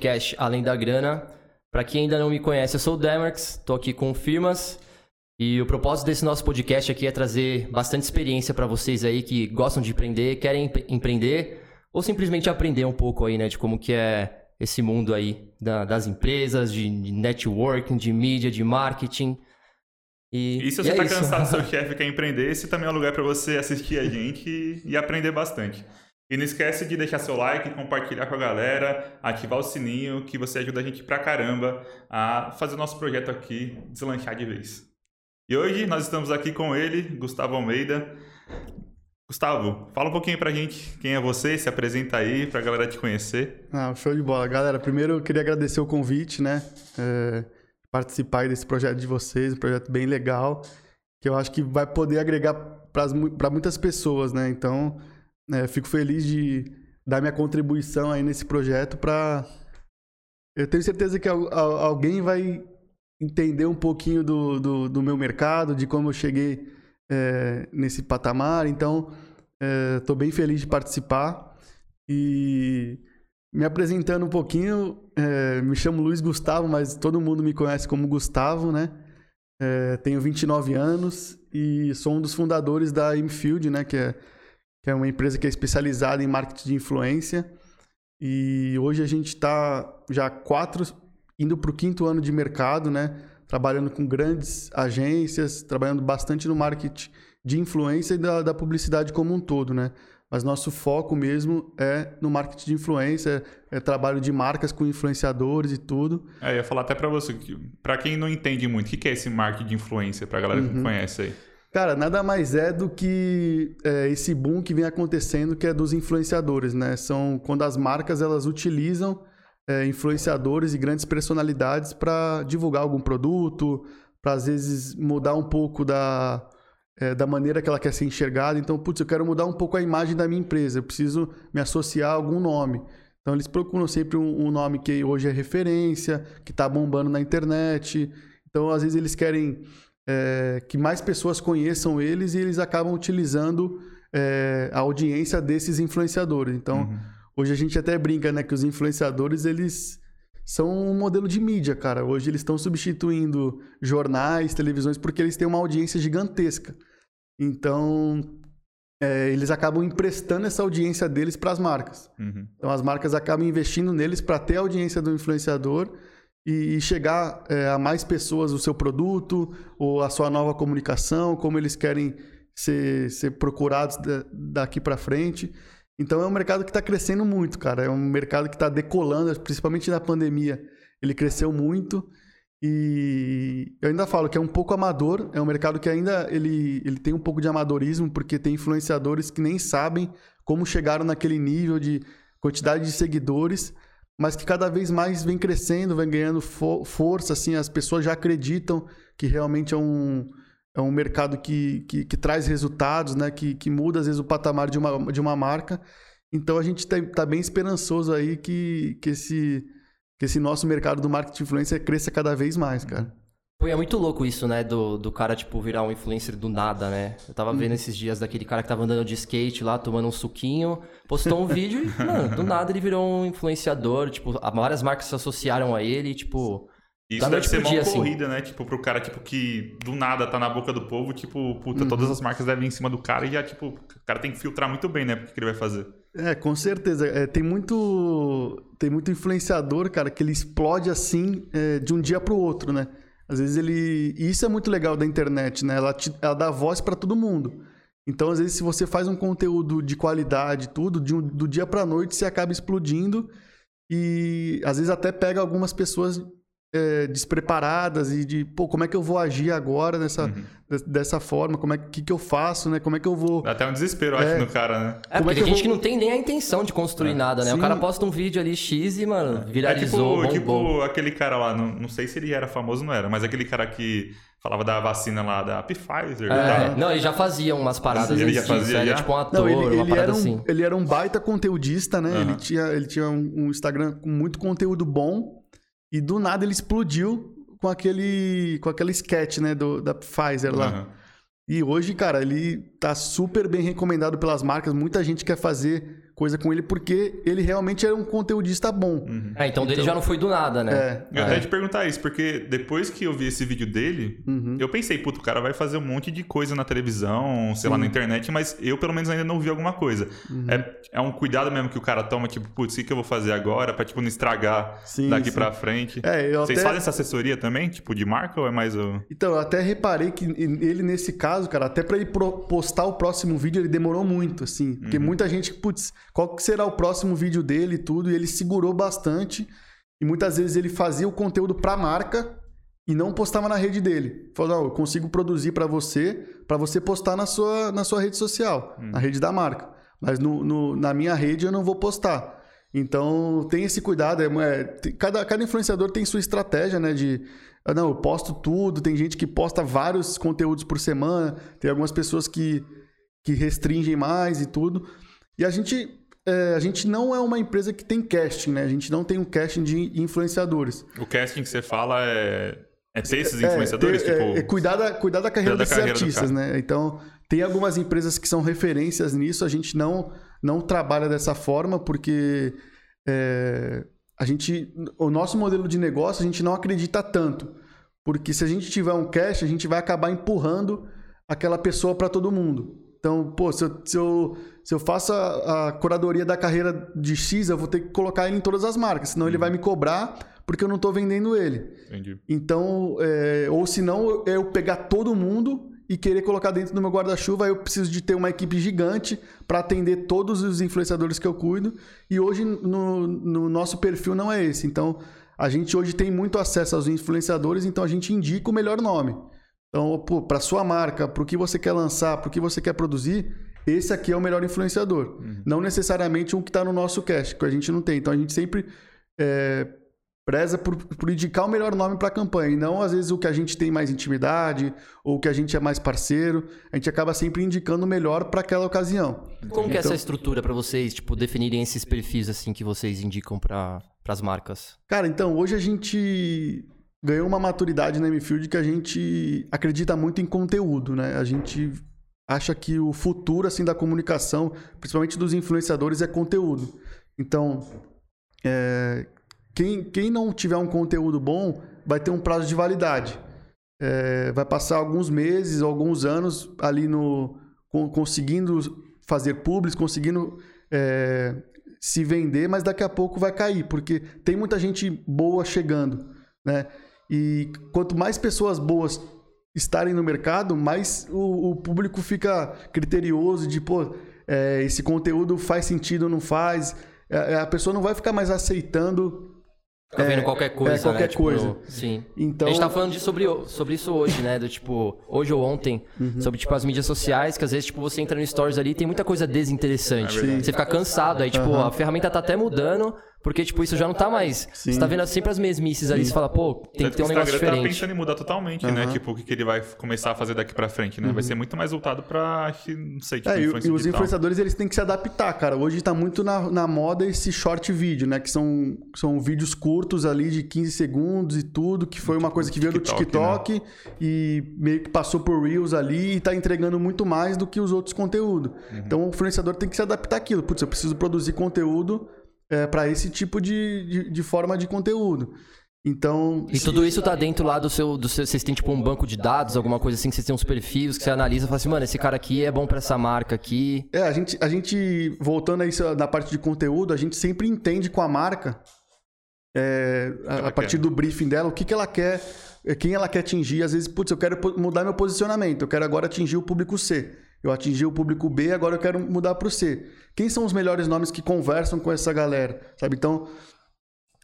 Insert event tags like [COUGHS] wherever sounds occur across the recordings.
Cash Além da Grana. Para quem ainda não me conhece, eu sou o Demarx, estou aqui com firmas e o propósito desse nosso podcast aqui é trazer bastante experiência para vocês aí que gostam de empreender, querem empreender ou simplesmente aprender um pouco aí, né, de como que é esse mundo aí da, das empresas, de, de, networking, de mídia, de marketing. E, e se você está é cansado do seu [LAUGHS] chefe quer empreender, esse também é um lugar para você assistir a gente e, e aprender bastante. E não esquece de deixar seu like, compartilhar com a galera, ativar o sininho, que você ajuda a gente pra caramba a fazer o nosso projeto aqui deslanchar de vez. E hoje nós estamos aqui com ele, Gustavo Almeida. Gustavo, fala um pouquinho pra gente quem é você, se apresenta aí pra galera te conhecer. Ah, show de bola. Galera, primeiro eu queria agradecer o convite, né? É, participar desse projeto de vocês, um projeto bem legal, que eu acho que vai poder agregar para muitas pessoas, né? Então, é, fico feliz de dar minha contribuição aí nesse projeto para. Eu tenho certeza que alguém vai entender um pouquinho do, do, do meu mercado, de como eu cheguei é, nesse patamar. Então, estou é, bem feliz de participar. E me apresentando um pouquinho, é, me chamo Luiz Gustavo, mas todo mundo me conhece como Gustavo, né? É, tenho 29 anos e sou um dos fundadores da Infield, né? Que é que é uma empresa que é especializada em marketing de influência. E hoje a gente está já quatro, indo para o quinto ano de mercado, né? Trabalhando com grandes agências, trabalhando bastante no marketing de influência e da, da publicidade como um todo, né? Mas nosso foco mesmo é no marketing de influência, é, é trabalho de marcas com influenciadores e tudo. É, eu ia falar até para você, para quem não entende muito, o que é esse marketing de influência, para a galera uhum. que não conhece aí? Cara, nada mais é do que é, esse boom que vem acontecendo, que é dos influenciadores, né? São quando as marcas elas utilizam é, influenciadores e grandes personalidades para divulgar algum produto, para às vezes mudar um pouco da, é, da maneira que ela quer ser enxergada. Então, putz, eu quero mudar um pouco a imagem da minha empresa, eu preciso me associar a algum nome. Então, eles procuram sempre um, um nome que hoje é referência, que está bombando na internet. Então, às vezes, eles querem é, que mais pessoas conheçam eles e eles acabam utilizando é, a audiência desses influenciadores. Então, uhum. hoje a gente até brinca, né, que os influenciadores eles são um modelo de mídia, cara. Hoje eles estão substituindo jornais, televisões, porque eles têm uma audiência gigantesca. Então, é, eles acabam emprestando essa audiência deles para as marcas. Uhum. Então, as marcas acabam investindo neles para ter a audiência do influenciador e, chegar é, a mais pessoas o seu produto ou a sua nova comunicação, como eles querem ser, ser procurados daqui para frente. Então é um mercado que está crescendo muito, cara. É um mercado que está decolando, principalmente na pandemia. Ele cresceu muito e eu ainda falo que é um pouco amador. É um mercado que ainda ele, ele tem um pouco de amadorismo, porque tem influenciadores que nem sabem como chegaram naquele nível de quantidade de seguidores mas que cada vez mais vem crescendo, vem ganhando fo força, assim, as pessoas já acreditam que realmente é um, é um mercado que, que, que traz resultados, né? Que, que muda, às vezes, o patamar de uma, de uma marca. Então, a gente está tá bem esperançoso aí que, que, esse, que esse nosso mercado do marketing de influência cresça cada vez mais, cara. Pô, é muito louco isso, né? Do, do cara, tipo, virar um influencer do nada, né? Eu tava vendo uhum. esses dias daquele cara que tava andando de skate lá, tomando um suquinho, postou um [LAUGHS] vídeo e, mano, do nada ele virou um influenciador. Tipo, várias marcas se associaram a ele, tipo. Isso deve ser uma dia, assim. corrida, assim. né? Tipo, pro cara, tipo, que do nada tá na boca do povo, tipo, puta, uhum. todas as marcas devem ir em cima do cara e já, tipo, o cara tem que filtrar muito bem, né? O que ele vai fazer. É, com certeza. É, tem muito. Tem muito influenciador, cara, que ele explode assim é, de um dia pro outro, né? Às vezes ele. E isso é muito legal da internet, né? Ela, te... ela dá voz para todo mundo. Então, às vezes, se você faz um conteúdo de qualidade, tudo, de um... do dia para noite, você acaba explodindo. E às vezes até pega algumas pessoas é, despreparadas e de, pô, como é que eu vou agir agora nessa, uhum. dessa forma? Como é que, que eu faço, né? Como é que eu vou... Dá até um desespero, é, acho, no cara, né? É, porque é tem gente vou... que não tem nem a intenção de construir é. nada, né? Sim. O cara posta um vídeo ali X e, mano, é. viralizou, é tipo, tipo aquele cara lá, não, não sei se ele era famoso ou não era, mas aquele cara que falava da vacina lá da Pfizer. É, não, ele já fazia umas paradas Ele já fazia, Ele é tipo um ator, não, ele, ele era um, assim. Ele era um baita conteudista, né? Uhum. Ele tinha, ele tinha um, um Instagram com muito conteúdo bom e do nada ele explodiu com aquele com aquele sketch, né, do, da Pfizer lá. Uhum. E hoje, cara, ele tá super bem recomendado pelas marcas. Muita gente quer fazer coisa com ele porque ele realmente era um conteudista bom. Uhum. É, então, então dele já não foi do nada, né? É, eu até é. te perguntar isso, porque depois que eu vi esse vídeo dele, uhum. eu pensei, puto, o cara vai fazer um monte de coisa na televisão, sei Sim. lá, na internet, mas eu pelo menos ainda não vi alguma coisa. Uhum. É, é um cuidado mesmo que o cara toma, tipo, putz, o que, eu vou fazer agora pra, tipo, não estragar sim, daqui sim. pra frente. É, Vocês até... fazem essa assessoria também, tipo, de marca ou é mais o... Então, eu até reparei que ele, nesse caso, cara, até pra ele postar o próximo vídeo, ele demorou muito, assim. Porque uhum. muita gente, putz, qual que será o próximo vídeo dele e tudo? E ele segurou bastante. E muitas vezes ele fazia o conteúdo para a marca e não postava na rede dele. Falou, eu consigo produzir para você, para você postar na sua, na sua rede social, hum. na rede da marca. Mas no, no, na minha rede eu não vou postar. Então tem esse cuidado. É, é cada, cada influenciador tem sua estratégia, né? De ah, não, eu posto tudo. Tem gente que posta vários conteúdos por semana. Tem algumas pessoas que, que restringem mais e tudo. E a gente é, a gente não é uma empresa que tem casting, né? A gente não tem um casting de influenciadores. O casting que você fala é, é ter esses é, influenciadores? É, tipo... é, cuidar, da, cuidar da carreira cuidar desses carreira artistas, né? Então, tem algumas empresas que são referências nisso. A gente não, não trabalha dessa forma porque é, a gente, o nosso modelo de negócio a gente não acredita tanto. Porque se a gente tiver um cash, a gente vai acabar empurrando aquela pessoa para todo mundo. Então, pô, se eu, se eu, se eu faço a, a, curadoria da carreira de X, eu vou ter que colocar ele em todas as marcas, senão uhum. ele vai me cobrar porque eu não estou vendendo ele. Entendi. Então, é, ou senão eu pegar todo mundo e querer colocar dentro do meu guarda-chuva, eu preciso de ter uma equipe gigante para atender todos os influenciadores que eu cuido. E hoje no, no nosso perfil não é esse. Então, a gente hoje tem muito acesso aos influenciadores, então a gente indica o melhor nome. Então, para sua marca, para o que você quer lançar, para o que você quer produzir, esse aqui é o melhor influenciador. Uhum. Não necessariamente um que está no nosso cast, que a gente não tem. Então, a gente sempre é, preza por, por, indicar o melhor nome para a campanha. E não, às vezes, o que a gente tem mais intimidade ou o que a gente é mais parceiro. A gente acaba sempre indicando o melhor para aquela ocasião. Como então, que é essa então estrutura para vocês, tipo, definirem esses perfis assim que vocês indicam para as marcas? Cara, então, hoje a gente ganhou uma maturidade na M-Field que a gente acredita muito em conteúdo, né? A gente acha que o futuro assim da comunicação, principalmente dos influenciadores, é conteúdo. Então, é, quem, quem não tiver um conteúdo bom vai ter um prazo de validade. É, vai passar alguns meses, alguns anos ali no conseguindo fazer públicos, conseguindo é, se vender, mas daqui a pouco vai cair, porque tem muita gente boa chegando, né? E quanto mais pessoas boas estarem no mercado, mais o, o público fica criterioso de, pô, é, esse conteúdo faz sentido ou não faz. É, é, a pessoa não vai ficar mais aceitando Fica vendo é, qualquer coisa, é, qualquer né? Tipo, coisa. sim. Então... A gente tá falando de, sobre, sobre isso hoje, né? Do tipo, hoje ou ontem, uhum. sobre tipo as mídias sociais, que às vezes tipo você entra no stories ali e tem muita coisa desinteressante. É você fica cansado, aí tipo, uhum. a ferramenta tá até mudando, porque, tipo, isso já não tá mais. Sim. Você tá vendo sempre as mesmices ali, você fala, pô, tem que ter um negócio tá diferente. tá pensando em mudar totalmente, uhum. né? Tipo, o que, que ele vai começar a fazer daqui pra frente, né? Uhum. Vai ser muito mais voltado pra, não sei, tipo, é, E os digital. influenciadores, eles têm que se adaptar, cara. Hoje tá muito na, na moda esse short vídeo, né? Que são, são vídeos curtos ali de 15 segundos e tudo, que foi uma coisa que veio do TikTok né? e meio que passou por Reels ali e tá entregando muito mais do que os outros conteúdos. Uhum. Então o influenciador tem que se adaptar àquilo. Putz, eu preciso produzir conteúdo é, para esse tipo de, de, de, forma de conteúdo. Então. E tudo isso tá dentro lá do seu, do seu. Vocês têm tipo um banco de dados, alguma coisa assim, que vocês têm uns perfis que você analisa e fala assim, mano, esse cara aqui é bom para essa marca aqui. É, a gente, a gente, voltando a isso na parte de conteúdo, a gente sempre entende com a marca, é, a, a, partir do briefing dela, o que, que ela quer, é, quem ela quer atingir. Às vezes, putz, eu quero mudar meu posicionamento, eu quero agora atingir o público C. Eu atingi o público B, agora eu quero mudar para o C. Quem são os melhores nomes que conversam com essa galera? Sabe? Então,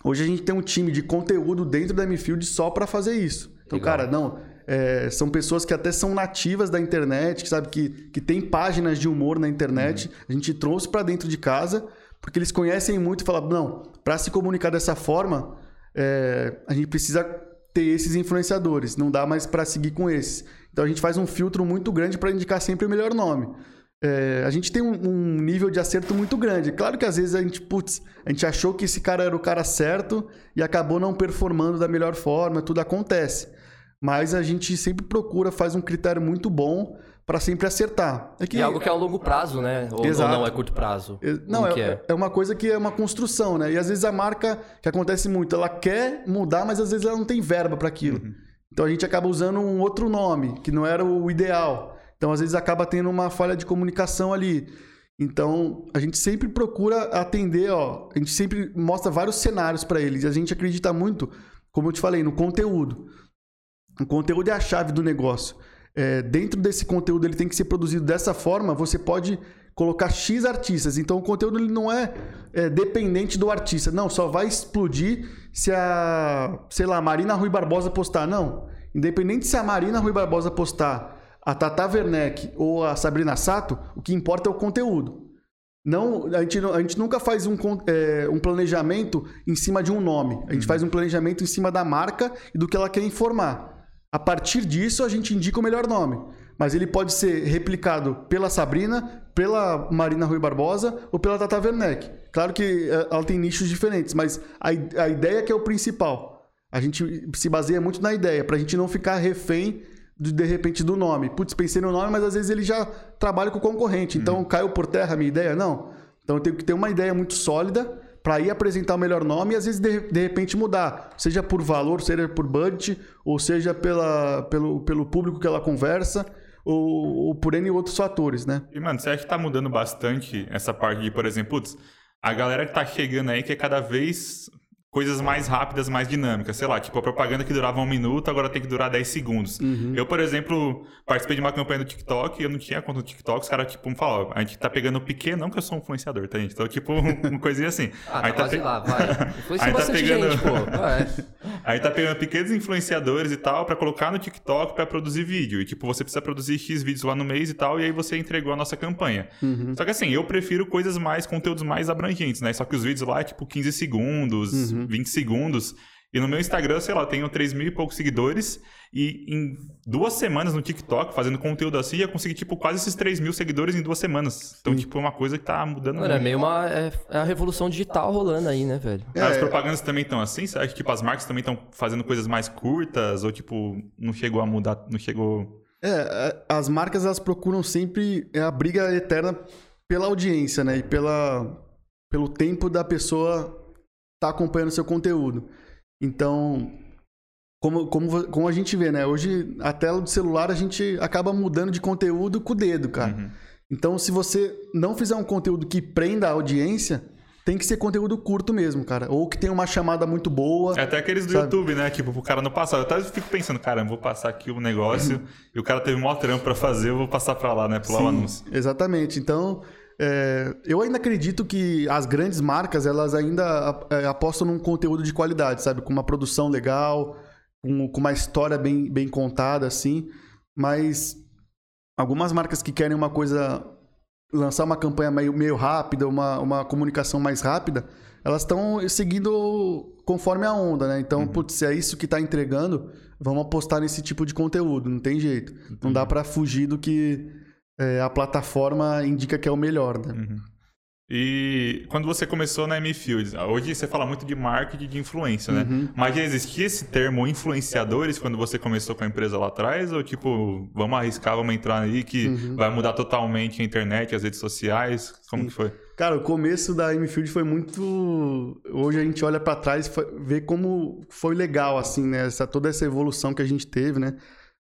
hoje a gente tem um time de conteúdo dentro da MField só para fazer isso. Então, Legal. cara, não. É, são pessoas que até são nativas da internet, que sabe que, que tem páginas de humor na internet. Uhum. A gente trouxe para dentro de casa, porque eles conhecem muito e falam, não, para se comunicar dessa forma, é, a gente precisa ter esses influenciadores, não dá mais para seguir com esses. Então a gente faz um filtro muito grande para indicar sempre o melhor nome. É, a gente tem um, um, nível de acerto muito grande. Claro que às vezes a gente, putz, a gente achou que esse cara era o cara certo e acabou não performando da melhor forma, tudo acontece. Mas a gente sempre procura, faz um critério muito bom para sempre acertar. É, que... é algo que é a longo prazo, né? Ou, Exato. ou não é curto prazo? Não, é, é? é uma coisa que é uma construção, né? E às vezes a marca, que acontece muito, ela quer mudar, mas às vezes ela não tem verba para aquilo. Uhum. Então a gente acaba usando um outro nome, que não era o ideal. Então às vezes acaba tendo uma falha de comunicação ali. Então, a gente sempre procura atender, ó, a gente sempre mostra vários cenários para eles. E a gente acredita muito, como eu te falei, no conteúdo. O conteúdo é a chave do negócio. É, dentro desse conteúdo ele tem que ser produzido dessa forma, você pode colocar X artistas. Então o conteúdo ele não é, é, dependente do artista. Não, só vai explodir se a, sei lá, Marina Rui Barbosa postar. Não. Independente se a Marina Rui Barbosa postar a Tata Werneck ou a Sabrina Sato, o que importa é o conteúdo. Não, a gente, a gente nunca faz um, é, um planejamento em cima de um nome. A gente uhum. faz um planejamento em cima da marca e do que ela quer informar. A partir disso, a gente indica o melhor nome. Mas ele pode ser replicado pela Sabrina, pela Marina Rui Barbosa ou pela Tata Werneck. Claro que é, ela tem nichos diferentes, mas a, a ideia que é o principal. A gente se baseia muito na ideia, para a gente não ficar refém de, de repente do nome. Putz, pensei no nome, mas às vezes ele já trabalha com o concorrente. Então uhum. caiu por terra a minha ideia? Não. Então eu tenho que ter uma ideia muito sólida para ir apresentar o melhor nome e às vezes de, de repente mudar. Seja por valor, seja por budget, ou seja pela, pelo, pelo público que ela conversa. Ou, ou por N outros fatores, né? E, mano, você acha que tá mudando bastante essa parte de, por exemplo, putz, a galera que tá chegando aí que é cada vez coisas mais rápidas, mais dinâmicas. Sei lá, tipo, a propaganda que durava um minuto, agora tem que durar 10 segundos. Uhum. Eu, por exemplo, participei de uma campanha do TikTok e eu não tinha conta do TikTok. Os caras, tipo, me falaram, a gente tá pegando pequeno, não que eu sou um influenciador, tá, gente? Então, tipo, uma coisinha assim. [LAUGHS] ah, tá, tá pe... lá, vai. [LAUGHS] Influencia aí tá pegando... gente, pô. [LAUGHS] Aí tá pegando pequenos influenciadores e tal para colocar no TikTok para produzir vídeo. E, tipo, você precisa produzir X vídeos lá no mês e tal, e aí você entregou a nossa campanha. Uhum. Só que, assim, eu prefiro coisas mais, conteúdos mais abrangentes, né? Só que os vídeos lá é, tipo, 15 segundos, uhum. 20 segundos. E no meu Instagram, sei lá, eu tenho 3 mil e poucos seguidores. E em duas semanas no TikTok, fazendo conteúdo assim, eu consegui, tipo, quase esses 3 mil seguidores em duas semanas. Então, Sim. tipo, é uma coisa que tá mudando Mano, é muito. É meio uma... É, é, a revolução digital rolando aí, né, velho? É, As propagandas também estão assim? Você acha que, tipo, as marcas também estão fazendo coisas mais curtas? Ou, tipo, não chegou a mudar, não chegou... É, as marcas, elas procuram sempre a briga eterna pela audiência, né? E pela, pelo tempo da pessoa está acompanhando seu conteúdo. Então, como, como, como a gente vê, né? Hoje, a tela do celular, a gente acaba mudando de conteúdo com o dedo, cara. Uhum. Então, se você não fizer um conteúdo que prenda a audiência, tem que ser conteúdo curto mesmo, cara. Ou que tenha uma chamada muito boa. É até aqueles do sabe? YouTube, né? Tipo, o cara não passar. Eu até fico pensando, cara, vou passar aqui o um negócio uhum. e o cara teve um maior trampo pra fazer, eu vou passar pra lá, né? Pular o anúncio. Exatamente. Então, é, eu ainda acredito que as grandes marcas elas ainda é, apostam num conteúdo de qualidade, sabe? Com uma produção legal, com, com uma história bem, bem contada, assim. Mas algumas marcas que querem uma coisa. lançar uma campanha meio, meio rápida, uma, uma comunicação mais rápida, elas estão seguindo conforme a onda, né? Então, uhum. putz, se é isso que está entregando, vamos apostar nesse tipo de conteúdo, não tem jeito. Uhum. Não dá para fugir do que é, a plataforma indica que é o melhor, né? Uhum. E quando você começou na M-Fields, hoje você fala muito de marketing de influência, né? Uhum. Mas já existia esse termo influenciadores quando você começou com a empresa lá atrás? Ou tipo, vamos arriscar, vamos entrar aí que uhum. vai mudar totalmente a internet, as redes sociais? Como Sim. que foi? Cara, o começo da M-Field foi muito... Hoje a gente olha para trás e vê como foi legal, assim, né? Essa, toda essa evolução que a gente teve, né?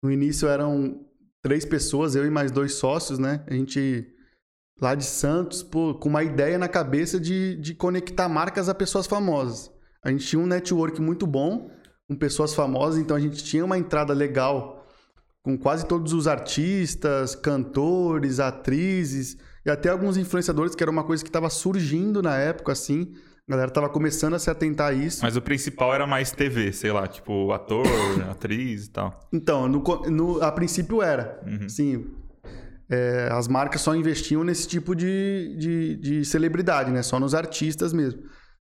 No início eram três pessoas, eu e mais dois sócios, né? A gente lá de Santos, pô, com uma ideia na cabeça de, de conectar marcas a pessoas famosas. A gente tinha um network muito bom com pessoas famosas, então a gente tinha uma entrada legal com quase todos os artistas, cantores, atrizes e até alguns influenciadores, que era uma coisa que estava surgindo na época, assim. A galera tava começando a se atentar a isso. Mas o principal era mais TV, sei lá, tipo ator, [COUGHS] atriz e tal. Então, no, no, a princípio era. Uhum. Sim. É, as marcas só investiam nesse tipo de, de, de, celebridade, né? Só nos artistas mesmo.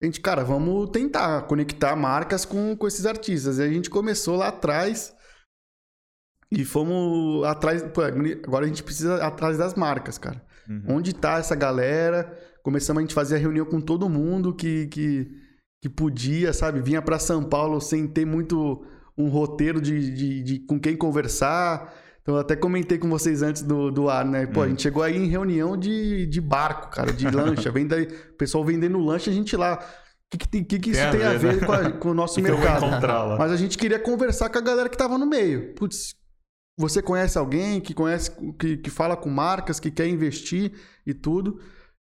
A gente, cara, vamos tentar conectar marcas com, com esses artistas. E a gente começou lá atrás e fomos atrás. Pô, agora a gente precisa atrás das marcas, cara. Uhum. Onde tá essa galera? Começamos a gente fazer a reunião com todo mundo que, que, que podia, sabe? Vinha para São Paulo sem ter muito um roteiro de, de, de, com quem conversar. Então, eu até comentei com vocês antes do, do ar, né? Pô, hum. a gente chegou aí em reunião de, de barco, cara, de lancha. [LAUGHS] O pessoal vendendo lancha, a gente lá. O que, que, que, que isso tem, a ver, né? com, a, com, o nosso [LAUGHS] que mercado? Mas a gente queria conversar com a galera que tava no meio. Putz, você conhece alguém que conhece, que, que fala com marcas, que quer investir e tudo.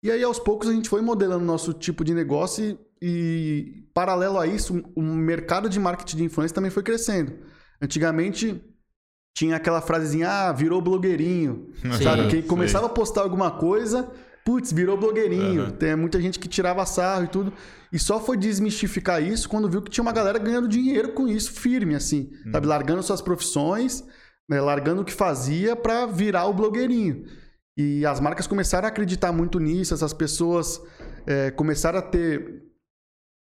E aí, aos poucos, a gente foi modelando nosso tipo de negócio e, e paralelo a isso, o mercado de marketing de influência também foi crescendo. Antigamente, tinha aquela frasezinha, ah, virou blogueirinho. Sim, sabe? Quem começava a postar alguma coisa, putz, virou blogueirinho. Uhum. Tem muita gente que tirava sarro e tudo. E só foi desmistificar isso quando viu que tinha uma galera ganhando dinheiro com isso, firme, assim. Uhum. Sabe? Largando suas profissões, né? largando o que fazia para virar o blogueirinho. E as marcas começaram a acreditar muito nisso, essas pessoas é, começaram a ter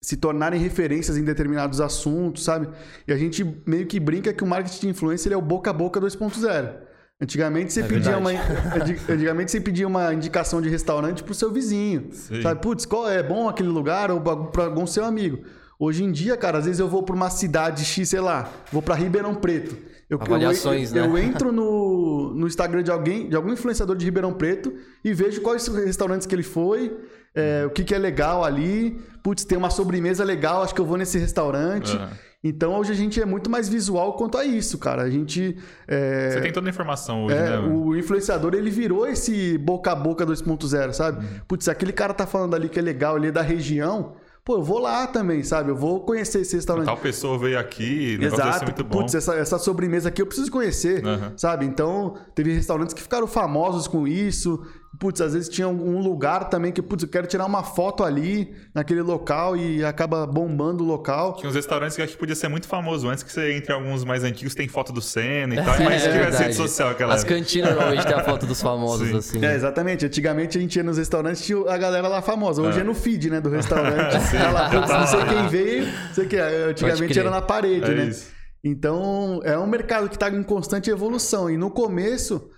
se tornarem referências em determinados assuntos, sabe? E a gente meio que brinca que o marketing de influência ele é o boca a boca 2.0. Antigamente você é pedia uma [LAUGHS] antigamente você pedia uma indicação de restaurante pro seu vizinho. Sim. Sabe? Putz, qual é bom aquele lugar ou para algum seu amigo. Hoje em dia, cara, às vezes eu vou para uma cidade X, sei lá, vou para Ribeirão Preto. Eu, Avaliações, eu, né? eu entro no, no Instagram de alguém, de algum influenciador de Ribeirão Preto e vejo quais restaurantes que ele foi, é, o que, que é legal ali. Putz, tem uma sobremesa legal, acho que eu vou nesse restaurante. Uhum. Então hoje a gente é muito mais visual quanto a isso, cara. A gente. É, Você tem toda a informação hoje, é, né? O influenciador ele virou esse boca a boca 2.0, sabe? Uhum. Putz, aquele cara tá falando ali que é legal, ele é da região. Pô, eu vou lá também, sabe? Eu vou conhecer esse restaurante. Tal pessoa veio aqui, Exato. muito bom. Putz, essa, essa sobremesa aqui eu preciso conhecer, uhum. sabe? Então, teve restaurantes que ficaram famosos com isso. Putz, às vezes tinha um lugar também que, putz, eu quero tirar uma foto ali, naquele local, e acaba bombando o local. Tinha uns restaurantes que eu acho que podia ser muito famoso antes que você entre alguns mais antigos, tem foto do Senna e tal, [LAUGHS] é, mas é rede social aquela As cantinas normalmente tem a foto dos [LAUGHS] famosos, Sim. assim. É, exatamente. Antigamente a gente ia nos restaurantes tinha a galera lá famosa. Hoje é, é no feed, né, do restaurante. [LAUGHS] tá lá, putz, não sei quem veio, não sei o que. Antigamente era na parede, é né? Isso. Então, é um mercado que está em constante evolução. E no começo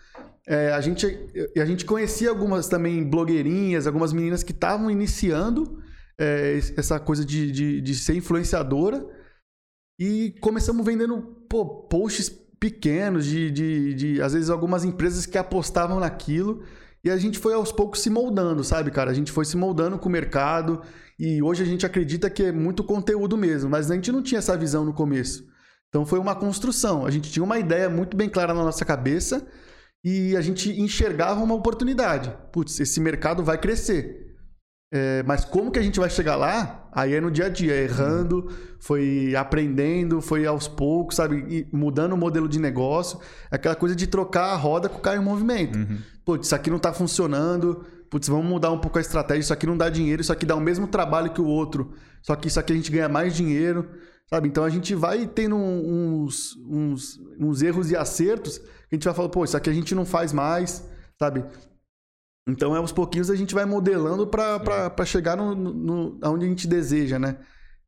é, a, gente, a gente conhecia algumas também blogueirinhas, algumas meninas que estavam iniciando é, essa coisa de, de, de, ser influenciadora. E começamos vendendo pô, posts pequenos, de, de, de, às vezes algumas empresas que apostavam naquilo. E a gente foi aos poucos se moldando, sabe, cara? A gente foi se moldando com o mercado. E hoje a gente acredita que é muito conteúdo mesmo, mas a gente não tinha essa visão no começo. Então foi uma construção. A gente tinha uma ideia muito bem clara na nossa cabeça e a gente enxergava uma oportunidade. Putz, esse mercado vai crescer. É, mas como que a gente vai chegar lá? Aí é no dia a dia, errando, foi aprendendo, foi aos poucos, sabe? E mudando o modelo de negócio. Aquela coisa de trocar a roda com o carro em movimento. Uhum. Putz, isso aqui não está funcionando. Putz, vamos mudar um pouco a estratégia. Isso aqui não dá dinheiro, isso aqui dá o mesmo trabalho que o outro. Só que isso aqui a gente ganha mais dinheiro, sabe? Então a gente vai tendo uns, uns, uns erros e acertos a gente vai falar, pô, isso aqui a gente não faz mais, sabe? Então, é aos pouquinhos a gente vai modelando para chegar no, no, aonde a gente deseja, né?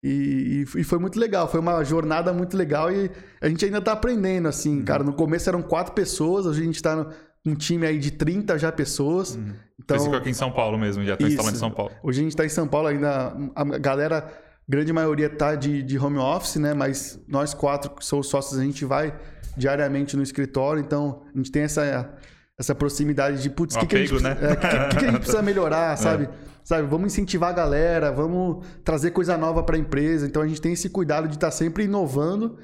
E, e, foi muito legal, foi uma jornada muito legal e a gente ainda tá aprendendo, assim, uhum. cara. No começo eram quatro pessoas, hoje a gente tá um time aí de 30 já pessoas. Uhum. Então, Físico aqui em São Paulo mesmo, já tá instalando em São Paulo. Hoje a gente tá em São Paulo ainda, a galera, grande maioria tá de, de home office, né? Mas nós quatro que somos sócios, a gente vai diariamente no escritório, então a gente tem essa, essa proximidade de, putz, o que, apego, que, a gente, né? é, que, que, que, a gente precisa [LAUGHS] melhorar, é. sabe? É. Sabe, vamos incentivar a galera, vamos trazer coisa nova para a empresa. Então a gente tem esse cuidado de estar tá sempre inovando,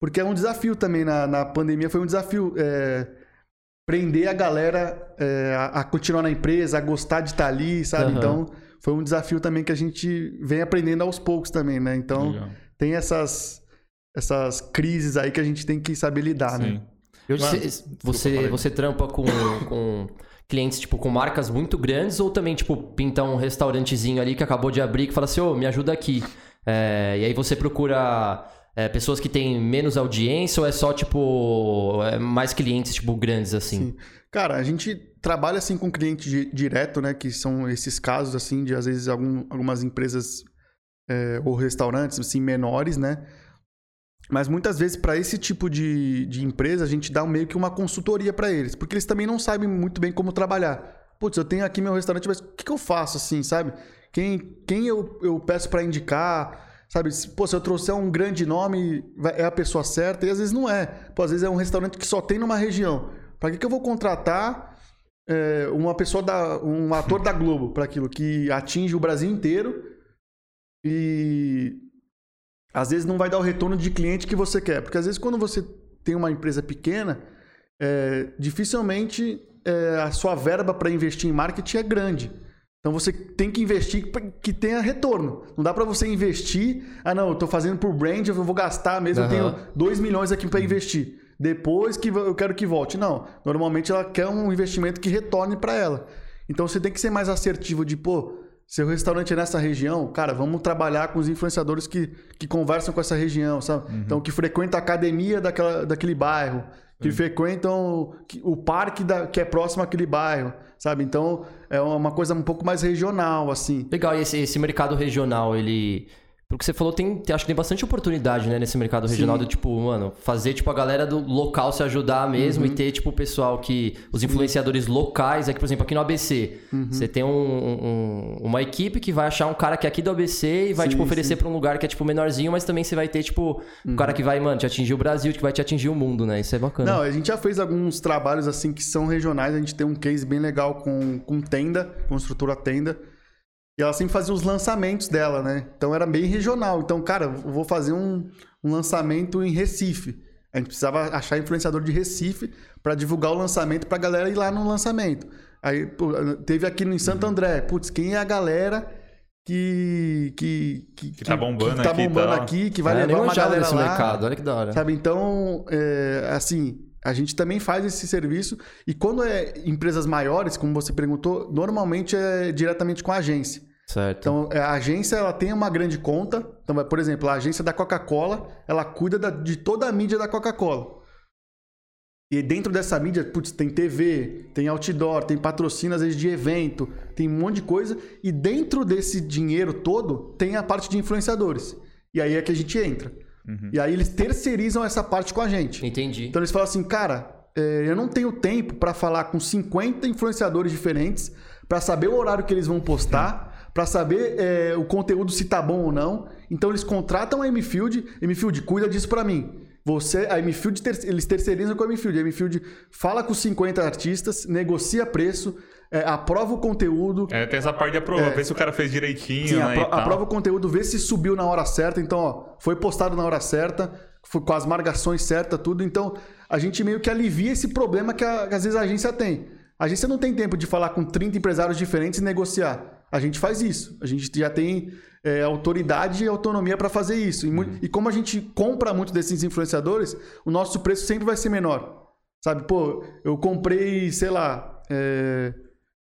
porque é um desafio também na, na pandemia, foi um desafio é, prender a galera é, a, a, continuar na empresa, a gostar de estar tá ali, sabe? Uhum. Então foi um desafio também que a gente vem aprendendo aos poucos também, né? Então Legal. tem essas essas crises aí que a gente tem que saber lidar, né? Sim. né? Hoje você, você, você trampa com, [LAUGHS] com clientes, tipo, com marcas muito grandes ou também, tipo, pinta um restaurantezinho ali que acabou de abrir que fala assim, ô, oh, me ajuda aqui. É, e aí você procura é, pessoas que têm menos audiência ou é só, tipo, é mais clientes, tipo, grandes, assim? Sim. Cara, a gente trabalha, assim, com cliente direto, né? Que são esses casos, assim, de, às vezes, algum, algumas empresas é, ou restaurantes, assim, menores, né? Mas muitas vezes, para esse tipo de, de empresa, a gente dá meio que uma consultoria para eles, porque eles também não sabem muito bem como trabalhar. Putz, eu tenho aqui meu restaurante, mas o que, que eu faço assim, sabe? Quem, quem eu, eu peço para indicar, Sabe, pô, se eu trouxer um grande nome, é a pessoa certa, e às vezes não é. Pô, às vezes é um restaurante que só tem numa região. Para que, que eu vou contratar é, uma pessoa, da, um ator da Globo para aquilo que atinge o Brasil inteiro e às vezes não vai dar o retorno de cliente que você quer? Porque às vezes quando você tem uma empresa pequena, é, dificilmente é, a sua verba para investir em marketing é grande. Então você tem que investir que tenha retorno. Não dá para você investir, ah não, eu estou fazendo por brand, eu vou gastar mesmo, uhum. eu tenho 2 milhões aqui para investir. Depois que eu quero que volte. Não, normalmente ela quer um investimento que retorne para ela. Então você tem que ser mais assertivo de, pô, seu restaurante é nessa região, cara, vamos trabalhar com os influenciadores que, que conversam com essa região, sabe? Uhum. Então, que frequenta a academia daquela, daquele bairro, que uhum. frequentam o parque da, que é próximo àquele bairro, sabe? Então, é uma coisa um pouco mais regional, assim. Legal, e esse, esse mercado regional, ele porque você falou, tem, acho que tem bastante oportunidade, né, nesse mercado regional Sim. de, tipo, mano, fazer, tipo, a galera do local se ajudar mesmo uhum. e ter, tipo, o pessoal que... Os influenciadores Sim. locais, aqui, por exemplo, aqui no ABC, uhum. você tem um, um, uma equipe que vai achar um cara que é aqui do ABC e vai, Sim, tipo, oferecer para um lugar que é, tipo, menorzinho, mas também você vai ter, tipo, um cara uhum. que vai, mano, te atingir o Brasil, que vai te atingir o mundo, né? Isso é bacana. Não, a gente já fez alguns trabalhos, assim, que são regionais. A gente tem um case bem legal com, com tenda, com estrutura tenda e ela sempre fazia os lançamentos dela, né? Então era bem regional. Então, cara, eu vou fazer um, um lançamento em Recife. A gente precisava achar influenciador de Recife para divulgar o lançamento para a galera ir lá no lançamento. Aí teve aqui no Santo André, putz, quem é a galera que que que, que tá bombando, que tá bombando aqui, aqui, que vai é, levar uma galera lá, mercado, olha que da hora. Sabe? Então, é, assim, a gente também faz esse serviço e quando é empresas maiores, como você perguntou, normalmente é diretamente com a agência. Certo. Então, é, a agência ela tem uma grande conta. Então, por exemplo, a agência da Coca-Cola, ela cuida da, de toda a mídia da Coca-Cola. E dentro dessa mídia, putz, tem TV, tem outdoor, tem patrocínio às vezes de evento, tem um monte de coisa. E dentro desse dinheiro todo, tem a parte de influenciadores. E aí é que a gente entra. Uhum. E aí eles terceirizam essa parte com a gente. Entendi. Então eles falam assim, cara, é, eu não tenho tempo para falar com 50 influenciadores diferentes, para saber o horário que eles vão postar, para saber é, o conteúdo se tá bom ou não. Então eles contratam a M-Field, M-Field cuida disso para mim. Você, a M-Field, ter, eles terceirizam com a M-Field. A M-Field fala com 50 artistas, negocia preço, é, aprova o conteúdo. É, tem essa parte de aprovar, é, vê se o cara fez direitinho. Sim, né, apro aprova o conteúdo, vê se subiu na hora certa. Então, ó, foi postado na hora certa, foi com as marcações certas, tudo. Então, a gente meio que alivia esse problema que, a, que às vezes a agência tem. A agência não tem tempo de falar com 30 empresários diferentes e negociar. A gente faz isso. A gente já tem é, autoridade e autonomia para fazer isso. E, uhum. e, como a gente compra muito desses influenciadores, o nosso preço sempre vai ser menor. Sabe, pô, eu comprei, sei lá, é,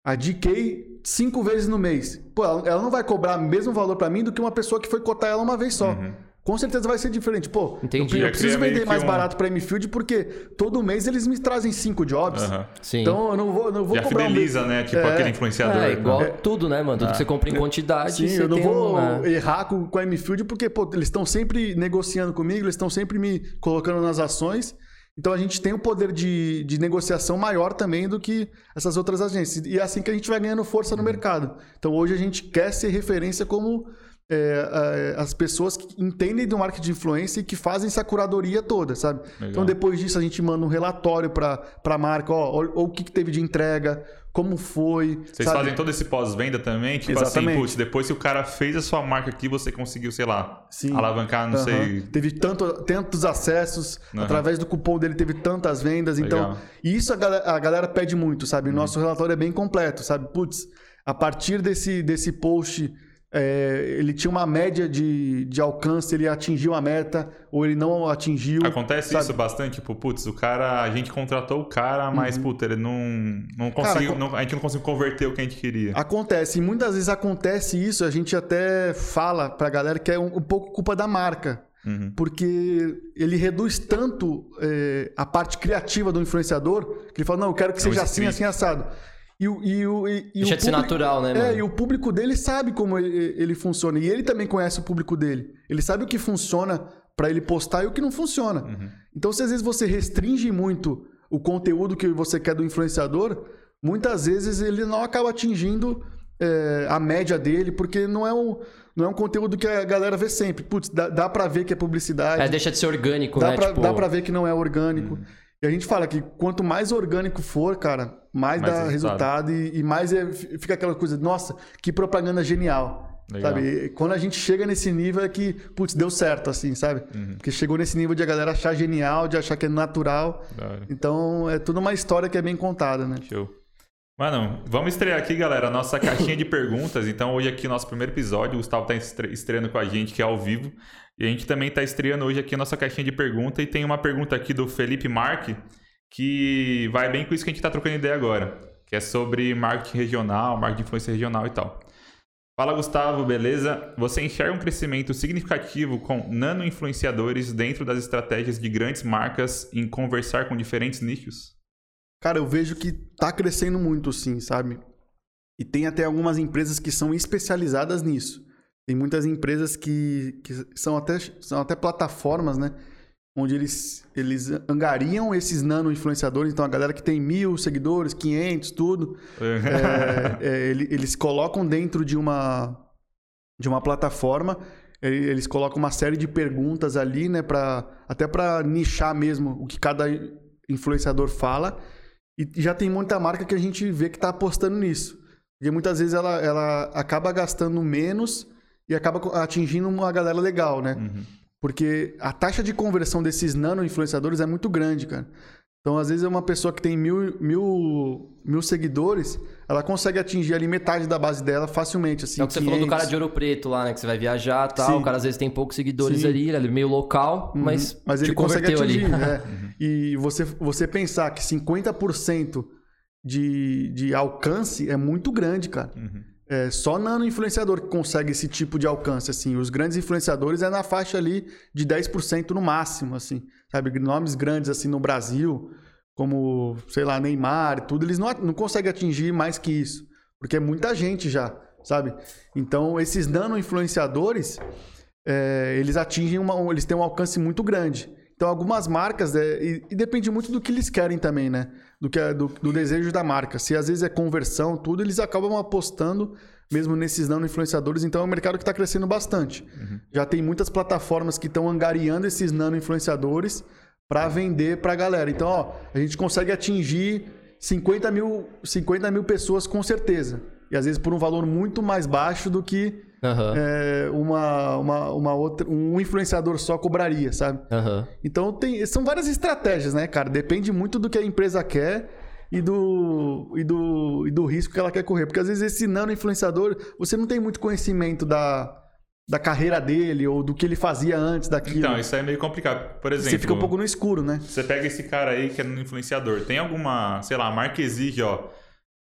a DK cinco vezes no mês. Pô, ela não vai cobrar o mesmo valor para mim do que uma pessoa que foi cotar ela uma vez só. Uhum. Com certeza vai ser diferente. Pô, Entendi. eu, eu preciso vender mais um... barato para Mfield porque todo mês eles me trazem cinco jobs. Uhum. Então eu não vou, não vou Já cobrar fideliza, um... né? Tipo é. aquele influenciador. É, igual né? tudo, né, mano? Tudo ah. que você compra em quantidade. Sim, eu não vou uma... errar com, com a Mfield porque, pô, eles estão sempre negociando comigo, eles estão sempre me colocando nas ações. Então a gente tem um poder de, de negociação maior também do que essas outras agências. E é assim que a gente vai ganhando força no uhum. mercado. Então hoje a gente quer ser referência como é, as pessoas que entendem do marketing de influência e que fazem essa curadoria toda, sabe? Legal. Então depois disso a gente manda um relatório para a marca, ó, o que, que teve de entrega, como foi. Vocês sabe? fazem todo esse pós-venda também? Tipo assim, Exatamente. assim, putz, depois que o cara fez a sua marca aqui, você conseguiu, sei lá, Sim. alavancar, não uhum. sei. Teve tanto, tantos acessos, uhum. através do cupom dele teve tantas vendas. Então, Legal. Então, isso a galera, a galera, pede muito, sabe? Uhum. Nosso relatório é bem completo, sabe? Putz, a partir desse, desse post é, ele tinha uma média de, de alcance, ele atingiu a meta ou ele não atingiu. Acontece sabe? isso bastante, tipo, putz, o cara, a gente contratou o cara, mas, uhum. puta, ele não, não conseguiu, a gente não conseguiu converter o que a gente queria. Acontece, e muitas vezes acontece isso, a gente até fala pra galera que é um, um pouco culpa da marca. Uhum. Porque ele reduz tanto é, a parte criativa do influenciador que ele fala: não, eu quero que é seja assim, assim, assado. E, e, e, e Deixa de ser natural, né? Mano? É, e o público dele sabe como ele, ele, funciona. E ele também conhece o público dele. Ele sabe o que funciona para ele postar e o que não funciona. Uhum. Então, se às vezes você restringe muito o conteúdo que você quer do influenciador, muitas vezes ele não acaba atingindo é, a média dele, porque não é um, não é um conteúdo que a galera vê sempre. Putz, dá, dá pra ver que é publicidade. É, deixa de ser orgânico, dá né? Pra, tipo... Dá pra ver que não é orgânico. Hum. E a gente fala que quanto mais orgânico for, cara, mais, mais dá resultado, resultado e, e, mais é, fica aquela coisa, nossa, que propaganda genial. Legal. Sabe? quando a gente chega nesse nível é que, putz, deu certo, assim, sabe? Uhum. Porque chegou nesse nível de a galera achar genial, de achar que é natural. Então, é tudo uma história que é bem contada, né? Show. Mano, vamos estrear aqui, galera, a nossa caixinha de [LAUGHS] perguntas. Então, hoje aqui, nosso primeiro episódio, o Gustavo tá estreando com a gente, que é ao vivo. E a gente também tá estreando hoje aqui a nossa caixinha de perguntas. E tem uma pergunta aqui do Felipe Mark, que vai bem com isso que a gente tá trocando ideia agora. Que é sobre marketing regional, marketing de influência regional e tal. Fala Gustavo, beleza? Você enxerga um crescimento significativo com nano-influenciadores dentro das estratégias de grandes marcas em conversar com diferentes nichos? Cara, eu vejo que tá crescendo muito sim, sabe? E tem até algumas empresas que são especializadas nisso. Tem muitas empresas que, que são, até, são até plataformas, né? Onde eles, eles angariam esses nano-influenciadores. Então, a galera que tem mil seguidores, 500, tudo, é, é, eles colocam dentro de uma, de uma plataforma, eles colocam uma série de perguntas ali, né, pra, até para nichar mesmo o que cada influenciador fala. E já tem muita marca que a gente vê que está apostando nisso. Porque muitas vezes ela, ela acaba gastando menos e acaba atingindo uma galera legal, né? Uhum. Porque a taxa de conversão desses nano-influenciadores é muito grande, cara. Então, às vezes, é uma pessoa que tem mil, mil, mil seguidores, ela consegue atingir ali metade da base dela facilmente. Assim, é o que 500. você falou do cara de Ouro Preto lá, né? Que você vai viajar e tal. Sim. O cara às vezes tem poucos seguidores Sim. ali, ele é meio local, uhum. mas, mas ele consegue atingir. Ali. É. [LAUGHS] Uhum. E você, você pensar que 50% de, de alcance é muito grande, cara. Uhum. É só nano influenciador que consegue esse tipo de alcance, assim. Os grandes influenciadores é na faixa ali de 10% no máximo, assim. Sabe? Nomes grandes, assim, no Brasil, como, sei lá, Neymar e tudo, eles não, não conseguem atingir mais que isso. Porque é muita gente já, sabe? Então, esses nano influenciadores, é, eles atingem uma... Eles têm um alcance muito grande. Então, algumas marcas, é, e, e, depende muito do que eles querem também, né? Do, que é, do, do, desejo da marca. Se às vezes é conversão, tudo, eles acabam apostando mesmo nesses não influenciadores. Então, é um mercado que está crescendo bastante. Uhum. Já tem muitas plataformas que estão angariando esses nano influenciadores para vender para a galera. Então, ó, a gente consegue atingir 50 mil, 50 mil pessoas com certeza. E às vezes por um valor muito mais baixo do que Uhum. É, uma, uma, uma outra, um influenciador só cobraria, sabe? Uhum. Então tem, são várias estratégias, né, cara? Depende muito do que a empresa quer e do, e do, e do risco que ela quer correr. Porque às vezes esse nano influenciador, você não tem muito conhecimento da, da carreira dele ou do que ele fazia antes daquilo. Então, isso é meio complicado. Por exemplo. Você fica um pouco no escuro, né? Você pega esse cara aí que é no influenciador. Tem alguma, sei lá, marca exige, ó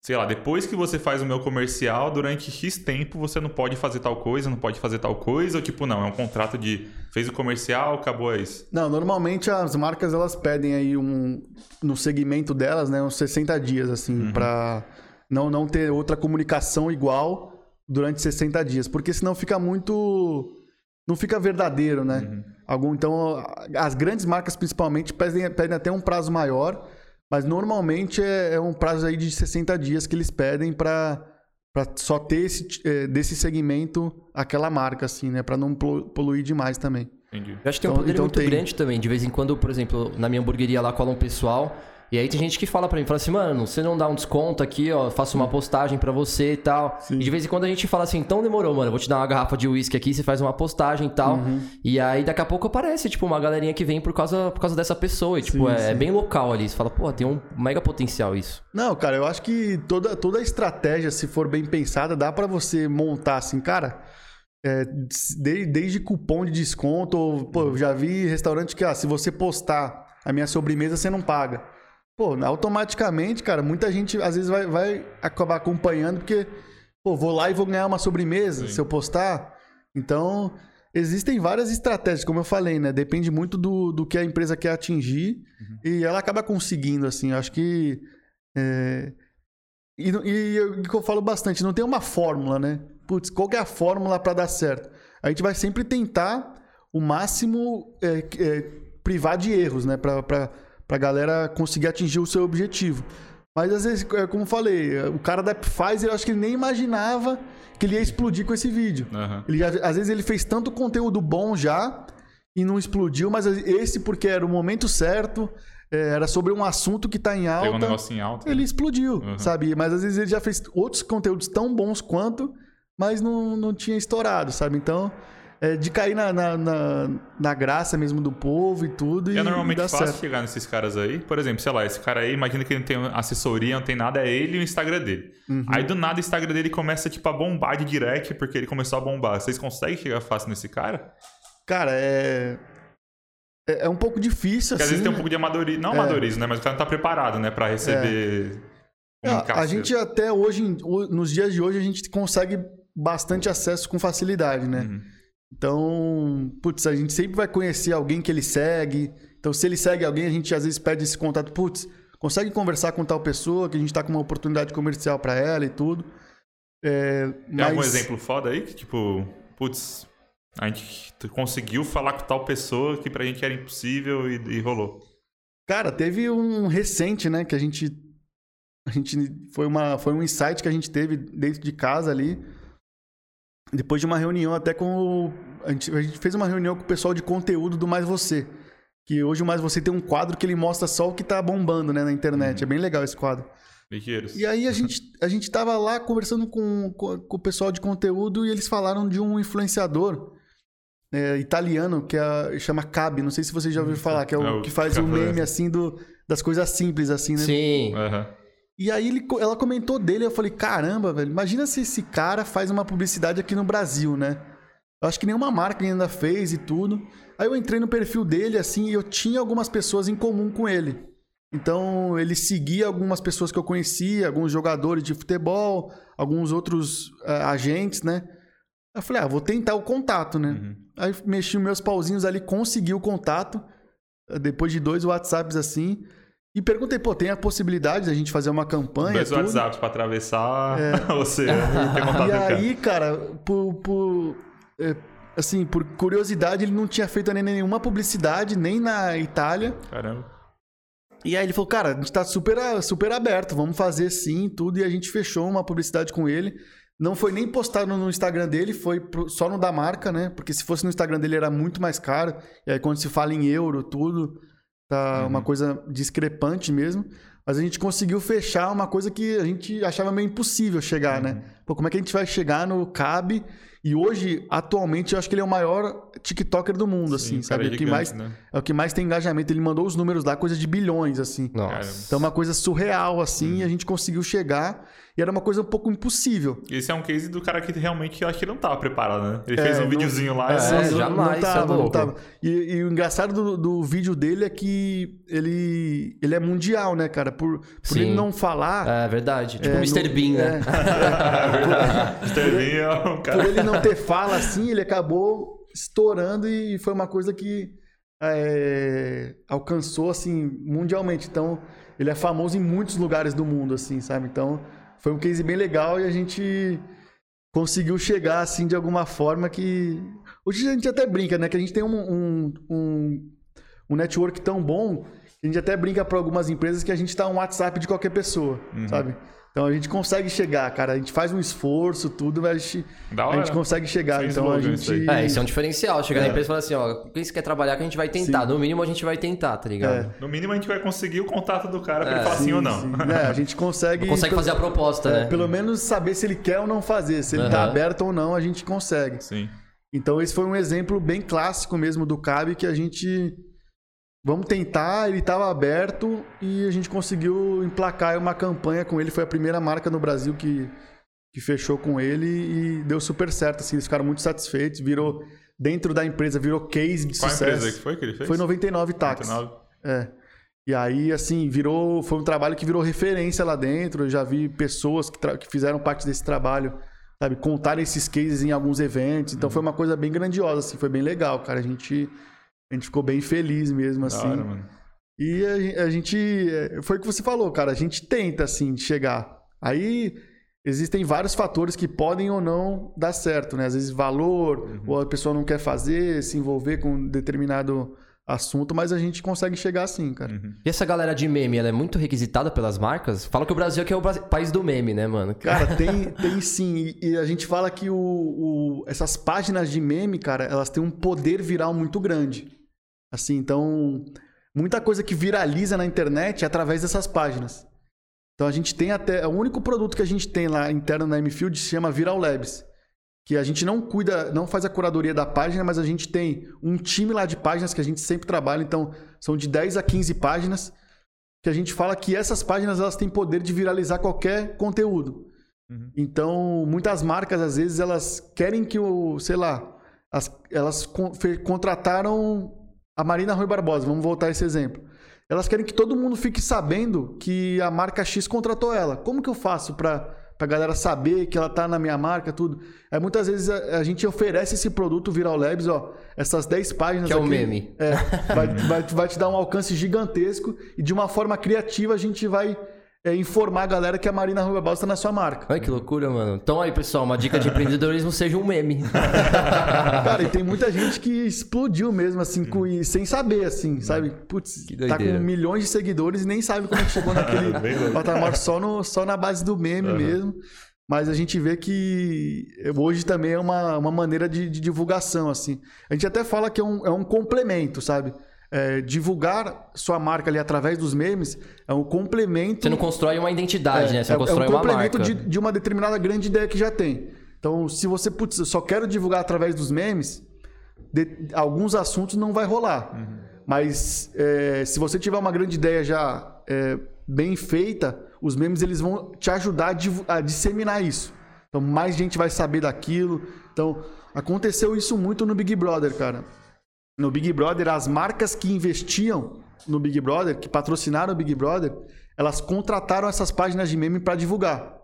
sei lá, depois que você faz o meu comercial, durante X tempo você não pode fazer tal coisa, não pode fazer tal coisa, ou tipo, não, é um contrato de fez o comercial, acabou isso. Não, normalmente as marcas elas pedem aí um no segmento delas, né, uns 60 dias assim, uhum. para não não ter outra comunicação igual durante 60 dias, porque senão fica muito não fica verdadeiro, né? Uhum. Algum então as grandes marcas principalmente pedem, pedem até um prazo maior mas normalmente é, é um prazo aí de 60 dias que eles pedem para para só ter esse, é, desse segmento aquela marca, assim, né? Para não poluir demais também. Entendi. Eu acho que tem um então, poder então muito tem... grande também. De vez em quando, por exemplo, na minha hamburgueria lá cola um pessoal e aí tem gente que fala para mim, fala assim, mano, você não dá um desconto aqui, ó, faço uma postagem para você e tal. Sim. E de vez em quando a gente fala assim, então demorou, mano, vou te dar uma garrafa de uísque aqui, você faz uma postagem e tal. Uhum. E aí daqui a pouco aparece, tipo, uma galerinha que vem por causa, por causa dessa pessoa. E, tipo, sim, é, sim. é, bem local ali. Você fala, pô, tem um mega potencial isso. Não, cara, eu acho que toda, toda a estratégia, se for bem pensada, dá para você montar assim, cara. É, desde, desde cupom de desconto, ou, pô, eu já vi restaurante que, ah, se você postar a minha sobremesa, você não paga. Pô, automaticamente, cara, muita gente às vezes vai, vai acabar acompanhando porque, pô, vou lá e vou ganhar uma sobremesa Sim. se eu postar. Então, existem várias estratégias, como eu falei, né? Depende muito do, do que a empresa quer atingir uhum. e ela acaba conseguindo, assim. Eu acho que. É... E, e o que eu falo bastante, não tem uma fórmula, né? Putz, qual é a fórmula para dar certo? A gente vai sempre tentar o máximo é, é, privar de erros, né? Pra para a galera conseguir atingir o seu objetivo. Mas às vezes, é, como falei, o cara da Pfizer, eu acho que ele nem imaginava que ele ia explodir com esse vídeo. Uhum. Ele, às vezes ele fez tanto conteúdo bom já e não explodiu, mas esse porque era o momento certo, é, era sobre um assunto que está em alta. Pegou um negócio em alta. Ele explodiu, uhum. sabe? Mas às vezes ele já fez outros conteúdos tão bons quanto, mas não, não tinha estourado, sabe? Então, é, de cair na, na, na, na, graça mesmo do povo e tudo. E é normalmente fácil certo. chegar nesses caras aí. Por exemplo, sei lá, esse cara aí, imagina que ele não tem assessoria, não tem nada, é ele e o Instagram dele. Uhum. Aí do nada o Instagram dele começa tipo a bombar de direct porque ele começou a bombar. Vocês conseguem chegar fácil nesse cara? Cara, é. É, é um pouco difícil, Porque assim. às vezes tem um pouco de amadorismo. Não é. amadorismo, né? Mas o cara não tá preparado, né? Pra receber. É. Um a, a gente até hoje, nos dias de hoje, a gente consegue bastante acesso com facilidade, né? Uhum. Então, putz, a gente sempre vai conhecer alguém que ele segue. Então, se ele segue alguém, a gente às vezes pede esse contato. Putz, consegue conversar com tal pessoa que a gente está com uma oportunidade comercial para ela e tudo. É, Tem mas... algum exemplo foda aí que, tipo, putz, a gente conseguiu falar com tal pessoa que pra gente era impossível e, e rolou? Cara, teve um recente, né, que a gente. A gente. Foi, uma, foi um insight que a gente teve dentro de casa ali depois de uma reunião até com o, a, gente, a gente fez uma reunião com o pessoal de conteúdo do Mais Você. Que hoje o Mais Você tem um quadro que ele mostra só o que tá bombando né, na internet. Uhum. É bem legal esse quadro. Liqueiros. E aí a [LAUGHS] gente, a gente tava lá conversando com, com, com, o pessoal de conteúdo e eles falaram de um influenciador é, italiano que é, chama Cabe. Não sei se você já ouviu falar, que é o, é o que faz o meme assim do, das coisas simples, assim, né? Sim. Uhum. E aí ele, ela comentou dele, eu falei, caramba, velho, imagina se esse cara faz uma publicidade aqui no Brasil, né? Eu acho que nenhuma marca ainda fez e tudo. Aí eu entrei no perfil dele, assim, e eu tinha algumas pessoas em comum com ele. Então, ele seguia algumas pessoas que eu conhecia, alguns jogadores de futebol, alguns outros uh, agentes, né? Eu falei, ah, vou tentar o contato, né? Uhum. Aí mexi meus pauzinhos ali, consegui o contato. Depois de dois WhatsApps assim. E perguntei, pô, tem a possibilidade da gente fazer uma campanha? Dois WhatsApps para atravessar é. [LAUGHS] você E [LAUGHS] aí, cara, por, por é, assim, por curiosidade, ele não tinha feito nenhuma publicidade, nem na Itália. Caramba. E aí ele falou, cara, a gente tá super, super aberto, vamos fazer sim, tudo. E a gente fechou uma publicidade com ele. Não foi nem postado no Instagram dele, foi só no da marca, né? Porque se fosse no Instagram dele era muito mais caro. E aí quando se fala em euro, tudo Tá uhum. uma coisa discrepante mesmo. Mas a gente conseguiu fechar uma coisa que a gente achava meio impossível chegar, né? uhum. né? Pô, como é que a gente vai chegar no CAB? E hoje, atualmente, eu acho que ele é o maior TikToker do mundo, Sim, assim, sabe? É, gigante, o que mais, né? é o que mais tem engajamento. Ele mandou os números lá, coisa de bilhões, assim. Nossa. Então, é uma coisa surreal, assim, uhum. e a gente conseguiu chegar. E era uma coisa um pouco impossível. Esse é um case do cara que realmente eu acho que não estava preparado, né? Ele é, fez um não, videozinho lá. É, e... não, jamais, não tava, não tava. E, e, o engraçado do, do, vídeo dele é que ele, ele é mundial, né, cara? Por, por ele não falar... É verdade. Tipo o é, Mr. Bean, né? É, [LAUGHS] Mr. Bean é um cara... Por ele não ter fala assim, ele acabou estourando e foi uma coisa que é, alcançou, assim, mundialmente. Então, ele é famoso em muitos lugares do mundo, assim, sabe? Então foi um case bem legal e a gente conseguiu chegar assim de alguma forma que. Hoje a gente até brinca, né? Que a gente tem um, um, um, um network tão bom que a gente até brinca para algumas empresas que a gente está um WhatsApp de qualquer pessoa, uhum. sabe? Então a gente consegue chegar, cara. A gente faz um esforço, tudo, mas a gente, a gente consegue chegar. Sem então a gente. É, isso é um diferencial. Chegar é. na empresa e falar assim, ó, quem você quer trabalhar que a gente vai tentar. Sim. No mínimo a gente vai tentar, tá ligado? É. No mínimo a gente vai conseguir o contato do cara pra é. ele falar sim, sim ou não. Sim. É, a gente consegue. consegue fazer a proposta, é, né? Pelo menos saber se ele quer ou não fazer. Se ele uhum. tá aberto ou não, a gente consegue. Sim. Então esse foi um exemplo bem clássico mesmo do CAB que a gente Vamos tentar, ele estava aberto e a gente conseguiu emplacar uma campanha com ele. Foi a primeira marca no Brasil que, que fechou com ele e deu super certo. Assim, eles ficaram muito satisfeitos. Virou, dentro da empresa, virou case de Qual sucesso. Qual empresa que foi que ele fez? Foi 99 Táxi. 99. É. E aí, assim, virou. Foi um trabalho que virou referência lá dentro. Eu já vi pessoas que, que fizeram parte desse trabalho, sabe, contar esses cases em alguns eventos. Então uhum. foi uma coisa bem grandiosa, assim, foi bem legal, cara. A gente a gente ficou bem feliz mesmo, assim. Hora, mano. E a, a, gente. É, foi o que você falou, cara. A gente tenta, assim, chegar. Aí existem vários fatores que podem ou não dar certo, né? Às vezes valor, uhum. ou a pessoa não quer fazer, se envolver com determinado assunto, mas a gente consegue chegar assim, cara. Uhum. E essa galera de meme, ela é muito requisitada pelas marcas? Fala que o Brasil aqui é o país do meme, né, mano? Cara, tem, tem sim. E, a gente fala que o, o, essas páginas de meme, cara, elas têm um poder viral muito grande. Assim, então, muita coisa que viraliza na internet é através dessas páginas. Então a gente tem até. O único produto que a gente tem lá interno na MField se chama Viral Labs que a gente não cuida, não faz a curadoria da página, mas a gente tem um time lá de páginas que a gente sempre trabalha, então são de 10 a 15 páginas, que a gente fala que essas páginas elas têm poder de viralizar qualquer conteúdo. Uhum. Então, muitas marcas às vezes elas querem que o, sei lá, as, elas con contrataram a Marina Rui Barbosa, vamos voltar a esse exemplo. Elas querem que todo mundo fique sabendo que a marca X contratou ela. Como que eu faço para pra galera saber que ela tá na minha marca, tudo. Aí muitas vezes a, a gente oferece esse produto Viral Labs, ó, essas 10 páginas que é o meme. É, vai, vai, vai te dar um alcance gigantesco e de uma forma criativa a gente vai é informar a galera que a Marina Rui Barbosa está na sua marca. Ai, que loucura, mano. Então aí, pessoal, uma dica de empreendedorismo [LAUGHS] seja um meme. [LAUGHS] Cara, e tem muita gente que explodiu mesmo, assim, com, e sem saber, assim, sabe? Putz, tá com milhões de seguidores e nem sabe como é que chegou naquele [LAUGHS] patamar só, no, só na base do meme uhum. mesmo. Mas a gente vê que hoje também é uma, uma maneira de, de divulgação, assim. A gente até fala que é um, é um complemento, sabe? É, divulgar sua marca ali através dos memes é um complemento. Você não constrói uma identidade, é, né? Você é, constrói é um complemento de, de, uma determinada grande ideia que já tem. Então, se você, putz, eu só quero divulgar através dos memes, de, alguns assuntos não vai rolar. Uhum. Mas é, se você tiver uma grande ideia já é, bem feita, os memes eles vão te ajudar a, a disseminar isso. Então, mais gente vai saber daquilo. Então, aconteceu isso muito no Big Brother, cara no Big Brother, as marcas que investiam no Big Brother, que patrocinaram o Big Brother, elas contrataram essas páginas de meme para divulgar.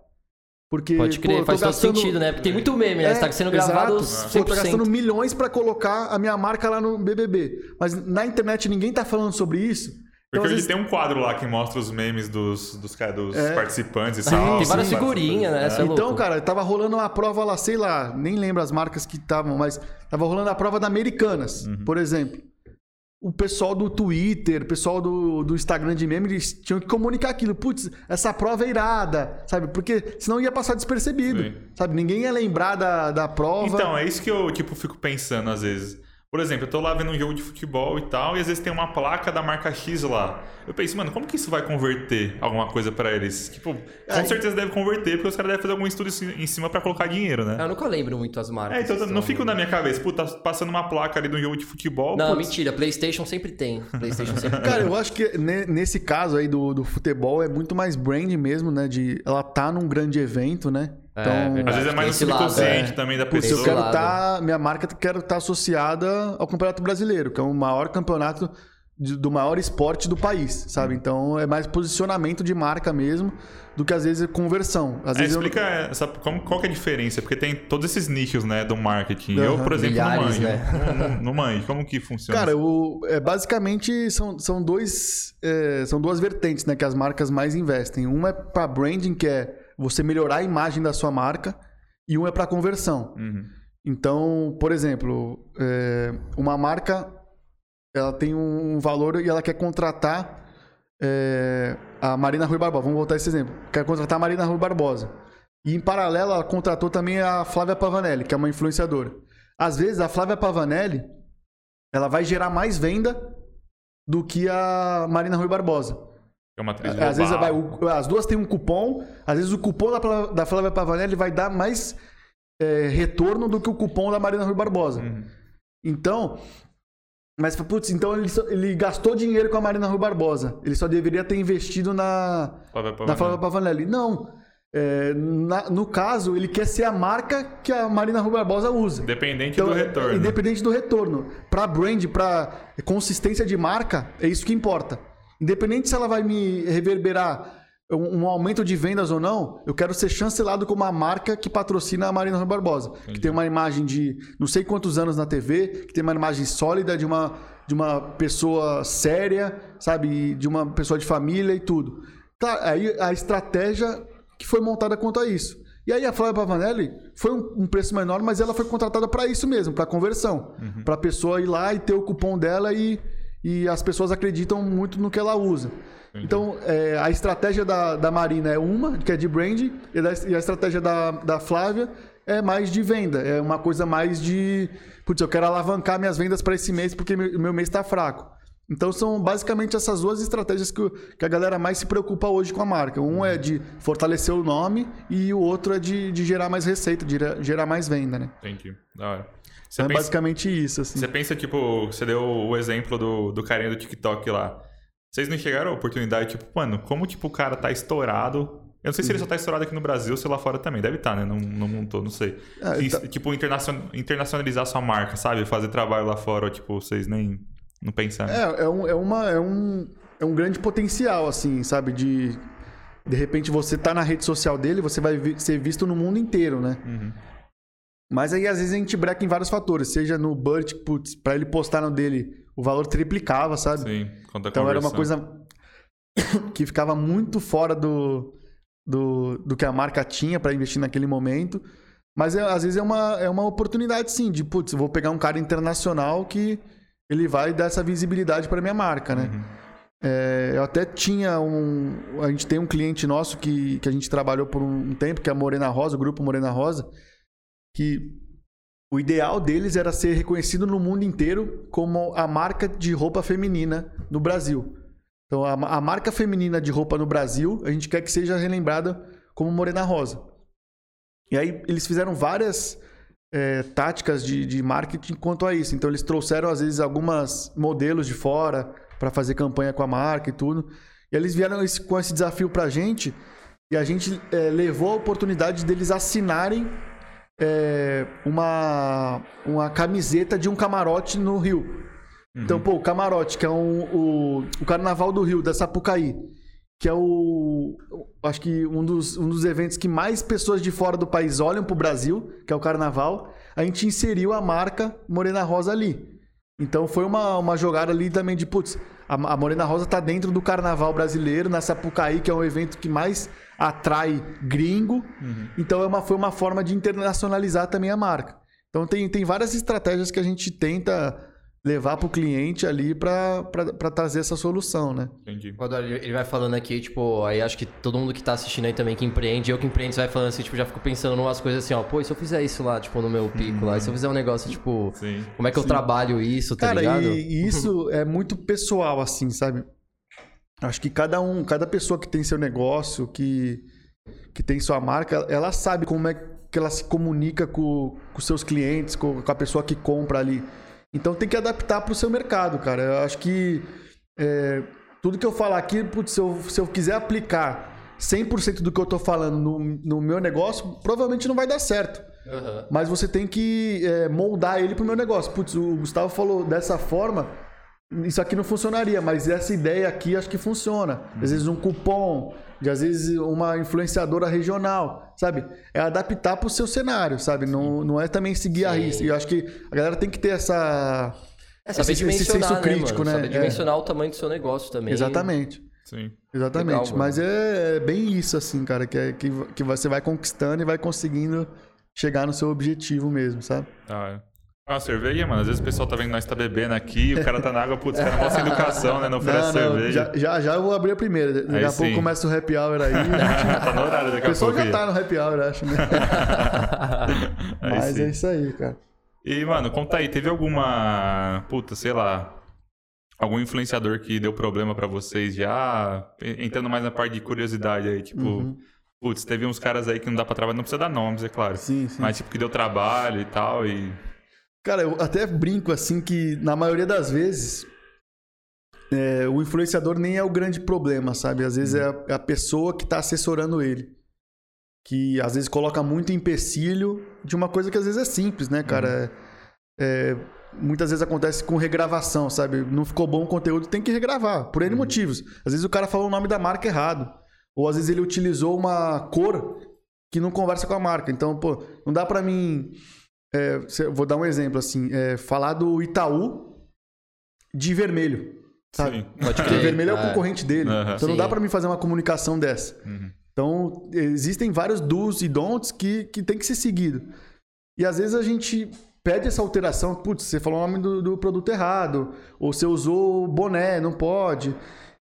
Porque, Pode crer, pô, faz gastando... todo sentido, né? Porque tem muito meme, né? É, Você tá sendo gravado exato. 100%. Eu tô gastando milhões para colocar a minha marca lá no BBB. Mas na internet ninguém tá falando sobre isso. Porque então, vezes... tem um quadro lá que mostra os memes dos, dos, dos é. participantes e tal. Tem várias figurinhas, né? É. Então, cara, tava rolando uma prova lá, sei lá, nem lembro as marcas que estavam, mas tava rolando a prova da Americanas, uhum. por exemplo. O pessoal do Twitter, o pessoal do, do Instagram de meme, eles tinham que comunicar aquilo. Putz, essa prova é irada, sabe? Porque senão ia passar despercebido, Sim. sabe? Ninguém ia lembrar da, da prova. Então, é isso que eu, tipo, fico pensando às vezes. Por exemplo, eu tô lá vendo um jogo de futebol e tal, e às vezes tem uma placa da marca X lá. Eu penso, mano, como que isso vai converter alguma coisa para eles? Tipo, com certeza deve converter, porque os caras devem fazer algum estudo em cima para colocar dinheiro, né? Eu nunca lembro muito as marcas. É, então não fico na minha cabeça, puta, tá passando uma placa ali no jogo de futebol. Não, putz... mentira, PlayStation sempre tem. PlayStation sempre [LAUGHS] tem. Cara, eu acho que nesse caso aí do, do futebol é muito mais brand mesmo, né? De ela tá num grande evento, né? Então, é, às vezes é mais um subconsciente é. também da pessoa. eu quero tá, minha marca quero estar tá associada ao Campeonato Brasileiro, que é o maior campeonato de, do maior esporte do país, sabe? Então é mais posicionamento de marca mesmo do que às vezes conversão. Às é, vezes explica eu... essa, como, qual que é a diferença, porque tem todos esses nichos, né, do marketing. Uhum. Eu, por exemplo, Milhares, não manjo. Né? não, não manjo. Como que funciona? Cara, o, é, basicamente são, são, dois, é, são duas vertentes, né, que as marcas mais investem. Uma é para branding, que é você melhorar a imagem da sua marca, e um é para conversão. Uhum. Então, por exemplo, é, uma marca ela tem um valor e ela quer contratar é, a Marina Rui Barbosa. Vamos voltar a esse exemplo. Quer contratar a Marina Rui Barbosa. E em paralelo, ela contratou também a Flávia Pavanelli, que é uma influenciadora. Às vezes, a Flávia Pavanelli ela vai gerar mais venda do que a Marina Rui Barbosa. É uma atriz Às vezes vai, o, as duas têm um cupom, às vezes o cupom da, da Flávia Pavanelli vai dar mais é, retorno do que o cupom da Marina Rui Barbosa. Uhum. Então, mas, putz, então ele, ele gastou dinheiro com a Marina Rui Barbosa. Ele só deveria ter investido na, Flávia na Flávia Pavanelli. Não. É, na, no caso, ele quer ser a marca que a Marina Rui Barbosa usa. Independente então, do retorno. Independente do retorno. Para brand, para consistência de marca, é isso que importa. Independente se ela vai me reverberar um, aumento de vendas ou não, eu quero ser chancelado como uma marca que patrocina a Marina Barbosa. Entendi. Que tem uma imagem de não sei quantos anos na TV, que tem uma imagem sólida de uma, de uma pessoa séria, sabe? De uma pessoa de família e tudo. Claro, aí a estratégia que foi montada quanto a isso. E aí a Flávia Pavanelli foi um, um preço menor, mas ela foi contratada para isso mesmo, para conversão. Uhum. Para a pessoa ir lá e ter o cupom dela e e as pessoas acreditam muito no que ela usa. Entendi. Então, é, a estratégia da, da Marina é uma, que é de branding, e, e a estratégia da, da Flávia é mais de venda. É uma coisa mais de. Putz, eu quero alavancar minhas vendas para esse mês porque meu, meu mês está fraco. Então são basicamente essas duas estratégias que, que, a galera mais se preocupa hoje com a marca. Um é de fortalecer o nome e o outro é de, de gerar mais receita, de gerar mais venda, né? Entendi. Da hora. Você é pensa, basicamente isso, assim. Você pensa, tipo, você deu o exemplo do, do carinha do TikTok lá. Vocês não chegaram a oportunidade, tipo, mano, como tipo, o cara tá estourado eu não sei se ele só tá estourado aqui no Brasil ou se lá fora também. Deve estar, tá, né? Não, não montou, não sei. Ah, tá... Tipo, internacionalizar sua marca, sabe? Fazer trabalho lá fora, tipo, vocês nem não pensam. É, é, um, é, uma, é, um, é um grande potencial, assim, sabe? De. De repente você tá na rede social dele, você vai ser visto no mundo inteiro, né? Uhum. Mas aí às vezes a gente breca em vários fatores, seja no budget, putz, pra ele postar no dele, o valor triplicava, sabe? Sim, então era uma coisa [COUGHS] que ficava muito fora do, do, do que a marca tinha para investir naquele momento. Mas é, às vezes é uma, é uma oportunidade, sim, de, putz, vou pegar um cara internacional que ele vai dar essa visibilidade para minha marca, né? Uhum. É, eu até tinha um. A gente tem um cliente nosso que, que a gente trabalhou por um tempo, que é a Morena Rosa, o grupo Morena Rosa, que o ideal deles era ser reconhecido no mundo inteiro como a marca de roupa feminina no Brasil. Então, a, a, marca feminina de roupa no Brasil, a gente quer que seja relembrada como Morena Rosa. E aí, eles fizeram várias é, táticas de, de marketing quanto a isso. Então, eles trouxeram, às vezes, algumas modelos de fora para fazer campanha com a marca e tudo. E eles vieram esse, com esse desafio para a gente e a gente é, levou a oportunidade deles assinarem é, uma, uma camiseta de um camarote no Rio. Então, uhum. pô, o Camarote, que é um, o, o Carnaval do Rio, da Sapucaí, que é o. Acho que um dos, um dos eventos que mais pessoas de fora do país olham pro Brasil, que é o Carnaval, a gente inseriu a marca Morena Rosa ali. Então foi uma, uma jogada ali também de, putz, a, a Morena Rosa tá dentro do Carnaval brasileiro, na Sapucaí, que é um evento que mais atrai gringo. Uhum. Então é uma, foi uma forma de internacionalizar também a marca. Então tem, tem várias estratégias que a gente tenta levar para o cliente ali para trazer essa solução, né? Entendi. Quando ele vai falando aqui, tipo, aí acho que todo mundo que está assistindo aí também que empreende, eu que empreende, vai falando assim, tipo, já fico pensando umas coisas assim, ó, pô, e se eu fizer isso lá, tipo, no meu pico lá, e se eu fizer um negócio, tipo, Sim. como é que eu Sim. trabalho isso, tá Cara, ligado? E, e isso é muito pessoal, assim, sabe? Acho que cada um, cada pessoa que tem seu negócio, que, que tem sua marca, ela sabe como é que ela se comunica com, com seus clientes, com, com a pessoa que compra ali. Então tem que adaptar para o seu mercado, cara. Eu acho que é, tudo que eu falar aqui, putz, se, eu, se eu quiser aplicar 100% do que eu estou falando no, no, meu negócio, provavelmente não vai dar certo. Uhum. Mas você tem que é, moldar ele para o meu negócio. Putz, o Gustavo falou dessa forma, isso aqui não funcionaria, mas essa ideia aqui acho que funciona. Às vezes um cupom, de às vezes uma influenciadora regional, sabe? É adaptar para o seu cenário, sabe? Não, não é também seguir Sim. a risca. E eu acho que a galera tem que ter essa. É, saber esse, esse senso né, crítico, né? Saber dimensionar é. o tamanho do seu negócio também. Exatamente. Sim. Exatamente. Legal, Mas é, é, bem isso, assim, cara, que, é, que, que você vai conquistando e vai conseguindo chegar no seu objetivo mesmo, sabe? Ah, é. Ah, cerveja, mano. Às vezes o pessoal tá vendo nós tá bebendo aqui, o cara tá na água, putz, o cara não sem educação, né? Não oferece não, não, cerveja. Já, já, já eu vou abrir a primeira. Daqui aí a pouco começa o happy hour aí. [LAUGHS] tá no horário daqui a pouco. O pessoal já tá no happy hour, acho, né? [LAUGHS] Mas sim. é isso aí, cara. E, mano, conta aí, teve alguma. Puta, sei lá. Algum influenciador que deu problema para vocês já? Entrando mais na parte de curiosidade aí, tipo. Uhum. Putz, teve uns caras aí que não dá pra trabalhar, não precisa dar nomes, é claro. Sim, sim. Mas, tipo, que deu trabalho e tal, e Cara, eu até brinco assim que na maioria das vezes é, o influenciador nem é o grande problema, sabe? Às vezes é a, é a pessoa que está assessorando ele. Que às vezes coloca muito empecilho de uma coisa que às vezes é simples, né, cara? Uhum. É, é, muitas vezes acontece com regravação, sabe? Não ficou bom o conteúdo, tem que regravar, por N uhum. motivos. Às vezes o cara falou o nome da marca errado. Ou às vezes ele utilizou uma cor que não conversa com a marca. Então, pô, não dá para mim é, vou dar um exemplo assim, é, falar do Itaú de vermelho. Sabe? Sim. Pode Porque vermelho é o é. concorrente dele. Uhum. Então Sim. não dá para mim fazer uma comunicação dessa. Uhum. Então, existem vários do's e don'ts que, que tem que ser seguido. E às vezes a gente pede essa alteração, putz, você falou o nome do, do produto errado, ou você usou boné, não pode.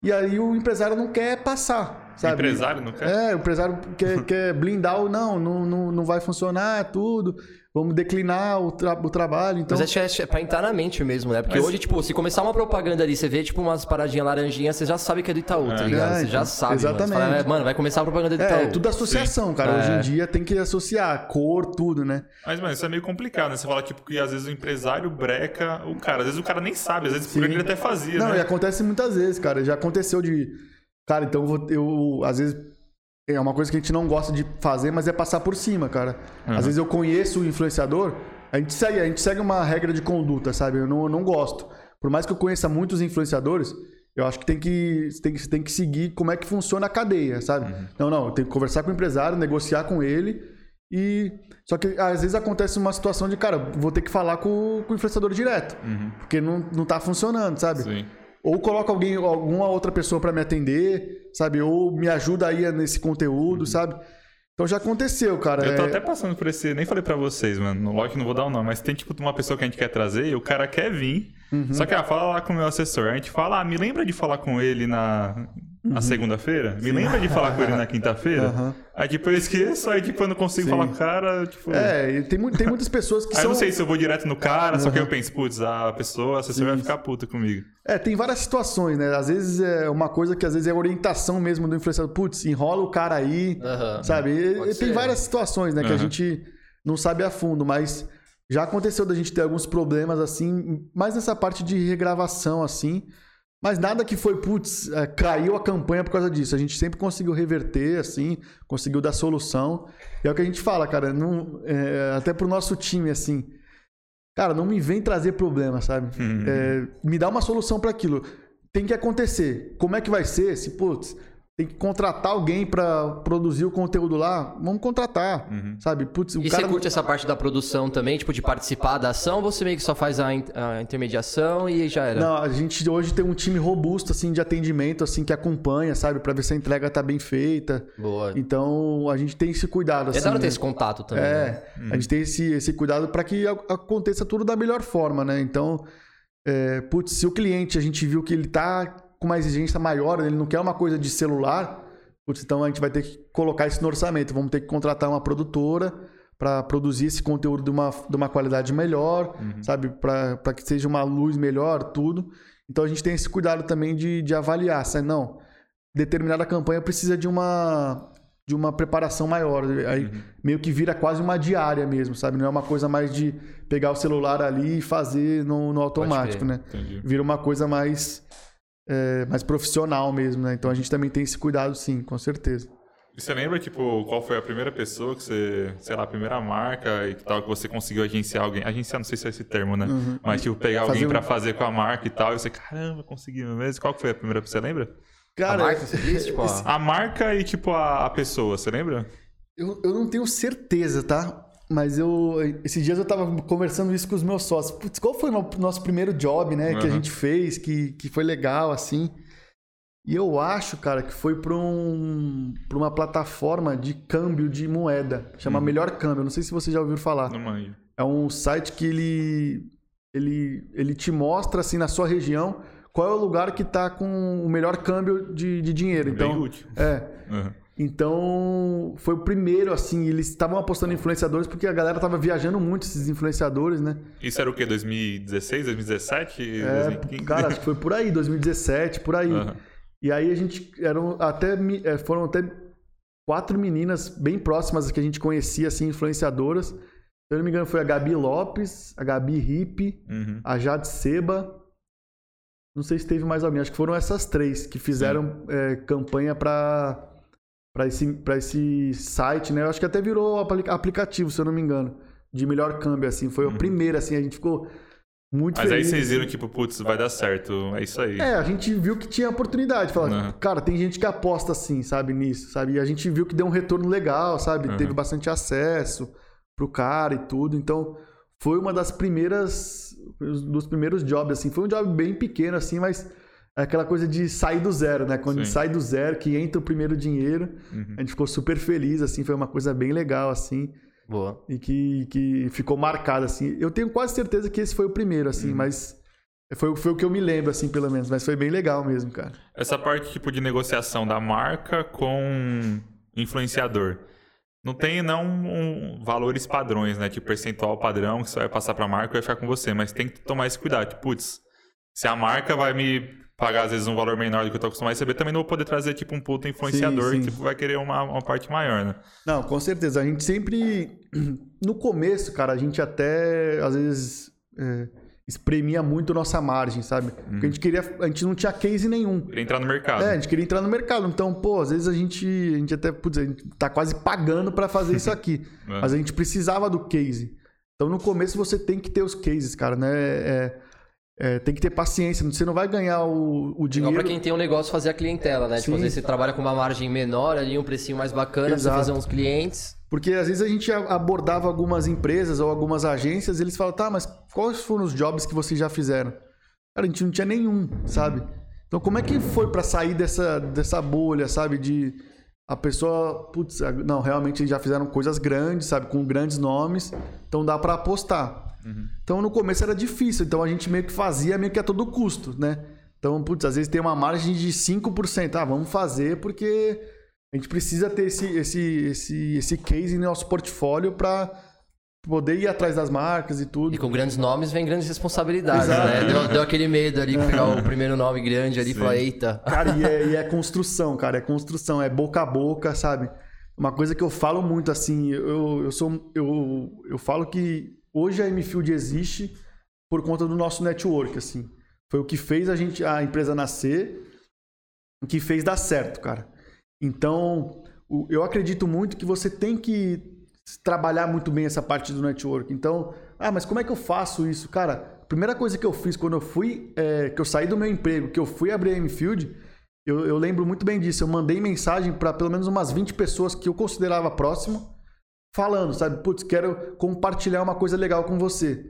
E aí o empresário não quer passar, sabe? O empresário não quer? É, o empresário quer, [LAUGHS] quer blindar o não, não, não, não vai funcionar, tudo vamos declinar o, tra o trabalho. Então... Mas acho que é pra entrar na mente mesmo, né? Porque Mas... hoje, tipo, se começar uma propaganda ali, você vê, tipo, umas paradinhas laranjinhas, você já sabe que é do Itaú, tá é. tá ligado? É, você já sabe. Exatamente. Mano. Fala, mano, vai começar a propaganda do é, Itaú. É, tudo associação, Sim. cara. É. Hoje em dia tem que associar cor, tudo, né? Mas, mano, isso é meio complicado, né? Você fala, tipo, que às vezes o empresário breca o cara. Às vezes o cara nem sabe, às vezes Sim. por ele até fazia, Não, né? e acontece muitas vezes, cara. Já aconteceu de... Cara, então eu, vou, eu às vezes é uma coisa que a gente não gosta de fazer, mas é passar por cima, cara. Uhum. Às vezes eu conheço o influenciador, a gente segue, a gente segue uma regra de conduta, sabe? Eu não, eu não gosto. Por mais que eu conheça muitos influenciadores, eu acho que tem que, tem que, tem que seguir como é que funciona a cadeia, sabe? Uhum. Não, não, eu tenho que conversar com o empresário, negociar com ele e... Só que às vezes acontece uma situação de, cara, vou ter que falar com, com o influenciador direto, uhum. porque não, não tá funcionando, sabe? Sim. Ou coloca alguém, alguma outra pessoa para me atender, sabe? Ou me ajuda aí nesse conteúdo, uhum. sabe? Então já aconteceu, cara. Eu tô é... até passando por esse. Nem falei para vocês, mano. Lógico que não vou dar o nome, mas tem tipo uma pessoa que a gente quer trazer e o cara quer vir. Uhum. Só que ela fala lá com o meu assessor. A gente fala, ah, me lembra de falar com ele na, na uhum. segunda-feira? Me lembra de falar com ele na [LAUGHS] quinta-feira? Uhum. Aí tipo, eu esqueço, aí tipo, eu não consigo Sim. falar com o cara, tipo... É, tem, tem muitas pessoas que aí são... eu não sei se eu vou direto no cara, uhum. só que eu penso, putz, a pessoa, a assessora vai ficar puta comigo. É, tem várias situações, né? Às vezes é uma coisa que às vezes é orientação mesmo do influenciador. Putz, enrola o cara aí, sabe? E, tem várias situações, né? Que a gente não sabe a fundo, mas... Já aconteceu da gente ter alguns problemas assim, mais nessa parte de regravação assim, mas nada que foi, putz, é, caiu a campanha por causa disso. A gente sempre conseguiu reverter, assim, conseguiu dar solução. E é o que a gente fala, cara, não, é, até pro nosso time, assim. Cara, não me vem trazer problema, sabe? Uhum. É, me dá uma solução para aquilo. Tem que acontecer. Como é que vai ser? Se, putz, tem que contratar alguém para produzir o conteúdo lá, vamos contratar, uhum. sabe? Putz, o e cara... você curte essa parte da produção também, tipo, de participar da ação, ou você meio que só faz a, a, intermediação e já era? Não, a gente hoje tem um time robusto, assim, de atendimento, assim, que acompanha, sabe? para ver se a entrega tá bem feita. Boa. Então, a gente tem esse cuidado, assim. É da hora ter né? esse contato também, É, né? a gente tem esse, esse cuidado para que aconteça tudo da melhor forma, né? Então, é, putz, se o cliente, a gente viu que ele tá com uma exigência maior, ele não quer uma coisa de celular, então a gente vai ter que colocar isso no orçamento. Vamos ter que contratar uma produtora para produzir esse conteúdo de uma, de uma qualidade melhor, uhum. sabe? Para que seja uma luz melhor, tudo. Então a gente tem esse cuidado também de, de avaliar, sabe? Não, determinada campanha precisa de uma de uma preparação maior. Aí uhum. meio que vira quase uma diária mesmo, sabe? Não é uma coisa mais de pegar o celular ali e fazer no, no automático, né? Entendi. Vira uma coisa mais é, mais profissional mesmo, né? Então a gente também tem esse cuidado, sim, com certeza. E você lembra, tipo, qual foi a primeira pessoa que você, sei lá, a primeira marca e tal, que você conseguiu agenciar alguém? Agenciar, não sei se é esse termo, né? Uhum. Mas, tipo, pegar fazer alguém um... para fazer com a marca e tal, e você, caramba, conseguiu mesmo. Qual foi a primeira, você lembra? Cara, a marca, você disse? Tipo, [LAUGHS] a... a marca e, tipo, a, a pessoa, você lembra? Eu, eu não tenho certeza, tá? Mas eu. Esses dias eu tava conversando isso com os meus sócios. Putz, qual foi o nosso primeiro job, né? Uhum. Que a gente fez, que, que foi legal, assim. E eu acho, cara, que foi para um, pra uma plataforma de câmbio de moeda. Chama uhum. Melhor Câmbio. Não sei se você já ouviu falar. Não manjo. É um site que ele, ele, ele te mostra, assim, na sua região, qual é o lugar que tá com o melhor câmbio de, de dinheiro. Bem então, útil. É. Uhum. Então, foi o primeiro, assim, eles estavam apostando em influenciadores porque a galera tava viajando muito, esses influenciadores, né? Isso era o quê? 2016, 2017? É, 2015? Cara, acho que foi por aí, 2017, por aí. Uhum. E aí a gente, eram até, é, foram até quatro meninas bem próximas que a gente conhecia, assim, influenciadoras. Se eu não me engano, foi a Gabi Lopes, a Gabi Hip, uhum. a Jade Seba. Não sei se teve mais alguém, acho que foram essas três que fizeram é, campanha para para esse, pra esse site, né? Eu acho que até virou aplicativo, se eu não me engano, de melhor câmbio, assim. Foi uhum. o primeiro, assim, a gente ficou muito Mas feliz. aí vocês viram, tipo, putz, vai dar certo, é isso aí. É, a gente viu que tinha oportunidade. Falar, uhum. cara, tem gente que aposta assim, sabe, nisso, sabe? E a gente viu que deu um retorno legal, sabe? Uhum. Teve bastante acesso pro cara e tudo. Então, foi uma das primeiras, dos primeiros jobs, assim. Foi um job bem pequeno, assim, mas aquela coisa de sair do zero, né? Quando sai do zero, que entra o primeiro dinheiro, uhum. a gente ficou super feliz, assim, foi uma coisa bem legal, assim. Boa. E que, que ficou marcado, assim. Eu tenho quase certeza que esse foi o primeiro, assim, uhum. mas foi, foi o que eu me lembro, assim, pelo menos. Mas foi bem legal mesmo, cara. Essa parte, tipo, de negociação da marca com influenciador. Não tem não um, valores padrões, né? Tipo, percentual padrão que você vai passar pra marca e vai ficar com você. Mas tem que tomar esse cuidado. Tipo, putz, se a marca vai me pagar, às vezes, um valor menor do que eu tô acostumado a receber, também não vou poder trazer, tipo, um puto influenciador sim, sim. que tipo, vai querer uma, uma parte maior, né? Não, com certeza. A gente sempre... [CLEARS THROAT] No começo, cara, a gente até, às vezes... É espremia muito nossa margem, sabe? Porque a uhum. gente queria, a gente não tinha case nenhum. Queria entrar no mercado. É, a gente queria entrar no mercado. Então, pô, às vezes a gente, a gente até, putz, a gente tá quase pagando para fazer isso aqui. [LAUGHS] é. Mas a gente precisava do case. Então, no começo você tem que ter os cases, cara, né? É, é, tem que ter paciência, você não vai ganhar o, o dinheiro. Igual pra quem tem um negócio fazer a clientela, né? Sim. Tipo, às vezes você trabalha com uma margem menor ali, um precinho mais bacana, Exato. pra você fazer uns clientes. Porque às vezes a gente abordava algumas empresas ou algumas agências e eles falam, tá, mas quais foram os jobs que vocês já fizeram? Cara, a gente não tinha nenhum, sabe? Então como é que foi para sair dessa, dessa bolha, sabe? De a pessoa, putz, não, realmente já fizeram coisas grandes, sabe? Com grandes nomes, então dá para apostar. Uhum. Então no começo era difícil, então a gente meio que fazia meio que a todo custo, né? Então, putz, às vezes tem uma margem de 5%. Ah, vamos fazer porque a gente precisa ter esse, esse, esse, esse case no nosso portfólio para poder ir atrás das marcas e tudo. E com grandes nomes vem grandes responsabilidades, Exato. né? Deu, deu, aquele medo ali, pegar o primeiro nome grande ali e falar, eita. Cara, e é, [LAUGHS] e é, construção, cara, é construção, é boca a boca, sabe? Uma coisa que eu falo muito assim, eu, eu sou eu, eu falo que hoje a Mfield existe por conta do nosso network, assim. Foi o que fez a gente, a empresa nascer, o que fez dar certo, cara. Então, eu acredito muito que você tem que trabalhar muito bem essa parte do network. Então, ah, mas como é que eu faço isso? Cara, a primeira coisa que eu fiz quando eu fui, é, que eu saí do meu emprego, que eu fui abrir a Mfield, eu, eu lembro muito bem disso. Eu mandei mensagem para pelo menos umas 20 pessoas que eu considerava próximo falando, sabe? Putz, quero compartilhar uma coisa legal com você.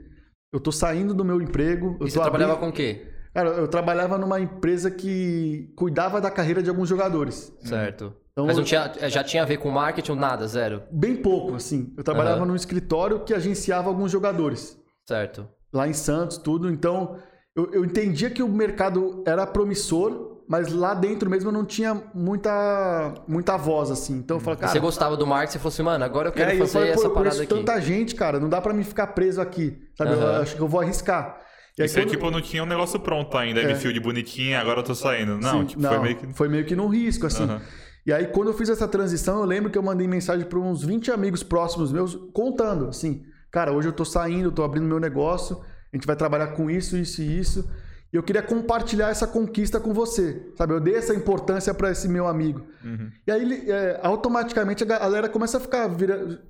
Eu tô saindo do meu emprego. e você trabalhava com o quê? Cara, eu trabalhava numa empresa que cuidava da carreira de alguns jogadores. Certo. Então, Mas não tinha, já tinha a ver com marketing ou nada, zero? Bem pouco, assim. Eu trabalhava uhum. num escritório que agenciava alguns jogadores. Certo. Lá em Santos, tudo. Então, eu, eu entendia que o mercado era promissor, mas lá dentro mesmo eu não tinha muita, muita voz, assim. Então eu falei, cara. Você gostava do marketing e falou assim, mano, agora eu quero é, fazer eu falei, essa parada aqui. tanta gente, cara, não dá para mim ficar preso aqui. Sabe? Uhum. Eu acho que eu vou arriscar. E aí, Isso quando... tipo, não tinha um negócio pronto ainda, é. de bonitinha, agora eu tô saindo. Não, Sim, tipo, não, foi meio que. Foi meio que num risco, assim. Uhum. E aí, quando eu fiz essa transição, eu lembro que eu mandei mensagem para uns 20 amigos próximos meus, contando, assim, cara, hoje eu tô saindo, tô abrindo meu negócio, a gente vai trabalhar com isso, isso e isso. E eu queria compartilhar essa conquista com você, sabe? Eu dei essa importância para esse meu amigo. Uhum. E aí, é, automaticamente, a galera começa a ficar, vira,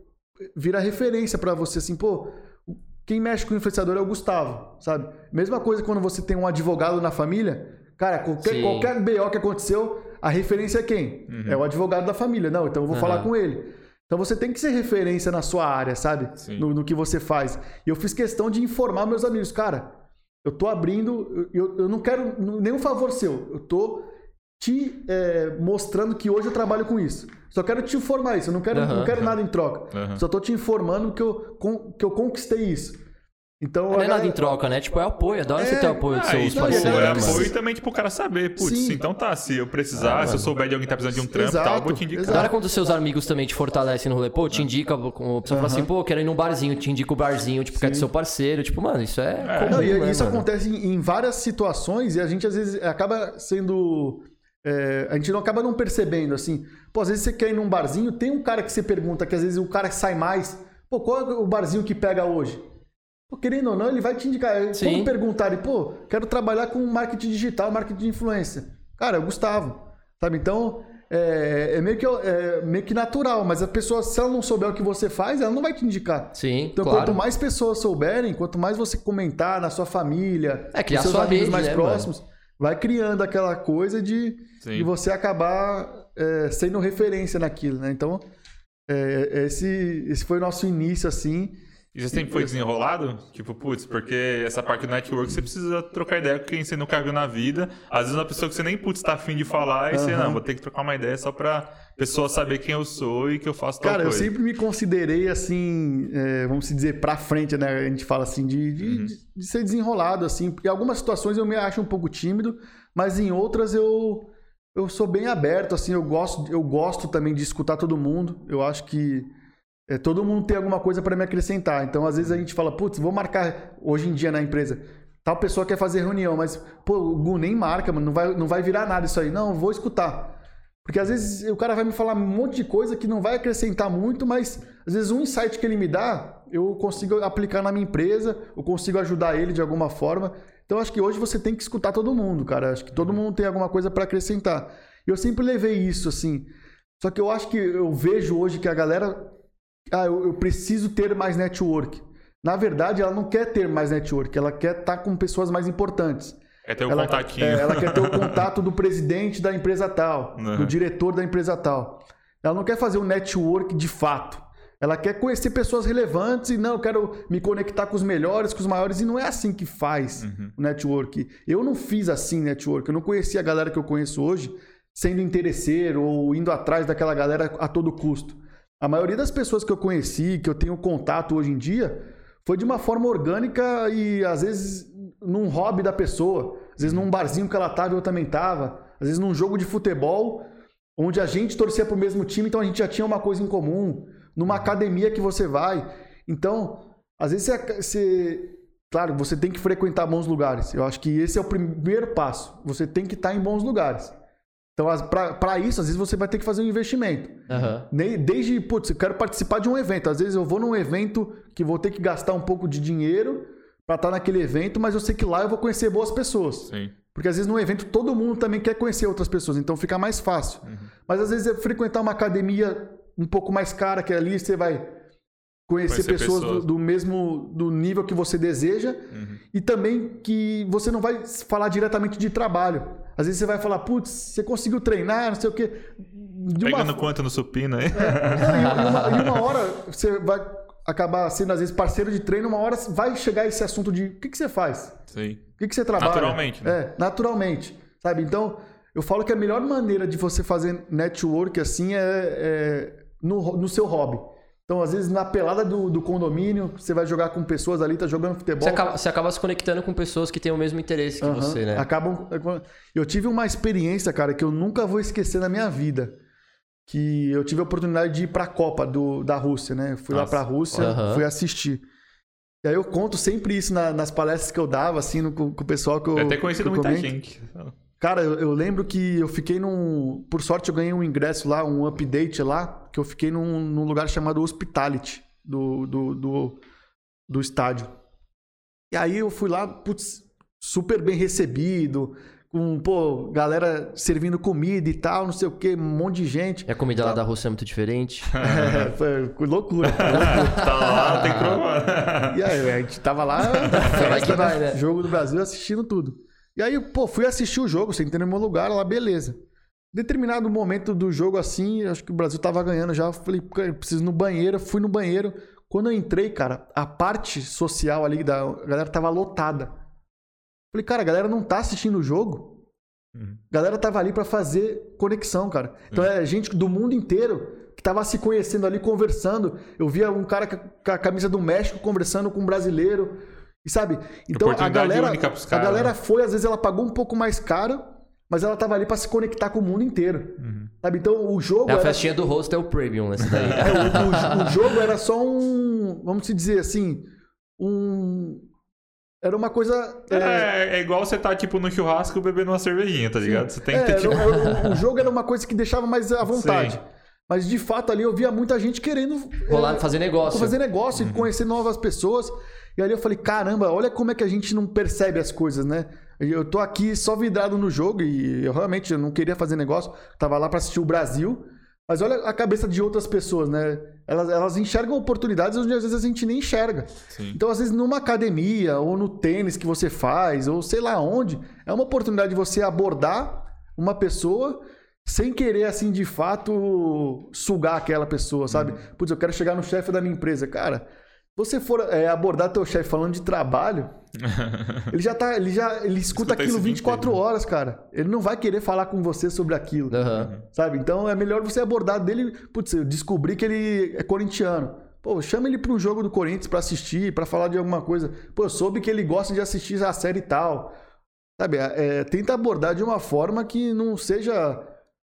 vira referência para você, assim, pô, quem mexe com o influenciador é o Gustavo, sabe? Mesma coisa quando você tem um advogado na família, cara, qualquer, qualquer BO que aconteceu, a referência é quem? Uhum. É o advogado da família. Não, então eu vou uhum. falar com ele. Então você tem que ser referência na sua área, sabe? No, no, que você faz. E eu fiz questão de informar meus amigos, cara, eu tô abrindo, eu, eu não quero nenhum favor seu. Eu tô te é, mostrando que hoje eu trabalho com isso. Só quero te informar isso. Eu não quero, uhum, não quero nada em troca. Uhum. Só tô te informando que eu, que eu conquistei isso. Então, não é nada em troca, né? Tipo, é apoio. Da hora é... você ter apoio dos ah, seus parceiros. É apoio e também, tipo, o cara saber. Putz, Sim. então tá, se eu precisar, ah, se eu souber de alguém que tá precisando de um trampo e tal, eu vou te indicar. Da hora quando os seus amigos também te fortalecem no rolê, pô, te indica, a pessoa fala assim, pô, quero ir num barzinho, te indica o barzinho, tipo, Sim. quer do seu parceiro. Tipo, mano, isso é, é. comum, não, e, né, Isso mano? acontece em, em várias situações e a gente, às vezes, acaba sendo... É, a gente não acaba não percebendo, assim. Pô, às vezes você quer ir num barzinho, tem um cara que você pergunta, que às vezes o cara sai mais. Pô, qual é o barzinho que pega hoje? Querendo ou não, ele vai te indicar. Sim. Quando perguntarem, pô, quero trabalhar com marketing digital, marketing de influência. Cara, é o Gustavo. Sabe? Então, é, é, meio que, é meio que natural, mas a pessoa, se ela não souber o que você faz, ela não vai te indicar. Sim. Então, claro. quanto mais pessoas souberem, quanto mais você comentar na sua família, é, criar seus sua amigos rede, mais né, próximos, mano? vai criando aquela coisa de, de você acabar é, sendo referência naquilo, né? Então, é, esse, esse foi o nosso início, assim. E você sempre foi desenrolado? Tipo, putz, porque essa parte do network você precisa trocar ideia com quem você nunca viu na vida. Às vezes uma pessoa que você nem, putz, tá afim de falar, e uhum. você, não, vou ter que trocar uma ideia só pra pessoa saber quem eu sou e que eu faço tal Cara, coisa. eu sempre me considerei, assim, é, vamos dizer, pra frente, né? A gente fala assim, de, de, uhum. de ser desenrolado, assim. Porque em algumas situações eu me acho um pouco tímido, mas em outras eu eu sou bem aberto, assim, eu gosto, eu gosto também de escutar todo mundo. Eu acho que é, todo mundo tem alguma coisa para me acrescentar. Então, às vezes a gente fala, putz, vou marcar hoje em dia na empresa. Tal pessoa quer fazer reunião, mas, pô, o Gu nem marca, mano, não vai, não vai virar nada isso aí. Não, vou escutar. Porque às vezes o cara vai me falar um monte de coisa que não vai acrescentar muito, mas às vezes um insight que ele me dá, eu consigo aplicar na minha empresa, eu consigo ajudar ele de alguma forma. Então acho que hoje você tem que escutar todo mundo, cara. Acho que todo mundo tem alguma coisa para acrescentar. Eu sempre levei isso assim. Só que eu acho que eu vejo hoje que a galera ah, eu, eu preciso ter mais network. Na verdade, ela não quer ter mais network, ela quer estar tá com pessoas mais importantes. Quer ter o ela, contatinho. É, ela quer ter o [LAUGHS] contato do presidente da empresa tal, uhum. do diretor da empresa tal. Ela não quer fazer um network de fato. Ela quer conhecer pessoas relevantes e não, eu quero me conectar com os melhores, com os maiores, e não é assim que faz uhum. o network. Eu não fiz assim network, eu não conheci a galera que eu conheço hoje sendo interesseiro ou indo atrás daquela galera a todo custo. A maioria das pessoas que eu conheci, que eu tenho contato hoje em dia, foi de uma forma orgânica e às vezes num hobby da pessoa, às vezes num barzinho que ela estava eu também estava, às vezes num jogo de futebol onde a gente torcia para o mesmo time, então a gente já tinha uma coisa em comum, numa academia que você vai. Então, às vezes você, você claro, você tem que frequentar bons lugares. Eu acho que esse é o primeiro passo. Você tem que estar em bons lugares. Então, para isso, às vezes você vai ter que fazer um investimento. Uhum. Desde, putz, eu quero participar de um evento. Às vezes eu vou num evento que vou ter que gastar um pouco de dinheiro para estar naquele evento, mas eu sei que lá eu vou conhecer boas pessoas. Sim. Porque às vezes no evento todo mundo também quer conhecer outras pessoas, então fica mais fácil. Uhum. Mas às vezes é frequentar uma academia um pouco mais cara, que ali você vai conhecer, conhecer pessoas, pessoas. Do, do, mesmo do nível que você deseja uhum. e também que você não vai falar diretamente de trabalho. Às vezes você vai falar, putz, você conseguiu treinar, não sei o quê. De Pegando uma... quanto no supino aí? É, e, uma, e uma hora você vai acabar sendo, às vezes, parceiro de treino, uma hora vai chegar esse assunto de o que, que você faz? Sim. O que, que você trabalha? Naturalmente, né? É, naturalmente. Sabe? Então, eu falo que a melhor maneira de você fazer network assim é, é no, no seu hobby. Então, às vezes, na pelada do, do, condomínio, você vai jogar com pessoas ali, tá jogando futebol. Você acaba, você acaba se conectando com pessoas que têm o mesmo interesse que uhum, você, né? Acabam. Eu tive uma experiência, cara, que eu nunca vou esquecer na minha vida. Que eu tive a oportunidade de ir pra Copa do, da Rússia, né? Fui Nossa. lá pra Rússia, uhum. fui assistir. E aí eu conto sempre isso na, nas palestras que eu dava, assim, no, com, o pessoal que eu. Deve ter conhecido muita comento. gente. Cara, eu, eu, lembro que eu fiquei num. Por sorte, eu ganhei um ingresso lá, um update lá, que eu fiquei num, num lugar chamado Hospitality do, do, do, do, estádio. E aí eu fui lá, putz, super bem recebido, com, pô, galera servindo comida e tal, não sei o que, um monte de gente. E a comida lá da Rússia é muito diferente? [LAUGHS] é, foi loucura. [LAUGHS] tá lá, tem que provar. E aí, a gente tava lá, vai que vai, né? jogo do Brasil, assistindo tudo. E aí, pô, fui assistir o jogo, sentei no meu lugar lá, beleza. Determinado momento do jogo, assim, acho que o Brasil tava ganhando já. Falei, preciso ir no banheiro, fui no banheiro. Quando eu entrei, cara, a parte social ali da galera tava lotada. Falei, cara, a galera não tá assistindo o jogo. Uhum. A galera tava ali para fazer conexão, cara. Então uhum. é gente do mundo inteiro que tava se conhecendo ali, conversando. Eu via um cara com a camisa do México conversando com um brasileiro. E sabe? Então a galera, a galera né? foi, às vezes ela pagou um pouco mais caro, mas ela tava ali para se conectar com o mundo inteiro. Uhum. Sabe? Então o jogo. É a era... festinha do hostel premium nessa daí. é, o, o, o, jogo era só um. Vamos dizer assim. Um. Era uma coisa. É, é, é igual você tá, tipo, no churrasco bebendo uma cervejinha, tá ligado? Você tem que é, ter. Era, o, o jogo era uma coisa que deixava mais à [LAUGHS] vontade. Sim. Mas de fato ali eu via muita gente querendo. Rolar, é, fazer negócio. Fazer negócio uhum. e conhecer novas pessoas. E ali eu falei, caramba, olha como é que a gente não percebe as coisas, né? Eu tô aqui só vidrado no jogo e eu realmente eu não queria fazer negócio, tava lá para assistir o Brasil. Mas olha a cabeça de outras pessoas, né? Elas, elas enxergam oportunidades onde às vezes a gente nem enxerga. Sim. Então, às vezes, numa academia ou no tênis que você faz, ou sei lá onde, é uma oportunidade de você abordar uma pessoa sem querer, assim, de fato, sugar aquela pessoa, sabe? Uhum. Putz, eu quero chegar no chefe da minha empresa. Cara, você for é, abordar teu chefe falando de trabalho, [LAUGHS] ele já tá. Ele já ele escuta, escuta aquilo 24 horas, cara. Ele não vai querer falar com você sobre aquilo. Uhum. Sabe? Então é melhor você abordar dele. Putz, eu descobri que ele é corintiano. Pô, chama ele para um jogo do Corinthians para assistir, para falar de alguma coisa. Pô, eu soube que ele gosta de assistir a série e tal. Sabe? É, tenta abordar de uma forma que não seja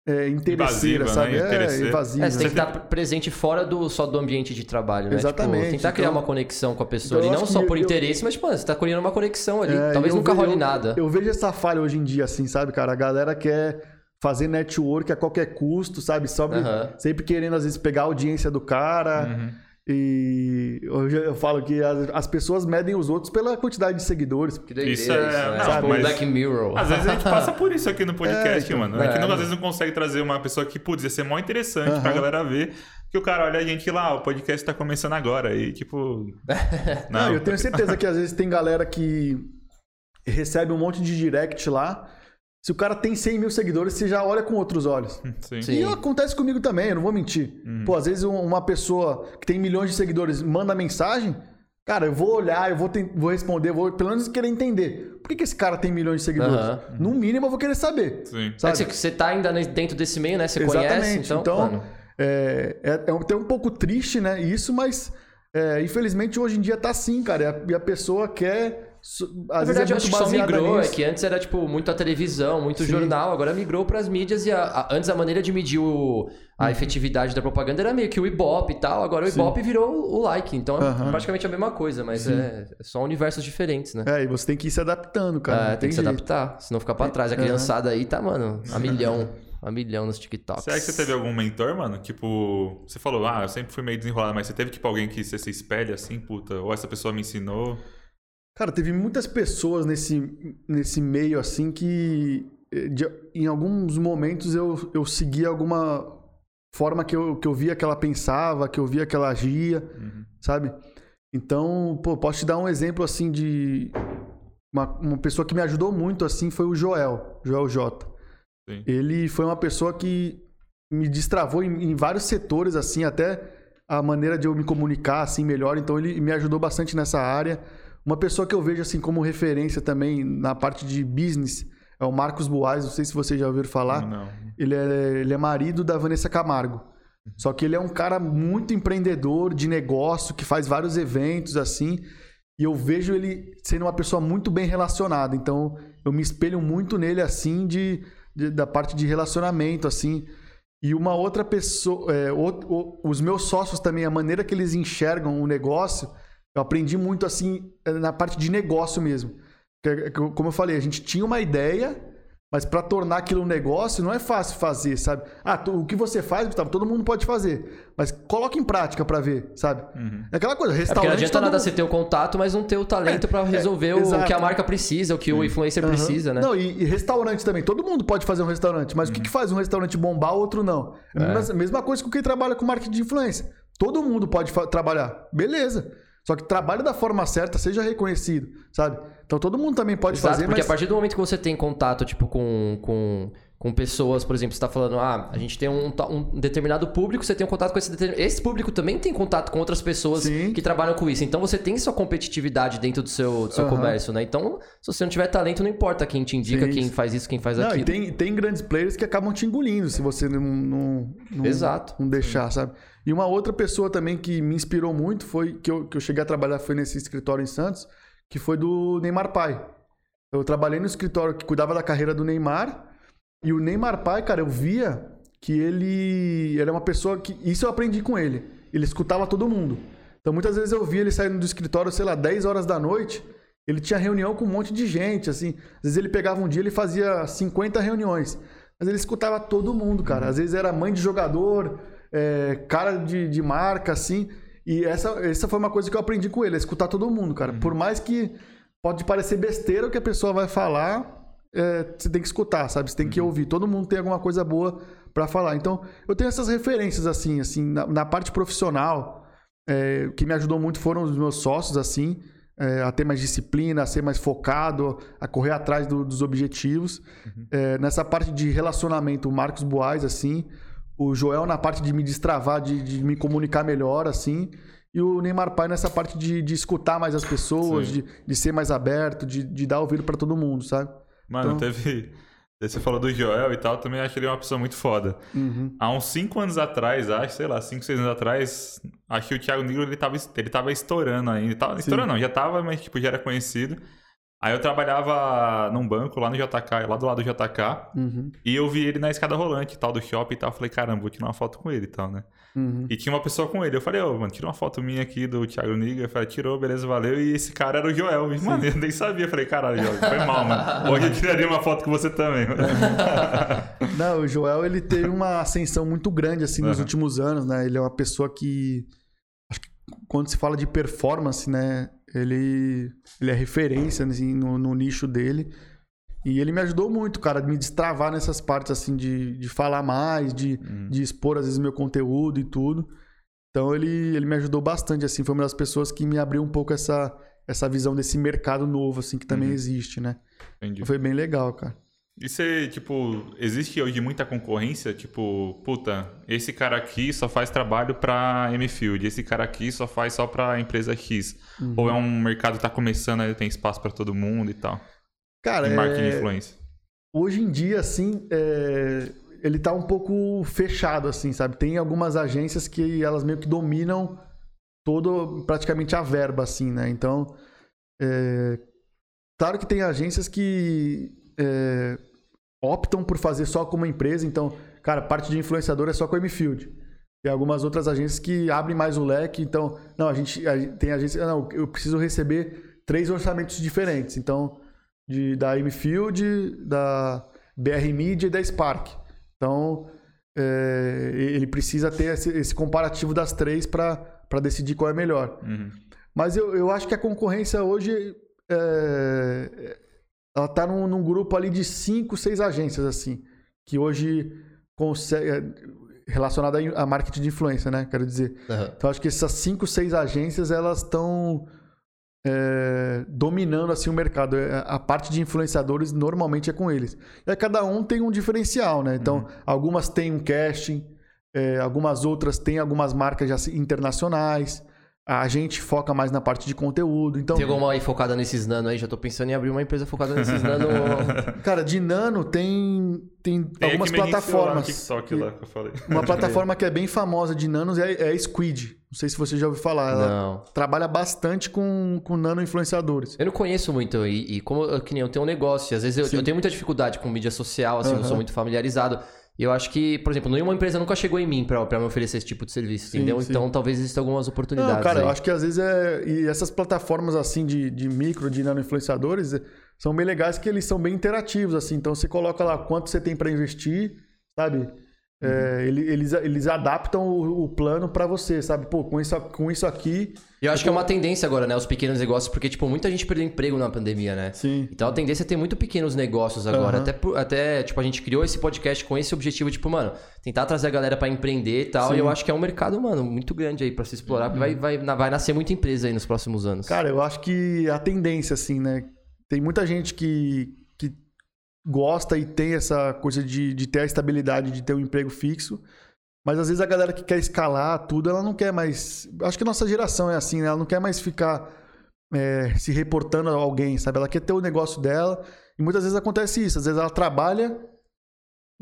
é, interesseira, Invasiva, sabe? Né? É, invasiva. É, você tem que estar presente fora do, só do ambiente de trabalho, né? Exatamente. Tipo, tentar então, criar uma conexão com a pessoa então, ali, não só por eu, interesse, mas, mano, você está criando uma conexão ali. É, Talvez nunca role nada. Eu, eu vejo essa falha hoje em dia, assim, sabe, cara? A galera quer fazer network a qualquer custo, sabe? Sobre, uhum. Sempre querendo, às vezes, pegar a audiência do cara. Uhum. E hoje eu falo que as, as, pessoas medem os outros pela quantidade de seguidores. Que doideira, isso é, isso, né? Sabe? Mas, Black Mirror. Às vezes a gente passa por isso aqui no [LAUGHS] podcast, é, então, mano. É, a gente não, às vezes não consegue trazer uma pessoa que, putz, ia ser mó interessante uhum. pra galera ver. Que o cara olha a gente lá, o podcast tá começando agora. E tipo. não. não, eu tenho certeza que às vezes tem galera que recebe um monte de direct lá. Se o cara tem 100 mil seguidores, você já olha com outros olhos. Sim. [LAUGHS] Sim. E acontece comigo também, eu não vou mentir. Uhum. Pô, às vezes uma pessoa que tem milhões de seguidores manda mensagem, cara, eu vou olhar, eu vou, vou responder, vou pelo menos querer entender. Por que, que esse cara tem milhões de seguidores? Uhum. No mínimo eu vou querer saber. Sim. Sabe? É que você tá ainda dentro desse meio, né? Você Exatamente. conhece, então... então é, é, é até um pouco triste, né? Isso, mas é, infelizmente hoje em dia tá assim, cara. E a, a pessoa quer às Na verdade, é eu acho que só migrou, nisso. é que antes era tipo muito a televisão, muito Sim. jornal, agora migrou para as mídias e a, a, antes a maneira de medir o, a uhum. efetividade da propaganda era meio que o Ibope e tal, agora o Ibope Sim. virou o like, então uhum. é praticamente a mesma coisa, mas é, é, só universos diferentes, né? É, e você tem que ir se adaptando, cara. É, tem, tem que jeito. se adaptar, senão ficar para trás. A criançada uhum. aí tá, mano, a [LAUGHS] milhão. a milhão nos TikToks. Será que você teve algum mentor, mano? Tipo, você falou, ah, eu sempre fui meio desenrolado, mas você teve, tipo, alguém que você se espelha assim, puta, ou essa pessoa me ensinou? Cara, teve muitas pessoas nesse, nesse meio assim que eh, de, em alguns momentos eu, eu seguia alguma forma que eu, que eu via que ela pensava, que eu via que ela agia, uhum. sabe? Então, pô, posso te dar um exemplo assim de uma, uma pessoa que me ajudou muito assim foi o Joel, Joel J. Sim. Ele foi uma pessoa que me destravou em, em vários setores assim, até a maneira de eu me comunicar assim melhor, então ele me ajudou bastante nessa área. Uma pessoa que eu vejo assim como referência também na parte de business é o Marcos Boaz, não sei se vocês já ouviram falar. Não. Ele é, ele é marido da Vanessa Camargo. Só que ele é um cara muito empreendedor de negócio, que faz vários eventos assim. E eu vejo ele sendo uma pessoa muito bem relacionada. Então, eu me espelho muito nele assim de, de da parte de relacionamento assim. E uma outra pessoa, é, os meus sócios também, a maneira que eles enxergam o negócio, eu aprendi muito assim na parte de negócio mesmo. Como eu falei, a gente tinha uma ideia, mas para tornar aquilo um negócio não é fácil fazer, sabe? Ah, o que você faz, Gustavo, todo mundo pode fazer. Mas coloca em prática para ver, sabe? Uhum. É aquela coisa, restaurante... É não adianta nada mundo... você ter o contato, mas não ter o talento é, para resolver é, o que a marca precisa, o que o influencer uhum. precisa, né? Não, e, e, restaurante também. Todo mundo pode fazer um restaurante, mas uhum. o que, uhum. que faz um restaurante bombar, o outro não? É a mesma, mesma coisa com quem trabalha com marketing de influência. Todo mundo pode trabalhar. Beleza. Só que trabalhe da forma certa, seja reconhecido, sabe? Então todo mundo também pode Exato, fazer, porque mas... a partir do momento que você tem contato, tipo, com, com, com pessoas, por exemplo, você está falando, ah, a gente tem um, um, determinado público, você tem um contato com esse determinado... Esse público também tem contato com outras pessoas Sim. que trabalham com isso. Então você tem sua competitividade dentro do seu, do seu uhum. comércio, né? Então, se você não tiver talento, não importa quem te indica, Sim. quem faz isso, quem faz não, aquilo. E tem, tem grandes players que acabam te engolindo se você não, não, não, Exato. não deixar, sabe? E uma outra pessoa também que me inspirou muito foi que eu, que eu cheguei a trabalhar foi nesse escritório em Santos, que foi do Neymar Pai. Eu trabalhei no escritório que cuidava da carreira do Neymar. E o Neymar Pai, cara, eu via que ele, era uma pessoa que. Isso eu aprendi com ele. Ele escutava todo mundo. Então muitas vezes eu via ele saindo do escritório, sei lá, 10 horas da noite. Ele tinha reunião com um monte de gente, assim. Às vezes ele pegava um dia, ele fazia 50 reuniões. Mas ele escutava todo mundo, cara. Às vezes era mãe de jogador, é, cara de, de marca, assim. E essa, essa foi uma coisa que eu aprendi com ele, é escutar todo mundo, cara. Uhum. Por mais que pode parecer besteira o que a pessoa vai falar, é, você tem que escutar, sabe? Você tem que uhum. ouvir. Todo mundo tem alguma coisa boa para falar. Então, eu tenho essas referências, assim, assim, na, na parte profissional, é, o que me ajudou muito foram os meus sócios, assim, é, a ter mais disciplina, a ser mais focado, a correr atrás do, dos objetivos. Uhum. É, nessa parte de relacionamento, o Marcos Boaz, assim, o Joel na parte de me destravar, de, de me comunicar melhor, assim. e o Neymar Pai nessa parte de, de escutar mais as pessoas, de, de ser mais aberto, de, de dar ouvido para todo mundo, sabe? Mano, então... teve. Você falou do Joel e tal, também acho ele uma pessoa muito foda. Uhum. Há uns 5 anos atrás, acho, sei lá, 5, 6 anos atrás, acho que o Thiago Negro ele tava, ele tava estourando ainda. Tava, estourando não, já tava, mas tipo, já era conhecido. Aí eu trabalhava num banco lá no JK, lá do lado do JK, uhum. e eu vi ele na escada rolante tal, do shopping e tal. Eu falei, caramba, vou tirar uma foto com ele e tal, né? Uhum. E tinha uma pessoa com ele. Eu falei, ô, oh, mano, tira uma foto minha aqui do Thiago Niga. Eu falei, tirou, beleza, valeu. E esse cara era o Joel. Mano, eu nem sabia. Eu falei, caralho, Joel, foi mal, mano. Hoje eu tiraria uma foto com você também. Não, o Joel, ele teve uma ascensão muito grande, assim, nos uhum. últimos anos, né? Ele é uma pessoa que. Acho que quando se fala de performance, né? Ele, ele é referência assim, no, no nicho dele. E ele me ajudou muito, cara, de me destravar nessas partes, assim, de, de falar mais, de, uhum. de expor, às vezes, meu conteúdo e tudo. Então, ele, ele me ajudou bastante, assim. Foi uma das pessoas que me abriu um pouco essa, essa visão desse mercado novo, assim, que também uhum. existe, né? Entendi. Foi bem legal, cara. E você, tipo, existe hoje muita concorrência? Tipo, puta, esse cara aqui só faz trabalho pra M-Field, esse cara aqui só faz só pra empresa X. Uhum. Ou é um mercado que tá começando, aí tem espaço para todo mundo e tal? Cara, de marketing é... influência. Hoje em dia, assim, é... ele tá um pouco fechado, assim, sabe? Tem algumas agências que elas meio que dominam todo, praticamente a verba, assim, né? Então, é... claro que tem agências que é... optam por fazer só como empresa, então, cara, parte de influenciador é só com a M-Field. Tem algumas outras agências que abrem mais o leque, então, não, a gente, a tem agência, não, eu preciso receber três orçamentos diferentes, então de, da Amefield, da BR Media e da Spark. Então, é, ele precisa ter esse, esse comparativo das três para decidir qual é melhor. Uhum. Mas eu, eu acho que a concorrência hoje é, ela está num, num, grupo ali de cinco, seis agências assim que hoje consegue é, relacionada a marketing de influência, né? Quero dizer. Uhum. Então acho que essas cinco, seis agências elas estão é, dominando assim o mercado. É, a parte de influenciadores normalmente é com eles. E cada um tem um diferencial, né? Então, uhum. algumas têm um casting, é, algumas outras têm algumas marcas já internacionais. A gente foca mais na parte de conteúdo. Então, tem alguma aí focada nesses nano aí? Já tô pensando em abrir uma empresa focada nesses nano. [LAUGHS] Cara, de nano tem, tem, tem algumas plataformas. TikTok lá que eu falei. Uma [LAUGHS] plataforma que é bem famosa de nanos é, é a Squid. Não sei se você já ouviu falar. Ela não. trabalha bastante com, com nano influenciadores. Eu não conheço muito. E, e como que nem eu tenho um negócio, às vezes eu, eu tenho muita dificuldade com mídia social, assim, uhum. não sou muito familiarizado. E eu acho que, por exemplo, nenhuma empresa nunca chegou em mim para me oferecer esse tipo de serviço, sim, entendeu? Sim. Então talvez existam algumas oportunidades. Não, cara, aí. eu acho que às vezes é. E essas plataformas assim de, de micro, de nano influenciadores, são bem legais que eles são bem interativos, assim. Então você coloca lá quanto você tem para investir, sabe? É, eles, eles adaptam o, o plano para você, sabe? Pô, com isso, com isso aqui. E eu acho que é uma tendência agora, né? Os pequenos negócios, porque, tipo, muita gente perdeu emprego na pandemia, né? Sim. Então a tendência é ter muito pequenos negócios agora. Uhum. Até, até, tipo, a gente criou esse podcast com esse objetivo, tipo, mano, tentar trazer a galera para empreender e tal. Sim. E eu acho que é um mercado, mano, muito grande aí para se explorar. Uhum. Vai, vai, vai nascer muita empresa aí nos próximos anos. Cara, eu acho que a tendência, assim, né? Tem muita gente que gosta e tem essa coisa de, de ter a estabilidade de ter um emprego fixo. Mas às vezes a galera que quer escalar tudo, ela não quer mais. Acho que a nossa geração é assim, né? Ela não quer mais ficar é, se reportando a alguém, sabe? Ela quer ter o negócio dela. E muitas vezes acontece isso. Às vezes ela trabalha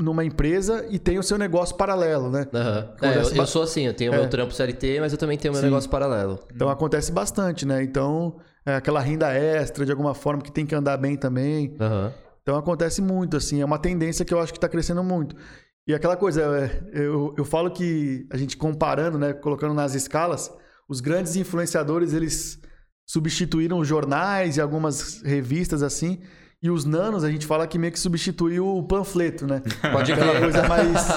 numa empresa e tem o seu negócio paralelo, né? Uhum. É, eu, eu, sou assim, eu tenho o é. meu trampo CLT, mas eu também tenho o meu Sim. negócio paralelo. Então acontece bastante, né? Então, é aquela renda extra, de alguma forma, que tem que andar bem também. Uhum. Então acontece muito, assim, é uma tendência que eu acho que está crescendo muito. E aquela coisa, é, eu, eu falo que a gente comparando, né, colocando nas escalas, os grandes influenciadores, eles substituíram jornais e algumas revistas assim, e os nanos, a gente fala que meio que substituiu o panfleto, né? Pode aquela [LAUGHS] coisa mais,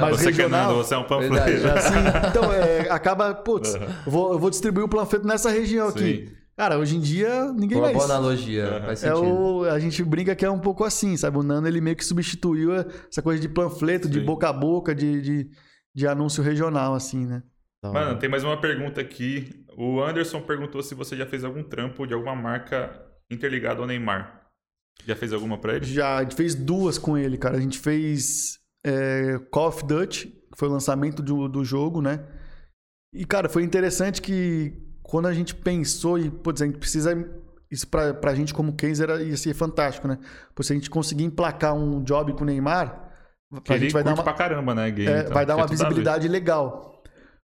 mais você regional. Que é nano, você é um panfleto. Assim, então, é, acaba, putz, uhum. eu, vou, eu vou distribuir o panfleto nessa região Sim. aqui. Cara, hoje em dia ninguém Uma mais. boa analogia, uhum. faz sentido. É o, a gente brinca que é um pouco assim, sabe? O Nano ele meio que substituiu essa coisa de panfleto, Sim. de boca a boca, de, de, de, anúncio regional, assim, né? Mano, tem mais uma pergunta aqui. O Anderson perguntou se você já fez algum trampo de alguma marca interligada ao Neymar. Já fez alguma pra ele? Já, a gente fez duas com ele, cara. A gente fez é, Call of Duty, que foi o lançamento do, do jogo, né? E, cara, foi interessante que quando a gente pensou e, putz, a gente precisa. Isso pra, pra gente como case era, ia ser fantástico, né? Porque se a gente conseguir emplacar um job com o Neymar, a gente vai dar uma, pra caramba, né, game, é, então, vai dar uma visibilidade legal.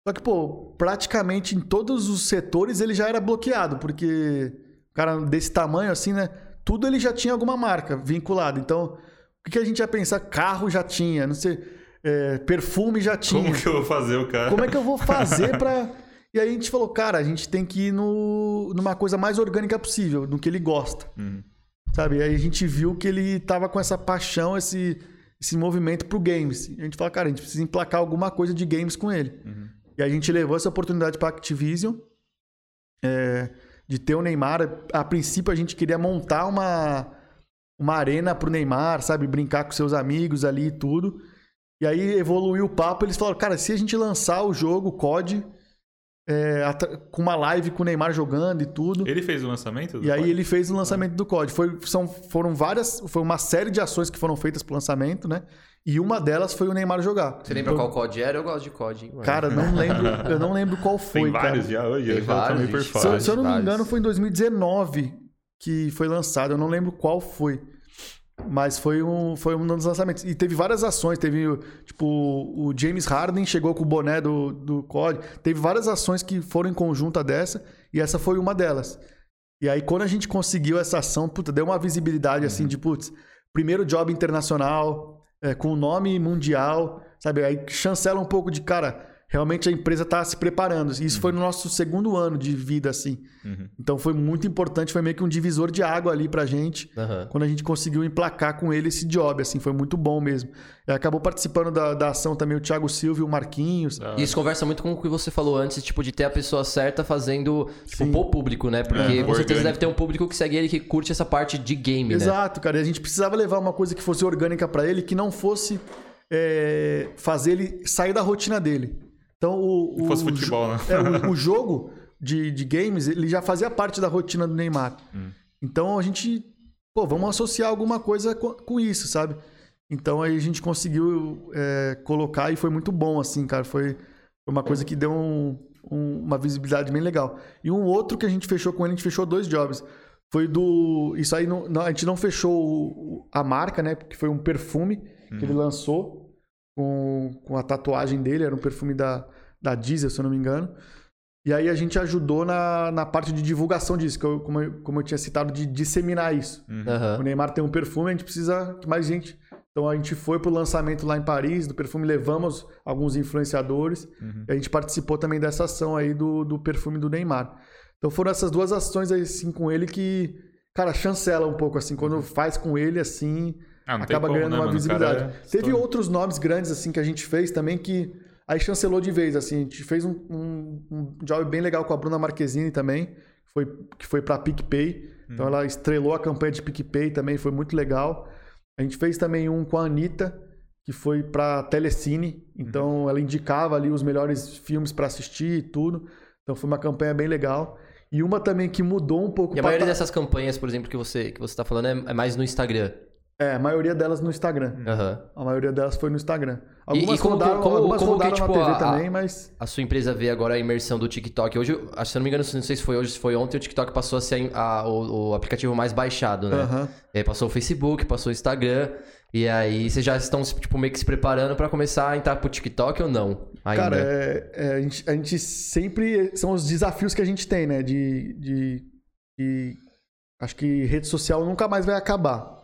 Só que, pô, praticamente em todos os setores ele já era bloqueado, porque o cara desse tamanho assim, né? Tudo ele já tinha alguma marca vinculada. Então, o que a gente ia pensar? Carro já tinha, não sei, é, perfume já tinha. Como que eu vou fazer o cara? Como é que eu vou fazer para [LAUGHS] E aí a gente falou, cara, a gente tem que ir no, numa coisa mais orgânica possível, no que ele gosta. Uhum. Sabe? E aí a gente viu que ele tava com essa paixão, esse, esse movimento pro games. E a gente falou, cara, a gente precisa emplacar alguma coisa de games com ele. Uhum. E a gente levou essa oportunidade pra Activision. É, de ter o Neymar. A princípio a gente queria montar uma, uma arena pro Neymar, sabe? Brincar com seus amigos ali e tudo. E aí evoluiu o papo. Eles falaram, cara, se a gente lançar o jogo, o COD é, com uma live com o Neymar jogando e tudo. Ele fez o lançamento? e aí ele fez o lançamento do COD. Foi, são, foram várias, foi uma série de ações que foram feitas pro lançamento, né? E uma delas foi o Neymar jogar. Você lembra então, qual COD era? Eu gosto de COD. Hein, cara, não lembro, eu não lembro qual [LAUGHS] foi. Tem vários cara. já hoje, Tem eu vários, já se, se eu não me engano, foi em 2019 que foi lançado. Eu não lembro qual foi. Mas foi um, foi um dos lançamentos. E teve várias ações. Teve, tipo, o James Harden chegou com o boné do, do COD. Teve várias ações que foram em conjunta dessa. E essa foi uma delas. E aí, quando a gente conseguiu essa ação, puta, deu uma visibilidade assim de, putz, primeiro job internacional, é, com nome mundial, sabe? Aí chancela um pouco de, cara, realmente a empresa está se preparando. Isso uhum. foi no nosso segundo ano de vida, assim. Uhum. Então foi muito importante, foi meio que um divisor de água ali pra gente, uhum. quando a gente conseguiu emplacar com ele esse job, assim, foi muito bom mesmo. E acabou participando da, da ação também o Thiago Silva e o Marquinhos. E isso conversa muito com o que você falou antes, tipo, de ter a pessoa certa fazendo, tipo, pro público, né? Porque é, com certeza deve ter um público que segue ele que curte essa parte de game, Exato, né? Exato, cara. E a gente precisava levar uma coisa que fosse orgânica para ele, que não fosse é, fazer ele sair da rotina dele. Então, o, o, fosse futebol, né? É, o, o, [LAUGHS] jogo de, de games, ele já fazia parte da rotina do Neymar. Hum. Então, a gente, pô, vamos associar alguma coisa com, com isso, sabe? Então, aí a gente conseguiu é, colocar e foi muito bom, assim, cara. Foi, uma coisa que deu um, um, uma visibilidade bem legal. E um outro que a gente fechou com ele, a gente fechou dois jobs. Foi do. Isso aí, não, a gente não fechou a marca, né? Porque foi um perfume que ele uhum. lançou com, com a tatuagem dele, era um perfume da, da Diesel, se eu não me engano. E aí a gente ajudou na, na parte de divulgação disso, que eu, como, eu, como eu tinha citado, de disseminar isso. Uhum. O Neymar tem um perfume, a gente precisa que mais gente. Então a gente foi pro lançamento lá em Paris do perfume, levamos alguns influenciadores. Uhum. E a gente participou também dessa ação aí do, do perfume do Neymar. Então foram essas duas ações assim com ele que, cara, chancela um pouco assim, quando faz com ele assim, ah, acaba como, ganhando né, uma mano? visibilidade. É... Teve outros nomes grandes assim que a gente fez também que aí chancelou de vez assim. A gente fez um, um, um job bem legal com a Bruna Marquezine também, foi, que foi para PicPay. Hum. Então ela estrelou a campanha de PicPay também, foi muito legal. A gente fez também um com a Anitta, que foi para Telecine. Então uhum. ela indicava ali os melhores filmes para assistir e tudo. Então foi uma campanha bem legal. E uma também que mudou um pouco. E a maioria dessas campanhas, por exemplo, que você que você está falando é, é mais no Instagram. É, a maioria delas no Instagram. Uhum. A maioria delas foi no Instagram. Algumas e, e como, rodaram, como, algumas como rodaram que, tipo, na TV a, também, mas... A sua empresa vê agora a imersão do TikTok. Hoje, se eu não me engano, não sei se foi hoje, se foi ontem, o TikTok passou a ser a, a, o, o, aplicativo mais baixado, né? Uhum. Passou o Facebook, passou o Instagram. E aí, vocês já estão, tipo, meio que se preparando para começar a entrar pro TikTok ou não? Ainda? Cara, é, é, a, gente, a, gente, sempre... São os desafios que a gente tem, né? De... de, de acho que rede social nunca mais vai acabar.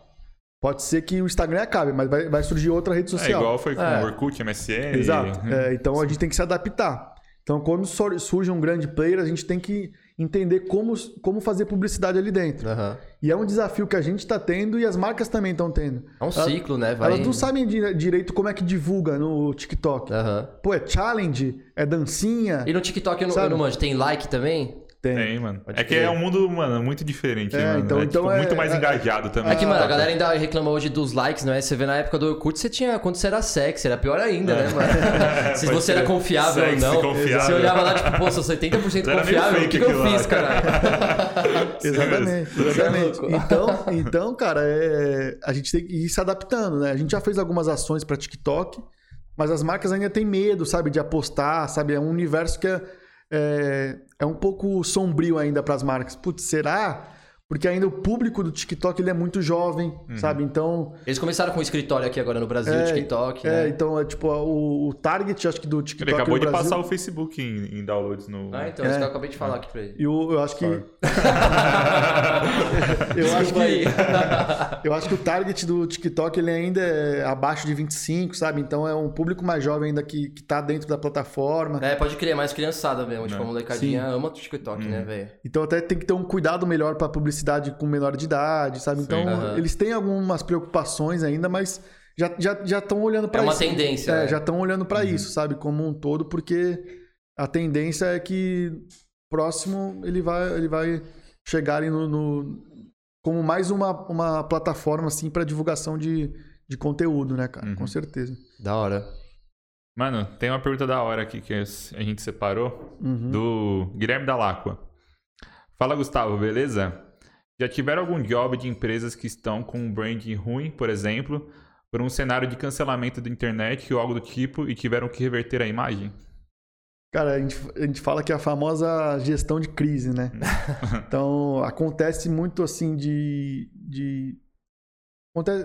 Pode ser que o Instagram acabe, mas vai, vai surgir outra rede é social. É igual foi com é. o Orkut, MSN. Exato. E... É, então a gente tem que se adaptar. Então, quando surge um grande player, a gente tem que entender como, como fazer publicidade ali dentro. Uhum. E é um desafio que a gente está tendo e as marcas também estão tendo. É um ciclo, né? Vai... Elas não sabem direito como é que divulga no TikTok. Uhum. Pô, é challenge, é dancinha. E no TikTok eu não, eu não manjo. Tem like também? Tem. Tem, mano. Pode é que é um mundo, mano, muito diferente, é, mano. Então, é, então tipo, é, muito mais é, engajado também. É que, mano, a galera ainda reclama hoje dos likes, não é? Você vê na época do Orkut, você tinha. Quando você era sexy, era pior ainda, né, mano? [LAUGHS] Se você ser. era confiável sexy, ou não. Confiável. Você olhava lá, tipo, pô, sou [LAUGHS] 70% confiável, o que, que eu fiz, cara? [LAUGHS] exatamente, exatamente. Então, então, cara, é, a gente tem que ir se adaptando, né? A gente já fez algumas ações pra TikTok. Mas as marcas ainda têm medo, sabe, de apostar, sabe? É um universo que é, é, é um pouco sombrio ainda para as marcas. Putz, será? Porque ainda o público do TikTok ele é muito jovem, uhum. sabe? Então. Eles começaram com o escritório aqui agora no Brasil, é, o TikTok. É, né? então é tipo o, o, target, acho que do TikTok. Ele acabou de Brasil... passar o Facebook em, em, downloads no. Ah, então, é. isso que eu acabei de falar aqui pra ele. Eu, eu acho que. [LAUGHS] eu acho que. [LAUGHS] eu acho que o target do TikTok ele ainda é abaixo de 25, sabe? Então é um público mais jovem ainda que, que tá dentro da plataforma. É, pode crer, mais criançada mesmo. Tipo, a molecadinha Sim. ama o TikTok, né, hum. né, velho? Então até tem que ter um cuidado melhor pra publicidade publicidade com menor de idade, sabe? Então, uhum. eles têm algumas preocupações ainda, mas já estão já, já olhando para isso. É uma tendência. É, né? Já estão olhando para uhum. isso, sabe? Como um todo, porque a tendência é que próximo ele vai, ele vai chegar no, no como mais uma, uma plataforma assim para divulgação de, de conteúdo, né, cara? Uhum. Com certeza. Da hora. Mano, tem uma pergunta da hora aqui que a gente separou uhum. do Guilherme Dalacqua. Fala, Gustavo, beleza? Já tiveram algum job de empresas que estão com um branding ruim, por exemplo, por um cenário de cancelamento da internet ou algo do tipo e tiveram que reverter a imagem? Cara, a gente, a gente fala que é a famosa gestão de crise, né? [LAUGHS] então, acontece muito assim de. de...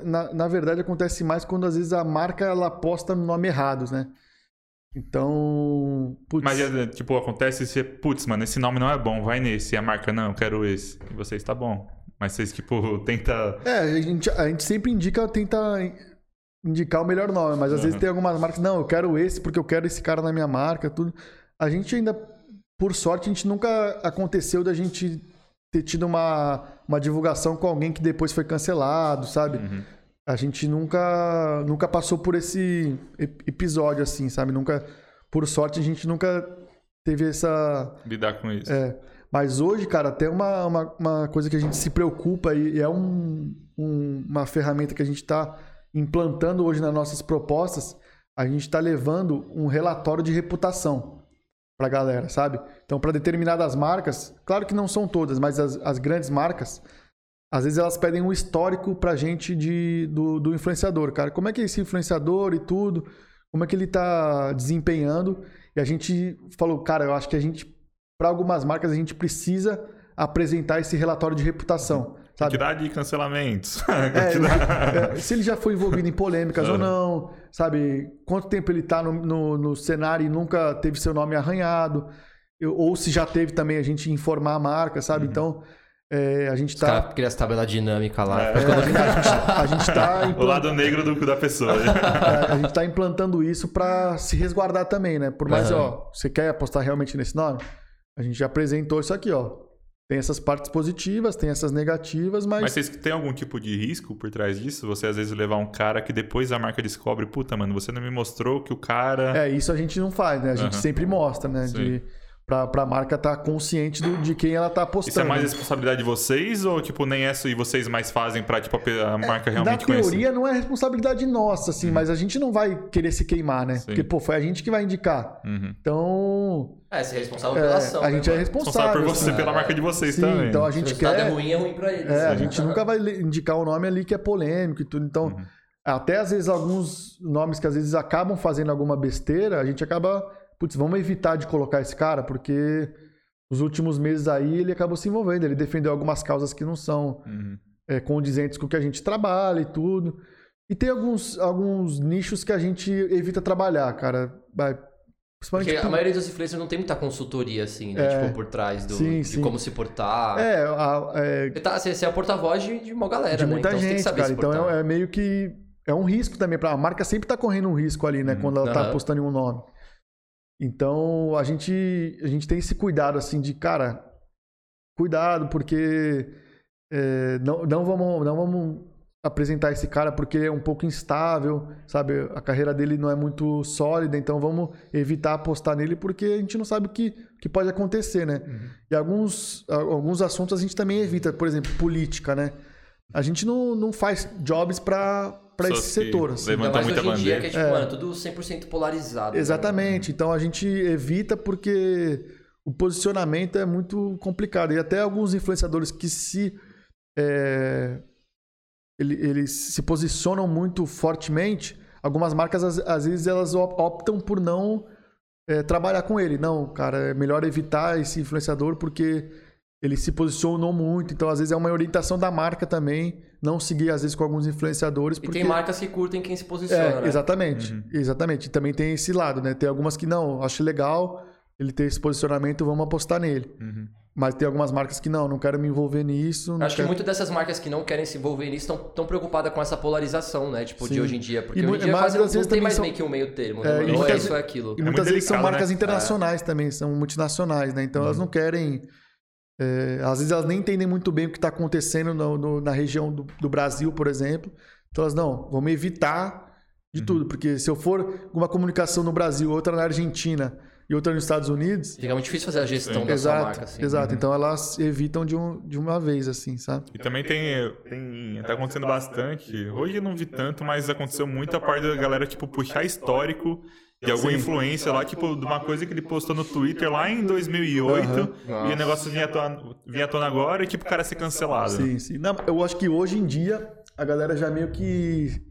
Na, na verdade, acontece mais quando às vezes a marca ela aposta no nome errado, né? Então. Putz. Mas, é, tipo, acontece se, putz, mano, esse nome não é bom, vai nesse. E a marca, não, eu quero esse. E vocês, tá bom. Mas vocês, tipo, [LAUGHS] tenta. É, a gente, a gente sempre indica, tenta indicar o melhor nome, mas às uhum. vezes tem algumas marcas, não, eu quero esse porque eu quero esse cara na minha marca, tudo. A gente ainda, por sorte, a gente nunca aconteceu da gente ter tido uma, uma divulgação com alguém que depois foi cancelado, sabe? Uhum. A gente nunca, nunca passou por esse episódio assim, sabe? Nunca, por sorte, a gente nunca teve essa. Lidar com isso. É. Mas hoje, cara, tem uma, uma, uma coisa que a gente se preocupa e é um, um, uma ferramenta que a gente está implantando hoje nas nossas propostas. A gente está levando um relatório de reputação para a galera, sabe? Então, para determinadas marcas, claro que não são todas, mas as, as grandes marcas, às vezes elas pedem um histórico pra gente de, do, do influenciador, cara. Como é que é esse influenciador e tudo? Como é que ele tá desempenhando? E a gente falou, cara, eu acho que a gente, para algumas marcas, a gente precisa apresentar esse relatório de reputação. Sabe? Quantidade de cancelamentos. É, [LAUGHS] [LAUGHS] é, se ele já foi envolvido em polêmicas ou não, sabe? Quanto tempo ele está no, no, no, cenário e nunca teve seu nome arranhado. Ou se já teve também a gente informar a marca, sabe? Uhum. Então, é, a gente tá. Cria essa tabela dinâmica lá. É, [LAUGHS] a, gente, tá [LAUGHS] implant... O lado negro do da pessoa. [LAUGHS] é, a gente tá implantando isso para se resguardar também, né? Por mais, uhum. ó, você quer apostar realmente nesse nome? A gente já apresentou isso aqui, ó. Tem essas partes positivas, tem essas negativas, mas. Mas vocês têm algum tipo de risco por trás disso? Você às vezes levar um cara que depois a marca descobre, puta, mano, você não me mostrou que o cara. É, isso a gente não faz, né? A gente uhum. sempre mostra, né? Sim. De Pra, pra marca estar tá consciente do, de quem ela tá apostando. Isso é mais responsabilidade de vocês ou, tipo, nem essa e vocês mais fazem pra, tipo, a marca é, realmente conhecer? Na teoria não é responsabilidade nossa, assim, uhum. mas a gente não vai querer se queimar, né? Sim. Porque, pô, foi a gente que vai indicar. Uhum. Então... É, você é responsável pela ação. A gente né, é responsável. por você, assim. pela marca de vocês Sim, também. então a gente Se quer... é ruim, é ruim pra eles. É, a gente nunca vai indicar o nome ali que é polêmico e tudo. Então, uhum. até às vezes alguns nomes que às vezes acabam fazendo alguma besteira, a gente acaba... Putz, vamos evitar de colocar esse cara, porque nos últimos meses aí ele acabou se envolvendo. Ele defendeu algumas causas que não são uhum. é, condizentes com o que a gente trabalha e tudo. E tem alguns, alguns nichos que a gente evita trabalhar, cara. Porque a maioria dos influencers não tem muita consultoria, assim, né? É, tipo, por trás do, sim, de sim. como se portar. É, a, é... Você, tá, você é o porta-voz de, de, uma galera, de né? muita então gente, cara. Então é, é, meio que... É um risco também. Pra, a marca sempre tá correndo um risco ali, né? Uhum. Quando ela uhum. tá apostando em um nome. Então, a gente, a gente tem esse cuidado, assim, de, cara, cuidado, porque é, não, não, vamos, não vamos apresentar esse cara porque é um pouco instável, sabe? A carreira dele não é muito sólida, então vamos evitar apostar nele porque a gente não sabe o que, que pode acontecer, né? Uhum. E alguns, alguns assuntos a gente também evita, por exemplo, política, né? A gente não, não faz jobs para para esse setor. Assim. Levanta muita hoje em dia que é, tipo, é. Mano, tudo 100% polarizado. Né? Exatamente. Né? Então a gente evita porque o posicionamento é muito complicado. E até alguns influenciadores que se. É, eles se posicionam muito fortemente, algumas marcas, às, às vezes, elas optam por não é, trabalhar com ele. Não, cara, é melhor evitar esse influenciador porque ele se posicionou muito. Então, às vezes, é uma orientação da marca também não seguir, às vezes, com alguns influenciadores. Porque... E tem marcas que curtem quem se posiciona. É, né? Exatamente. Uhum. Exatamente. E também tem esse lado, né? Tem algumas que não, acho legal ele ter esse posicionamento, vamos apostar nele. Uhum. Mas tem algumas marcas que não, não quero me envolver nisso. Acho quero... que muitas dessas marcas que não querem se envolver nisso estão tão preocupadas com essa polarização, né? Tipo, Sim. de hoje em dia. Porque e, hoje em dia quase não, não tem mais são... meio que um meio termo. Né? É, não é isso, é aquilo. E muitas é vezes delicado, são marcas né? internacionais é. também, são multinacionais, né? Então uhum. elas não querem. É, às vezes elas nem entendem muito bem o que está acontecendo no, no, na região do, do, Brasil, por exemplo. Então elas, não, vamos evitar de uhum. tudo. Porque se eu for uma comunicação no Brasil, outra na Argentina e outra nos Estados Unidos. Fica muito difícil fazer a gestão Sim. da exato, sua marca. Assim. Exato, uhum. então elas evitam de, um, de uma vez, assim, sabe? E também tem, tem. Tá acontecendo bastante. Hoje eu não vi tanto, mas aconteceu muito a parte da galera, tipo, puxar histórico de alguma Sim. influência lá, tipo, de uma coisa que ele postou no Twitter lá em 2008 uhum. e o negócio vinha à, tona, vinha à tona agora e, tipo, o cara ser cancelado. Sim, sim. Não, eu acho que hoje em dia a galera já meio que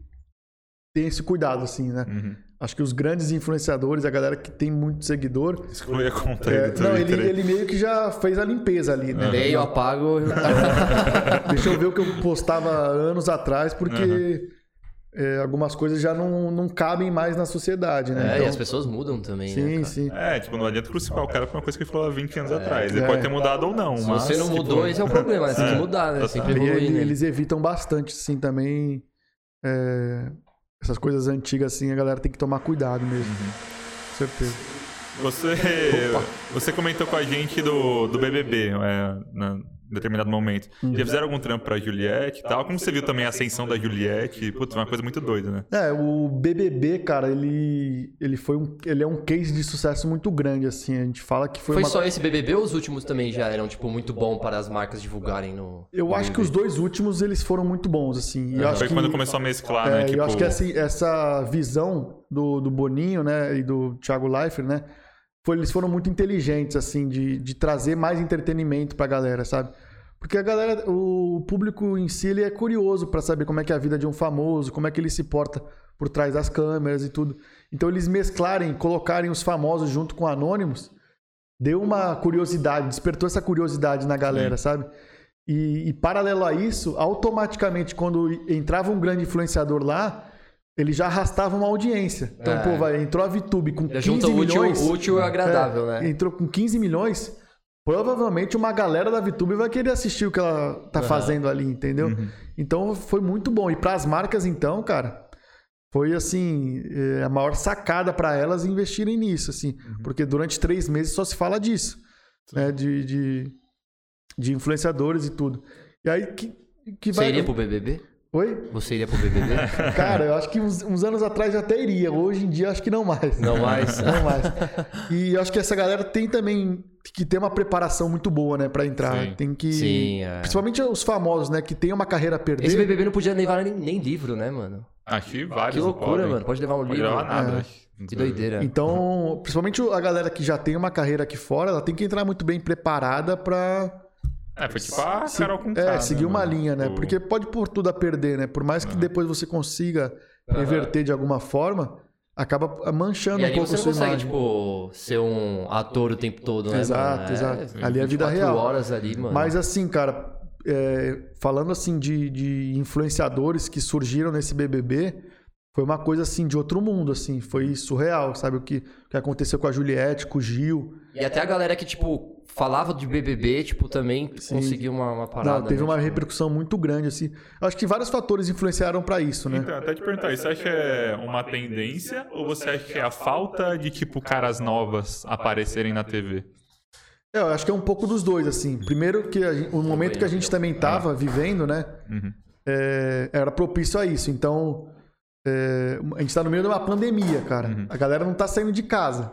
tem esse cuidado, assim, né? Uhum. Acho que os grandes influenciadores, a galera que tem muito seguidor. Exclui a conta é, Não, ele, ele, meio que já fez a limpeza ali, né? Leio, apago. [LAUGHS] Deixa eu ver o que eu postava anos atrás, porque uhum. É, algumas coisas já não, não cabem mais na sociedade, né? É, então... e as pessoas mudam também, sim, né? Sim, É, tipo, não adianta crucificar o cara por uma coisa que ele falou há 20 anos é, atrás. Ele é. pode ter mudado ou não. Se mas, você não mudou, tipo... esse é o problema, né? Você tem que mudar, né? Sempre evoluir, né? Eles evitam bastante, assim, também. É, essas coisas antigas assim, a galera tem que tomar cuidado mesmo. Uhum. Com certeza. Você, você comentou com a gente do, do BBB, é, na, determinado momento. Uhum. Já fizeram algum trampo pra Juliette e tal? Como você viu também a ascensão da Juliette? Putz, uma coisa muito doida, né? É, o BBB, cara, ele, ele foi um, ele é um case de sucesso muito grande, assim. A gente fala que foi Foi uma... só esse BBB ou os últimos também já eram, tipo, muito bom para as marcas divulgarem no... Eu no acho que os dois últimos, eles foram muito bons, assim. É, foi que... quando começou a mesclar, né? é, né? Tipo... Eu acho que essa, essa visão do, do Boninho, né, e do Thiago Leifert, né, foi, eles foram muito inteligentes, assim, de, de trazer mais entretenimento pra galera, sabe? Porque a galera, o público em si, ele é curioso para saber como é que é a vida de um famoso, como é que ele se porta por trás das câmeras e tudo. Então eles mesclarem, colocarem os famosos junto com anônimos, deu uma curiosidade, despertou essa curiosidade na galera, Sim. sabe? E, e, paralelo a isso, automaticamente quando entrava um grande influenciador lá, ele já arrastava uma audiência. Então, é. pô, vai, entrou a VTube com 15 milhões. Útil, útil e agradável, é, né? Entrou com 15 milhões provavelmente uma galera da VTube vai querer assistir o que ela tá uhum. fazendo ali, entendeu? Uhum. Então foi muito bom. E para as marcas, então, cara, foi assim é, a maior sacada para elas investirem nisso, assim, uhum. porque durante três meses só se fala disso, né? De, de, de, influenciadores e tudo. E aí que, que vai. Iria pro BBB? Oi? Você iria pro BBB? [LAUGHS] Cara, eu acho que uns, uns, anos atrás já até iria. Hoje em dia acho que não mais. Não mais? [LAUGHS] não mais. E eu acho que essa galera tem também que ter uma preparação muito boa, né, para entrar. Sim. Tem que Sim, é. principalmente os famosos, né, que tem uma carreira a perder. Esse BBB não podia levar nem, nem livro, né, mano? Aqui vários. Que loucura, podem. mano. Pode levar um pode livro. Levar nada. É. Que doideira. Então, principalmente a galera que já tem uma carreira aqui fora, ela tem que entrar muito bem preparada para é, foi tipo a Carol com É, seguir né, uma linha, né? Porque pode pôr tudo a perder, né? Por mais que uhum. depois você consiga reverter de alguma forma, acaba manchando e um pouco você a sua consegue, imagem. tipo, ser um ator o tempo todo, né? Exato, mano? exato. É, ali é vida real. horas ali, mano. Mas assim, cara, é, falando assim de, de influenciadores que surgiram nesse BBB, foi uma coisa assim de outro mundo, assim, foi surreal, sabe o que, o que aconteceu com a Juliette, com o Gil. E até a galera que tipo falava de BBB, tipo também Sim. conseguiu uma, uma parada. Não, teve né? uma tipo... repercussão muito grande assim. Acho que vários fatores influenciaram para isso, né? Então, até te perguntar, você acha que é uma tendência ou você acha que é a falta de tipo caras novas aparecerem na TV? É, eu acho que é um pouco dos dois, assim. Primeiro que gente, o momento que a gente também tava vivendo, né? Uhum. É, era propício a isso. Então, é, a gente está no meio de uma pandemia, cara. Uhum. A galera não está saindo de casa.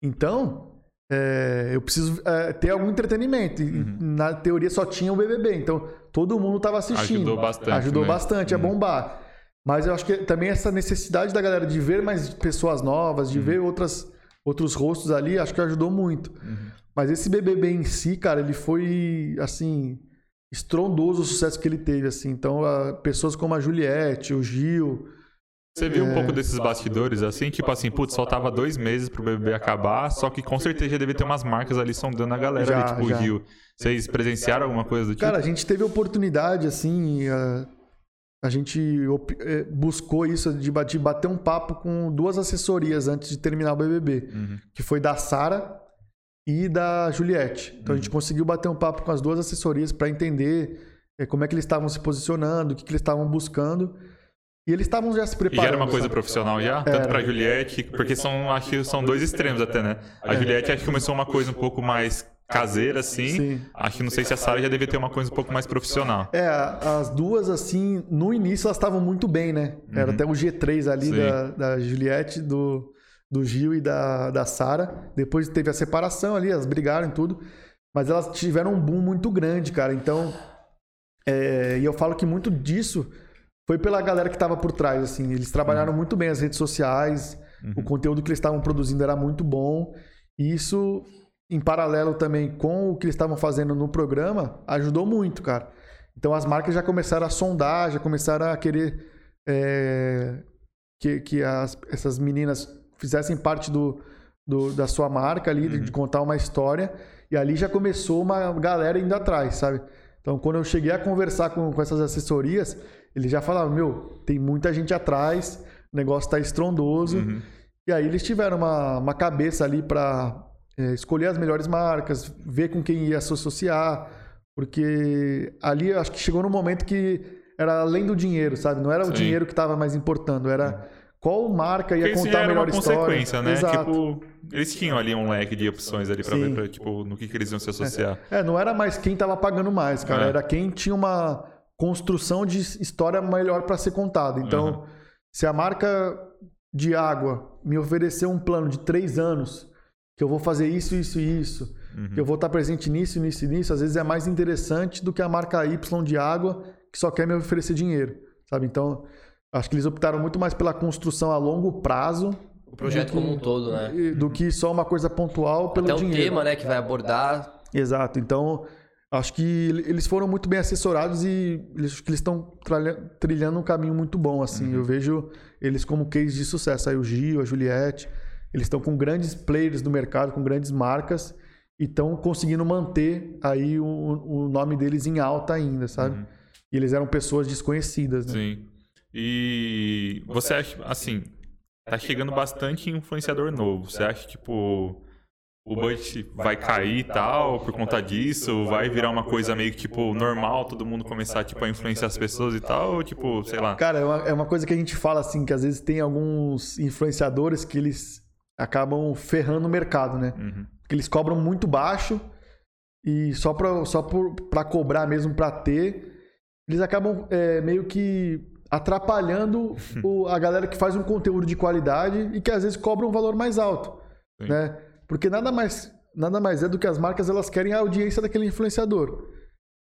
Então, é, eu preciso é, ter algum entretenimento. Uhum. Na teoria só tinha o BBB. Então, todo mundo estava assistindo. Ajudou bastante. Ajudou né? bastante uhum. a bombar. Mas eu acho que também essa necessidade da galera de ver mais pessoas novas, de uhum. ver outras, outros rostos ali, acho que ajudou muito. Uhum. Mas esse BBB em si, cara, ele foi, assim, estrondoso o sucesso que ele teve, assim. Então, a, pessoas como a Juliette, o Gil Você viu é... um pouco desses bastidores assim? Tipo assim, putz, faltava dois meses pro BBB acabar, só que com certeza já deve ter umas marcas ali sondando a galera já, ali, tipo já. o Gil. Vocês presenciaram alguma coisa do tipo? Cara, a gente teve oportunidade, assim. A, a gente é, buscou isso de bater um papo com duas assessorias antes de terminar o BBB, uhum. que foi da Sara e da Juliette. Então uhum. a gente uhum. conseguiu bater um papo com as duas assessorias para entender é, como é que eles estavam se posicionando, o que, que eles estavam buscando. E eles estavam já se preparando. E era uma coisa sabe? profissional já? Tanto para Juliette, porque são, acho que são dois extremos até, né? A é. Juliette acho que começou uma coisa um pouco mais caseira, assim. Sim. Acho que não sei se a Sara já devia ter uma coisa um pouco mais profissional. É, as duas, assim, no início elas estavam muito bem, né? Era uhum. até o G3 ali da, da Juliette, do, do Gil e da, da Sara. Depois teve a separação ali, elas brigaram e tudo. Mas elas tiveram um boom muito grande, cara. Então, é, e eu falo que muito disso foi pela galera que estava por trás, assim. Eles trabalharam uhum. muito bem as redes sociais, uhum. o conteúdo que eles estavam produzindo era muito bom. E isso, em paralelo também com o que eles estavam fazendo no programa, ajudou muito, cara. Então as marcas já começaram a sondar, já começaram a querer é, que, que as, essas meninas fizessem parte do, do da sua marca ali, uhum. de contar uma história. E ali já começou uma galera indo atrás, sabe? Então, quando eu cheguei a conversar com, com essas assessorias, eles já falavam: meu, tem muita gente atrás, o negócio está estrondoso. Uhum. E aí eles tiveram uma, uma cabeça ali para é, escolher as melhores marcas, ver com quem ia se associar, porque ali acho que chegou no momento que era além do dinheiro, sabe? Não era Sim. o dinheiro que estava mais importando, era qual marca ia Porque contar a melhor uma história. consequência, né? Exato. Tipo, eles tinham ali um leque de opções ali para ver pra, tipo, no que, que, eles iam se associar. É, é não era mais quem estava pagando mais, cara. É. Era quem tinha uma construção de história melhor para ser contada. Então, uhum. se a marca de água me oferecer um plano de três anos, que eu vou fazer isso, isso e isso, uhum. que eu vou estar presente nisso, nisso e nisso, às vezes é mais interessante do que a marca Y de água que só quer me oferecer dinheiro, sabe? Então, Acho que eles optaram muito mais pela construção a longo prazo. O projeto que, como um todo, né? Do que só uma coisa pontual pelo Até dinheiro. Até tema, né, que vai abordar. Exato. Então, acho que eles foram muito bem assessorados e acho que eles estão trilhando um caminho muito bom, assim. Uhum. Eu vejo eles como case de sucesso. Aí o Gil, a Juliette, eles estão com grandes players do mercado, com grandes marcas e estão conseguindo manter aí o, o, nome deles em alta ainda, sabe? Uhum. E eles eram pessoas desconhecidas, né? Sim. E você acha, assim, tá chegando bastante influenciador novo. Você acha, tipo, o budget vai cair e tal por conta disso? Vai virar uma coisa meio que, tipo, normal, todo mundo começar, tipo, a influenciar as pessoas e tal? Ou, tipo, sei lá? Cara, é uma, é uma coisa que a gente fala, assim, que às vezes tem alguns influenciadores que eles acabam ferrando o mercado, né? Uhum. Porque eles cobram muito baixo e só pra, só por, pra cobrar mesmo, pra ter, eles acabam é, meio que atrapalhando [LAUGHS] o, a galera que faz um conteúdo de qualidade e que às vezes cobra um valor mais alto, Sim. né? Porque nada mais, nada mais é do que as marcas elas querem a audiência daquele influenciador.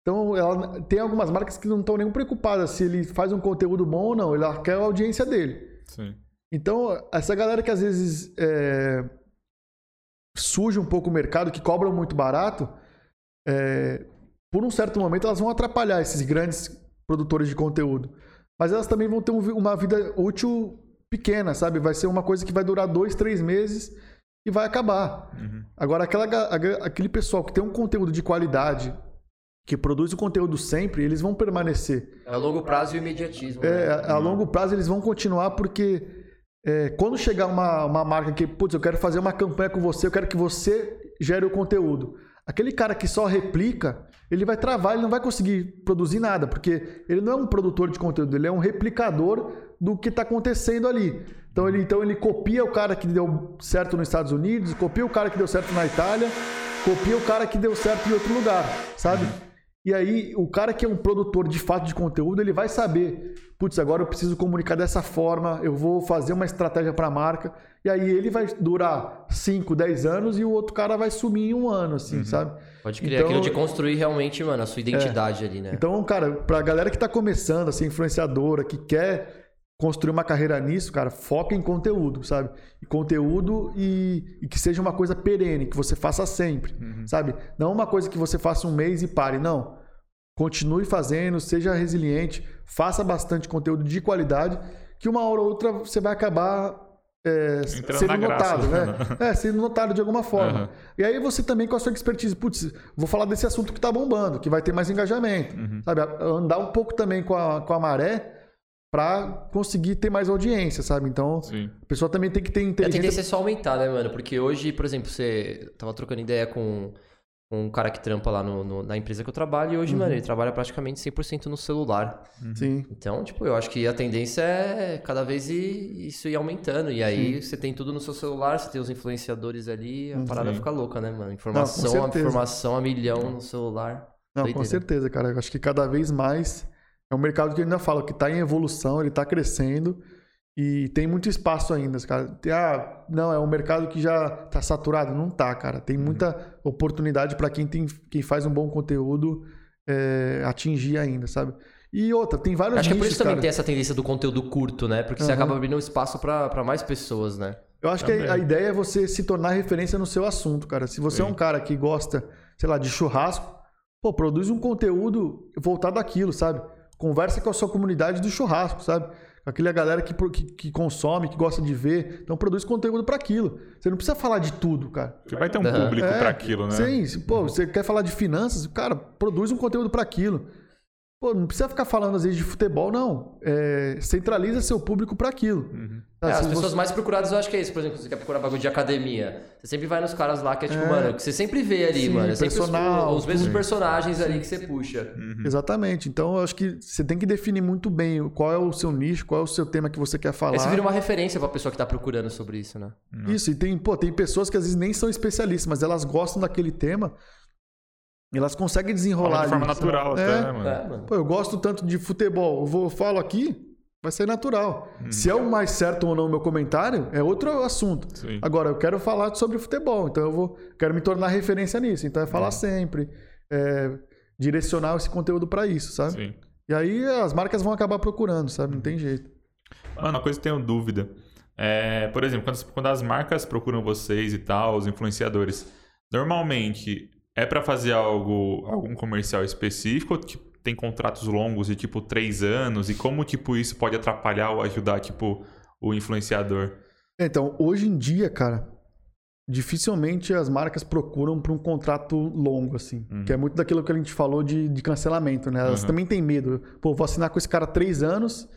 Então, ela, tem algumas marcas que não estão nem preocupadas se ele faz um conteúdo bom ou não, ela quer a audiência dele. Sim. Então, essa galera que às vezes é, suja um pouco o mercado, que cobram muito barato, é, por um certo momento elas vão atrapalhar esses grandes produtores de conteúdo mas elas também vão ter uma vida útil pequena, sabe? Vai ser uma coisa que vai durar dois, três meses e vai acabar. Uhum. Agora, aquela, aquele pessoal que tem um conteúdo de qualidade, que produz o conteúdo sempre, eles vão permanecer. É a longo prazo e o imediatismo. É, né? a, a longo prazo eles vão continuar porque é, quando chegar uma, uma marca que, putz, eu quero fazer uma campanha com você, eu quero que você gere o conteúdo. Aquele cara que só replica, ele vai travar, ele não vai conseguir produzir nada, porque ele não é um produtor de conteúdo, ele é um replicador do que está acontecendo ali. Então ele, então ele copia o cara que deu certo nos Estados Unidos, copia o cara que deu certo na Itália, copia o cara que deu certo em outro lugar, sabe? E aí, o cara que é um produtor de fato de conteúdo, ele vai saber, putz, agora eu preciso comunicar dessa forma, eu vou fazer uma estratégia para a marca. E aí ele vai durar 5, 10 anos e o outro cara vai sumir em um ano, assim, uhum. sabe? Pode criar então, aquilo de construir realmente, mano, a sua identidade é. ali, né? Então, cara, pra galera que tá começando, assim, influenciadora, que quer construir uma carreira nisso, cara, foca em conteúdo, sabe? E conteúdo e, e que seja uma coisa perene, que você faça sempre, uhum. sabe? Não uma coisa que você faça um mês e pare, não. Continue fazendo, seja resiliente, faça bastante conteúdo de qualidade, que uma hora ou outra você vai acabar é, sendo notado, né? [LAUGHS] É, sendo notado de alguma forma. Uhum. E aí você também com a sua expertise, putz, vou falar desse assunto que está bombando, que vai ter mais engajamento, uhum. sabe? Andar um pouco também com a, com a maré para conseguir ter mais audiência, sabe? Então, Sim. a pessoa também tem que ter inteligência. A tendência é só aumentar, né, mano? Porque hoje, por exemplo, você tava trocando ideia com um cara que trampa lá no, no, na empresa que eu trabalho e hoje, uhum. mano, ele trabalha praticamente 100% no celular. Uhum. Sim. Então, tipo, eu acho que a tendência é cada vez ir, isso ir aumentando. E aí Sim. você tem tudo no seu celular, você tem os influenciadores ali, a uhum. parada fica louca, né, mano? Informação, Não, informação a milhão no celular. Não, Doideira. com certeza, cara. Eu acho que cada vez mais é um mercado que eu ainda falo que está em evolução, ele está crescendo. E tem muito espaço ainda, cara. Ah, não, é um mercado que já tá saturado. Não tá, cara. Tem uhum. muita uhum. oportunidade para quem, tem, quem faz um bom conteúdo é, atingir ainda, sabe? E outra, tem vários Acho nichos, que é por isso cara. também tem essa tendência do conteúdo curto, né? Porque uhum. você acaba abrindo espaço para mais pessoas, né? Eu acho também. que a, a, ideia é você se tornar referência no seu assunto, cara. Se você Sim. é um cara que gosta, sei lá, de churrasco, pô, produz um conteúdo voltado àquilo, sabe? Conversa com a sua comunidade do churrasco, sabe? aquela galera que, que, que, consome, que gosta de ver. Então produz conteúdo para aquilo. Você não precisa falar de tudo, cara. Você vai ter um público é, para aquilo, né? Sim, pô, você quer falar de finanças, cara, produz um conteúdo para aquilo. Pô, não precisa ficar falando às vezes de futebol, não. É, centraliza seu público para aquilo. Uhum. Tá, é, as pessoas você... mais procuradas eu acho que é isso. Por exemplo, você quer procurar bagulho de academia. Você sempre vai nos caras lá que é tipo, é, mano, que você sempre vê ali, sim, mano. É personal, os, os mesmos personagens sim, ali que você puxa. Uhum. Exatamente. Então eu acho que você tem que definir muito bem qual é o seu nicho, qual é o seu tema que você quer falar. Esse vira uma referência pra pessoa que tá procurando sobre isso, né? Uhum. Isso, e tem, pô, tem pessoas que às vezes nem são especialistas, mas elas gostam daquele tema elas conseguem desenrolar. de forma ali, natural até, é. né, mano? É, mano? Pô, eu gosto tanto de futebol. Eu vou, falo aqui, vai ser natural. Hum. Se é o mais certo ou não o meu comentário, é outro assunto. Sim. Agora, eu quero falar sobre futebol, então eu vou quero me tornar referência nisso. Então é falar hum. sempre, é, direcionar esse conteúdo para isso, sabe? Sim. E aí as marcas vão acabar procurando, sabe? Não tem jeito. Mano, uma coisa que eu tenho dúvida. É, por exemplo, quando, quando as marcas procuram vocês e tal, os influenciadores, normalmente é para fazer algo, algum comercial específico? Tipo, tem contratos longos de tipo três anos? E como tipo isso pode atrapalhar ou ajudar tipo o influenciador? Então, hoje em dia, cara, dificilmente as marcas procuram para um contrato longo, assim. Uhum. Que é muito daquilo que a gente falou de, de cancelamento, né? Elas uhum. também têm medo. Pô, vou assinar com esse cara três anos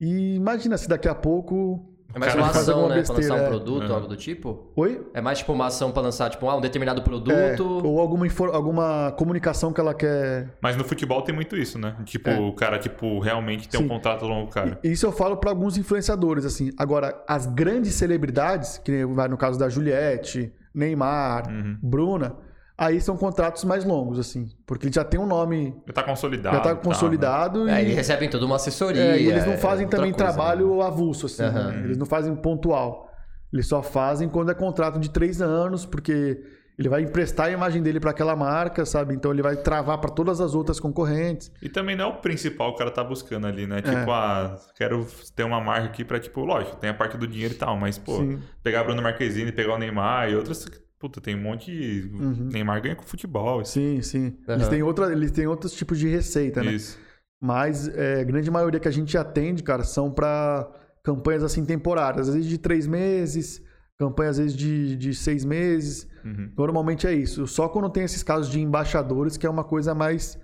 e imagina se daqui a pouco é mais uma ação, né? Besteira, pra lançar um é. produto, é. algo do tipo? Oi? É mais tipo uma ação pra lançar, tipo, ah, um determinado produto. É, ou alguma, alguma comunicação que ela quer. Mas no futebol tem muito isso, né? Tipo, é. o cara, tipo, realmente tem Sim. um contrato longo, cara. Isso eu falo para alguns influenciadores, assim. Agora, as grandes celebridades, que vai no caso da Juliette, Neymar, uhum. Bruna Aí são contratos mais longos, assim. Porque ele já tem um nome. Já tá consolidado. Já tá consolidado. Tá, né? e... É, eles recebem toda uma assessoria. É, e eles não fazem é também coisa, trabalho né? avulso, assim. Uhum. Né? Eles não fazem pontual. Eles só fazem quando é contrato de três anos, porque ele vai emprestar a imagem dele para aquela marca, sabe? Então ele vai travar para todas as outras concorrentes. E também não é o principal que o cara tá buscando ali, né? Tipo, é. ah, quero ter uma marca aqui para tipo, lógico, tem a parte do dinheiro e tal, mas pô, Sim. pegar Bruno Marquezine, pegar o Neymar e outras Puta, tem um monte de. Uhum. Neymar ganha com futebol. Assim. Sim, sim. Uhum. Eles, têm outra, eles têm outros tipos de receita, né? Isso. Mas é, a grande maioria que a gente atende, cara, são para campanhas assim temporárias. Às vezes de três meses, campanhas às vezes de, de seis meses. Uhum. Normalmente é isso. Só quando tem esses casos de embaixadores, que é uma coisa mais,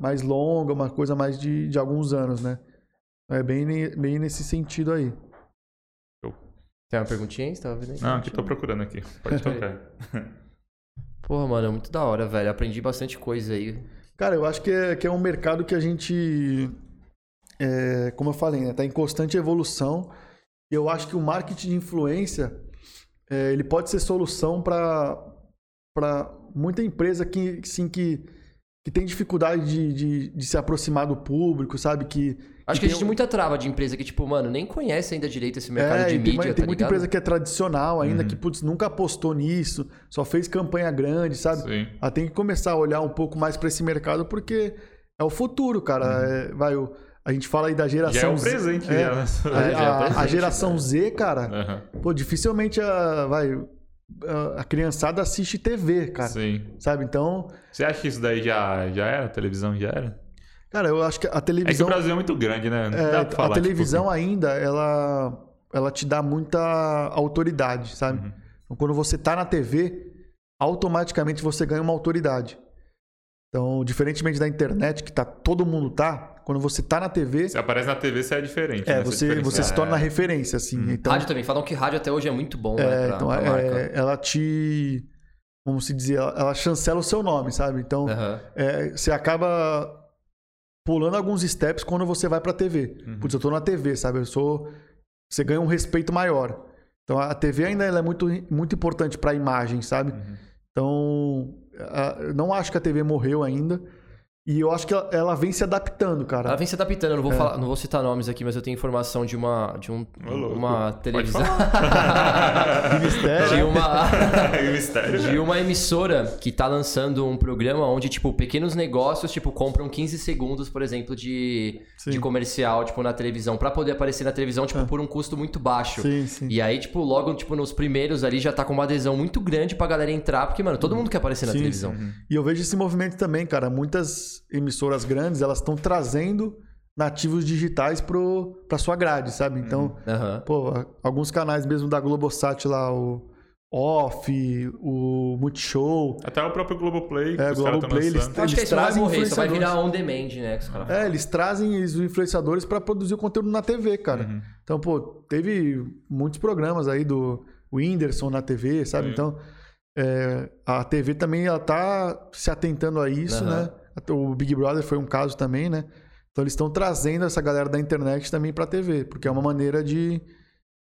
mais longa, uma coisa mais de, de alguns anos, né? É bem, bem nesse sentido aí. Tem uma perguntinha aí? Você tava vendo aí? Não, aqui tô procurando aqui. Pode tocar. [LAUGHS] Porra, mano, é muito da hora, velho. Aprendi bastante coisa aí. Cara, eu acho que é, que é um mercado que a gente, é, como eu falei, né, tá em constante evolução. E eu acho que o marketing de influência, é, ele pode ser solução para muita empresa que, sim, que, que tem dificuldade de, de, de se aproximar do público, sabe? Que Acho que, existe um... muita trava de empresa que, tipo, mano, nem conhece ainda direito esse mercado é, de mídia. Tem, tem tá muita empresa que é tradicional ainda, uhum. que, putz, nunca apostou nisso, só fez campanha grande, sabe? Sim. Ela tem que começar a olhar um pouco mais para esse mercado, porque é o futuro, cara. Uhum. É, vai, o, a gente fala aí da geração já é um presente, Z. É, a, [LAUGHS] a, a, geração Z, cara, uhum. pô, dificilmente a, vai, a criançada assiste TV, cara. Sim. Sabe? Então. Você acha que isso daí já, já era? A televisão já era? Cara, eu acho que a televisão. É que o Brasil é muito grande, né? É, falar, a televisão tipo... ainda, ela, ela te dá muita autoridade, sabe? Uhum. Então, quando você tá na TV, automaticamente você ganha uma autoridade. Então, diferentemente da internet, que tá, todo mundo tá, quando você tá na TV. Você aparece na TV, você é diferente. É, né? você, é você se torna é. referência, assim. Hum. Então, rádio também. Falam que rádio até hoje é muito bom, é, né? Pra, então, pra é, ela te. Vamos se dizer, ela, ela, chancela o seu nome, sabe? Então, uhum. é, você acaba pulando alguns steps quando você vai pra TV. Uhum. Putz, eu tô na TV, sabe? Eu sou. Você ganha um respeito maior. Então, a TV ainda é muito, muito importante pra imagem, sabe? Uhum. Então, não acho que a TV morreu ainda. E eu acho que ela, ela, vem se adaptando, cara. Ela vem se adaptando. Eu não vou, é. falar, não vou citar nomes aqui, mas eu tenho informação de uma, de um, uma televisão. [LAUGHS] de mistério. De uma, [LAUGHS] de uma emissora que tá lançando um programa onde, tipo, pequenos negócios, tipo, compram 15 segundos, por exemplo, de, de comercial, tipo, na televisão, para poder aparecer na televisão, tipo, é. por um custo muito baixo. Sim, sim. E aí, tipo, logo, tipo, nos primeiros ali já tá com uma adesão muito grande pra galera entrar, porque, mano, todo mundo quer aparecer na sim, televisão. Sim. E eu vejo esse movimento também, cara. Muitas emissoras grandes, elas estão trazendo nativos digitais para sua grade, sabe? Então, uhum. pô, alguns canais mesmo da Globosat lá, o Off, o Multishow. Até o próprio Globoplay. É, Globoplay, eles, eles, Acho que trazem vai morrer, só vai virar on demand, né? É, eles trazem os influenciadores para produzir o conteúdo na TV, cara. Uhum. Então, pô, teve muitos programas aí do Whindersson na TV, sabe? Uhum. Então, é, a TV também ela tá se atentando a isso, uhum. né? O Big Brother foi um caso também, né? Então eles estão trazendo essa galera da internet também para a TV, porque é uma maneira de,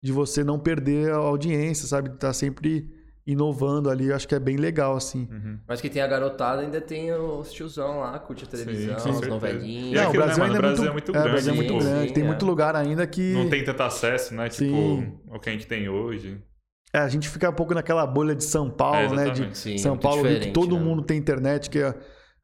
de você não perder a audiência, sabe? Tá sempre inovando ali, acho que é bem legal, assim. Uhum. Mas que tem a garotada, ainda tem os tiozão lá, curte a televisão, sim, as novelinhas. Não, o Brasil né, ainda é, Brasil é muito, é, muito grande. É, o Brasil é muito grande. Sim, tem é. muito lugar ainda que... Não tem tanto acesso, né? Tipo, sim. o que a gente tem hoje. É, a gente fica um pouco naquela bolha de São Paulo, é, né? De sim, São Paulo, que todo né? mundo tem internet, que é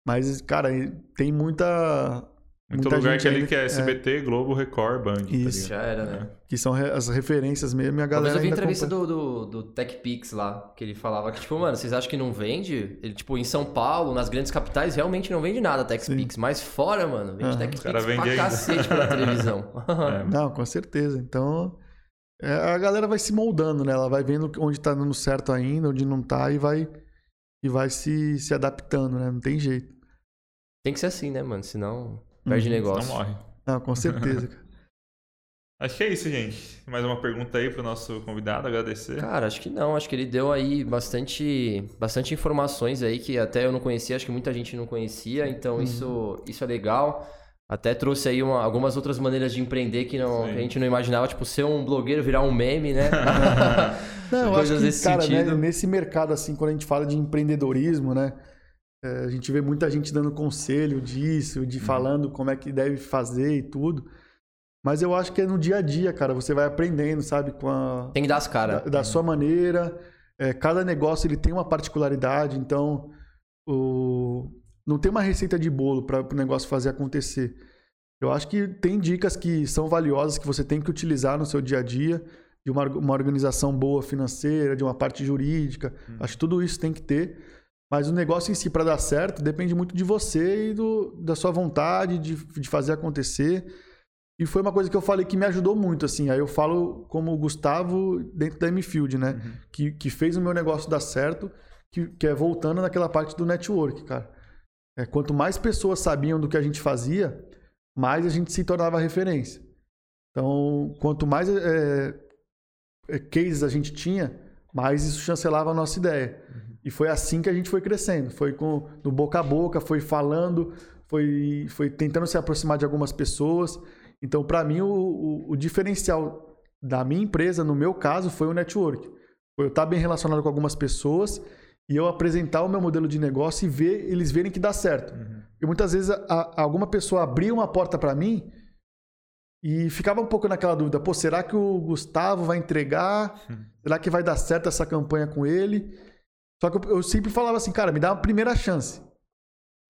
mas, cara, tem muita. Muito muita lugar que ali que é SBT, é... Globo, Record, Band. Tá Isso. Tá Já era, né? É. Que são as referências mesmo e a galera. eu vi entrevista do, do, do TechPix lá, que ele falava que, tipo, mano, vocês acham que não vende? Ele, tipo, em São Paulo, nas grandes capitais, realmente não vende nada TechPix. Mas fora, mano, vende uhum. TechPix pra ainda. cacete pela televisão. [LAUGHS] [LAUGHS] é. Não, com certeza. Então. É, a galera vai se moldando, né? Ela vai vendo onde tá dando certo ainda, onde não tá, e vai, e vai se, se adaptando, né? Não tem jeito. Tem que ser assim, né, mano? Senão perde hum, negócio. Senão morre. Não, com certeza, [LAUGHS] Acho que é isso, gente. Mais uma pergunta aí pro nosso convidado, agradecer. Cara, acho que não. Acho que ele deu aí bastante, bastante informações aí que até eu não conhecia, acho que muita gente não conhecia. Então uhum. isso, isso é legal. Até trouxe aí uma, algumas outras maneiras de empreender que, não, que a gente não imaginava, tipo, ser um blogueiro virar um meme, né? [LAUGHS] não, eu acho que, cara, né, nesse mercado, assim, quando a gente fala de empreendedorismo, né? É, a gente vê muita gente dando conselho disso, de uhum. falando como é que deve fazer e tudo. Mas eu acho que é no dia a dia, cara. Você vai aprendendo, sabe? Com a, tem que dar as caras. Da, da uhum. sua maneira. É, cada negócio ele tem uma particularidade. Então, o... não tem uma receita de bolo para o negócio fazer acontecer. Eu acho que tem dicas que são valiosas que você tem que utilizar no seu dia a dia. De uma, uma organização boa financeira, de uma parte jurídica. Hum. Acho que tudo isso tem que ter. Mas o negócio em si, para dar certo, depende muito de você e do, da sua vontade de, de fazer acontecer. E foi uma coisa que eu falei que me ajudou muito, assim. Aí eu falo como o Gustavo dentro da M-Field, né? Uhum. Que, que fez o meu negócio dar certo, que, que é voltando naquela parte do network, cara. É, quanto mais pessoas sabiam do que a gente fazia, mais a gente se tornava referência. Então, quanto mais é, é, cases a gente tinha, mais isso chancelava a nossa ideia. Uhum. E foi assim que a gente foi crescendo. Foi com no boca a boca, foi falando, foi, foi tentando se aproximar de algumas pessoas. Então, para mim, o, o, o, diferencial da minha empresa, no meu caso, foi o network. Foi eu estar bem relacionado com algumas pessoas e eu apresentar o meu modelo de negócio e ver eles verem que dá certo. Uhum. E muitas vezes a, a, alguma pessoa abria uma porta para mim e ficava um pouco naquela dúvida: pô, será que o Gustavo vai entregar? Uhum. Será que vai dar certo essa campanha com ele? Só que eu, eu, sempre falava assim, cara, me dá uma primeira chance.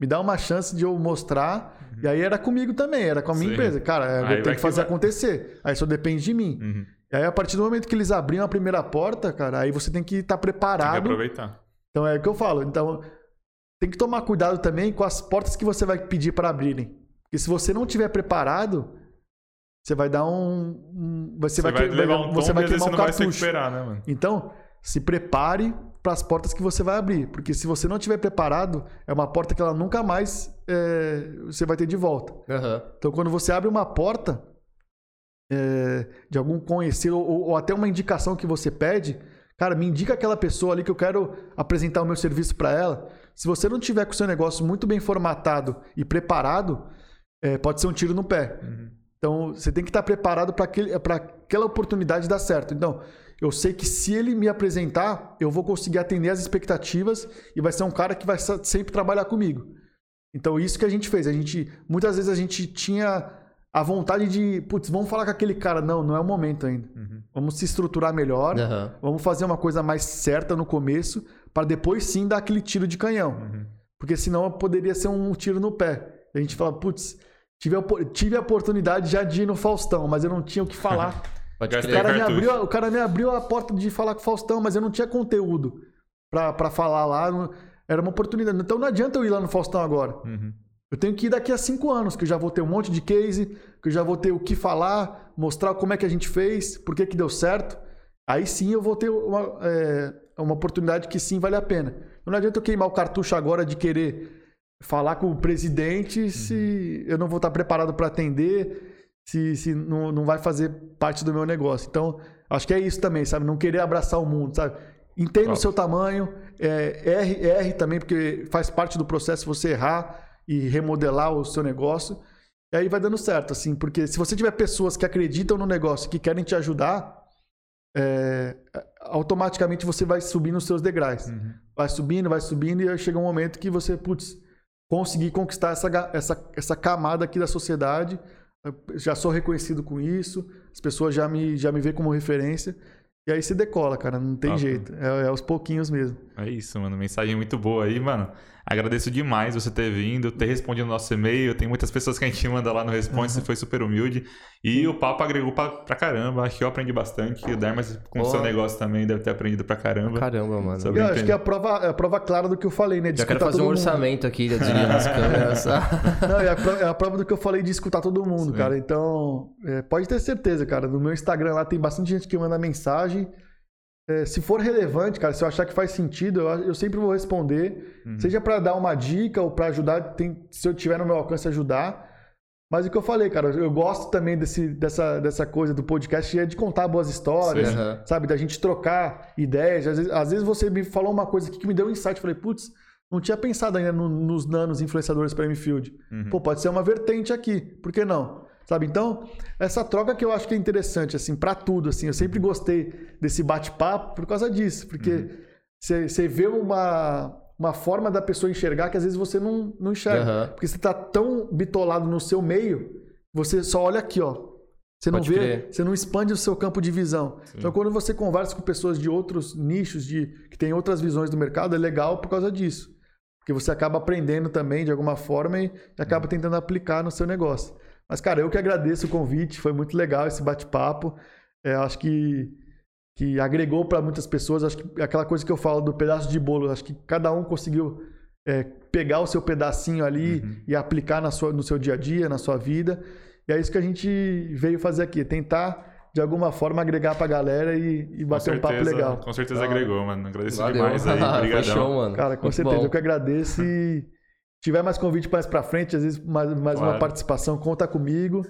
Me dá uma chance de eu mostrar. Uhum. E aí era comigo também, era com a minha Sim. empresa. Cara, eu tenho que fazer que acontecer. Aí só depende de mim. Uhum. E aí, a partir do momento que eles abriam a primeira porta, cara, aí você tem que estar tá preparado. Tem que aproveitar. Então é o que eu falo. Então, tem que tomar cuidado também com as portas que você vai pedir para abrirem. Porque se você não tiver preparado, você vai dar um. um você, você, vai, vai levar um você vai queimar um cartucho. Né, então, se prepare para as portas que você vai abrir. Porque se você não estiver preparado, é uma porta que ela nunca mais é, você vai ter de volta. Uhum. Então, quando você abre uma porta é, de algum conhecido ou, ou, até uma indicação que você pede, cara, me indica aquela pessoa ali que eu quero apresentar o meu serviço para ela. Se você não tiver com o seu negócio muito bem formatado e preparado, é, pode ser um tiro no pé. Uhum. Então, você tem que estar preparado para aquela oportunidade dar certo. Então, eu sei que se ele me apresentar, eu vou conseguir atender as expectativas e vai ser um cara que vai sempre trabalhar comigo. Então, isso que a gente fez. A gente, muitas vezes a gente tinha a vontade de, putz, vamos falar com aquele cara. Não, não é o momento ainda. Uhum. Vamos se estruturar melhor, uhum. vamos fazer uma coisa mais certa no começo, para depois sim dar aquele tiro de canhão. Uhum. Porque senão poderia ser um tiro no pé. A gente fala, putz, tive a, tive a oportunidade já de ir no Faustão, mas eu não tinha o que falar. [LAUGHS] Pode o, cara me abriu, o cara me abriu a porta de falar com o Faustão, mas eu não tinha conteúdo para falar lá. Era uma oportunidade. Então não adianta eu ir lá no Faustão agora. Uhum. Eu tenho que ir daqui a cinco anos, que eu já vou ter um monte de case, que eu já vou ter o que falar, mostrar como é que a gente fez, por que, que deu certo. Aí sim eu vou ter uma, é, uma oportunidade que sim vale a pena. Não adianta eu queimar o cartucho agora de querer falar com o presidente uhum. se eu não vou estar preparado para atender se, se não, não vai fazer parte do meu negócio. Então, acho que é isso também, sabe? Não querer abraçar o mundo, sabe? Entenda o seu tamanho, é, erre, erre também, porque faz parte do processo você errar e remodelar o seu negócio. E aí vai dando certo, assim, porque se você tiver pessoas que acreditam no negócio, que querem te ajudar, é, automaticamente você vai subindo os seus degraus. Uhum. Vai subindo, vai subindo, e aí chega um momento que você, putz, conseguir conquistar essa, essa, essa camada aqui da sociedade já sou reconhecido com isso, as pessoas já me, já me veem como referência. E aí se decola, cara, não tem jeito. É, é aos pouquinhos mesmo. É isso, mano. Mensagem muito boa aí, mano. Agradeço demais você ter vindo, ter respondido o nosso e-mail. Tem muitas pessoas que a gente manda lá no Responde, uhum. você foi super humilde. E o papo agregou pra, pra caramba. Acho que eu aprendi bastante. O Dermas, com o seu negócio também, deve ter aprendido pra caramba. Caramba, mano. Eu acho que é a prova, é a prova clara do que eu falei, né? De Já quero fazer um orçamento aqui, eu diria, nas [LAUGHS] câmeras. [LAUGHS] Não, é a, prova, é a, prova, do que eu falei de escutar todo mundo, Sim. cara. Então, é, pode ter certeza, cara. No meu Instagram lá tem bastante gente que manda mensagem. É, se for relevante, cara, se eu achar que faz sentido, eu, eu sempre vou responder. Uhum. Seja para dar uma dica ou para ajudar, tem, se eu tiver no meu alcance ajudar. Mas o que eu falei, cara, eu gosto também desse, dessa, dessa coisa do podcast é de contar boas histórias, Sim, sabe? Da gente trocar ideias. Às vezes, às vezes, você me falou uma coisa aqui que me deu um insight. Eu falei, putz, não tinha pensado ainda no, nos nanos influenciadores para M-Field. Uhum. Pô, pode ser uma vertente aqui, por que não? Sabe? Então, essa troca que eu acho que é interessante, assim, para tudo, assim. Eu sempre gostei desse bate-papo por causa disso, porque você uhum. vê uma, uma forma da pessoa enxergar que às vezes você não, não enxerga. Uhum. Porque você tá tão bitolado no seu meio, você só olha aqui, ó. Você não Pode vê, crer. você não expande o seu campo de visão. Sim. Então, quando você conversa com pessoas de outros nichos, de que têm outras visões do mercado, é legal por causa disso. Porque você acaba aprendendo também de alguma forma e acaba uhum. tentando aplicar no seu negócio. Mas, cara, eu que agradeço o convite, foi muito legal esse bate-papo. É, acho que, que agregou para muitas pessoas. Acho que aquela coisa que eu falo do pedaço de bolo, acho que cada um conseguiu é, pegar o seu pedacinho ali uhum. e aplicar na sua, no seu dia a dia, na sua vida. E é isso que a gente veio fazer aqui, tentar de alguma forma agregar pra galera e, e bater certeza, um papo legal. Com certeza agregou, mano. Agradeço Valeu. demais aí. [LAUGHS] Obrigadão. show, mano. Cara, com Muito certeza. Bom. Eu que agradeço e tiver mais convite mais para frente, às vezes mais, mais claro. uma participação, conta comigo.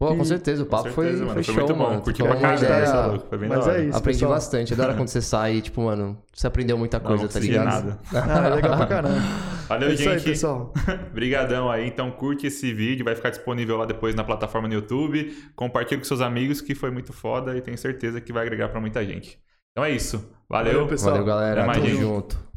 Pô, com certeza, o papo certeza, foi, mano, foi, foi show, muito bom. mano. Curti pra caramba, foi bem Mas é isso, Aprendi pessoal. bastante. Adoro quando você sai e, tipo, mano, você aprendeu muita coisa, não, tá ligado? nada. [LAUGHS] Ah, é legal pra caramba. Valeu, é gente. Aí, pessoal. [LAUGHS] Obrigadão aí. Então, curte esse vídeo, vai ficar disponível lá depois na plataforma no YouTube. Compartilhe com seus amigos, que foi muito foda e tenho certeza que vai agregar pra muita gente. Então é isso. Valeu. Valeu pessoal. Valeu, galera. Tamo junto.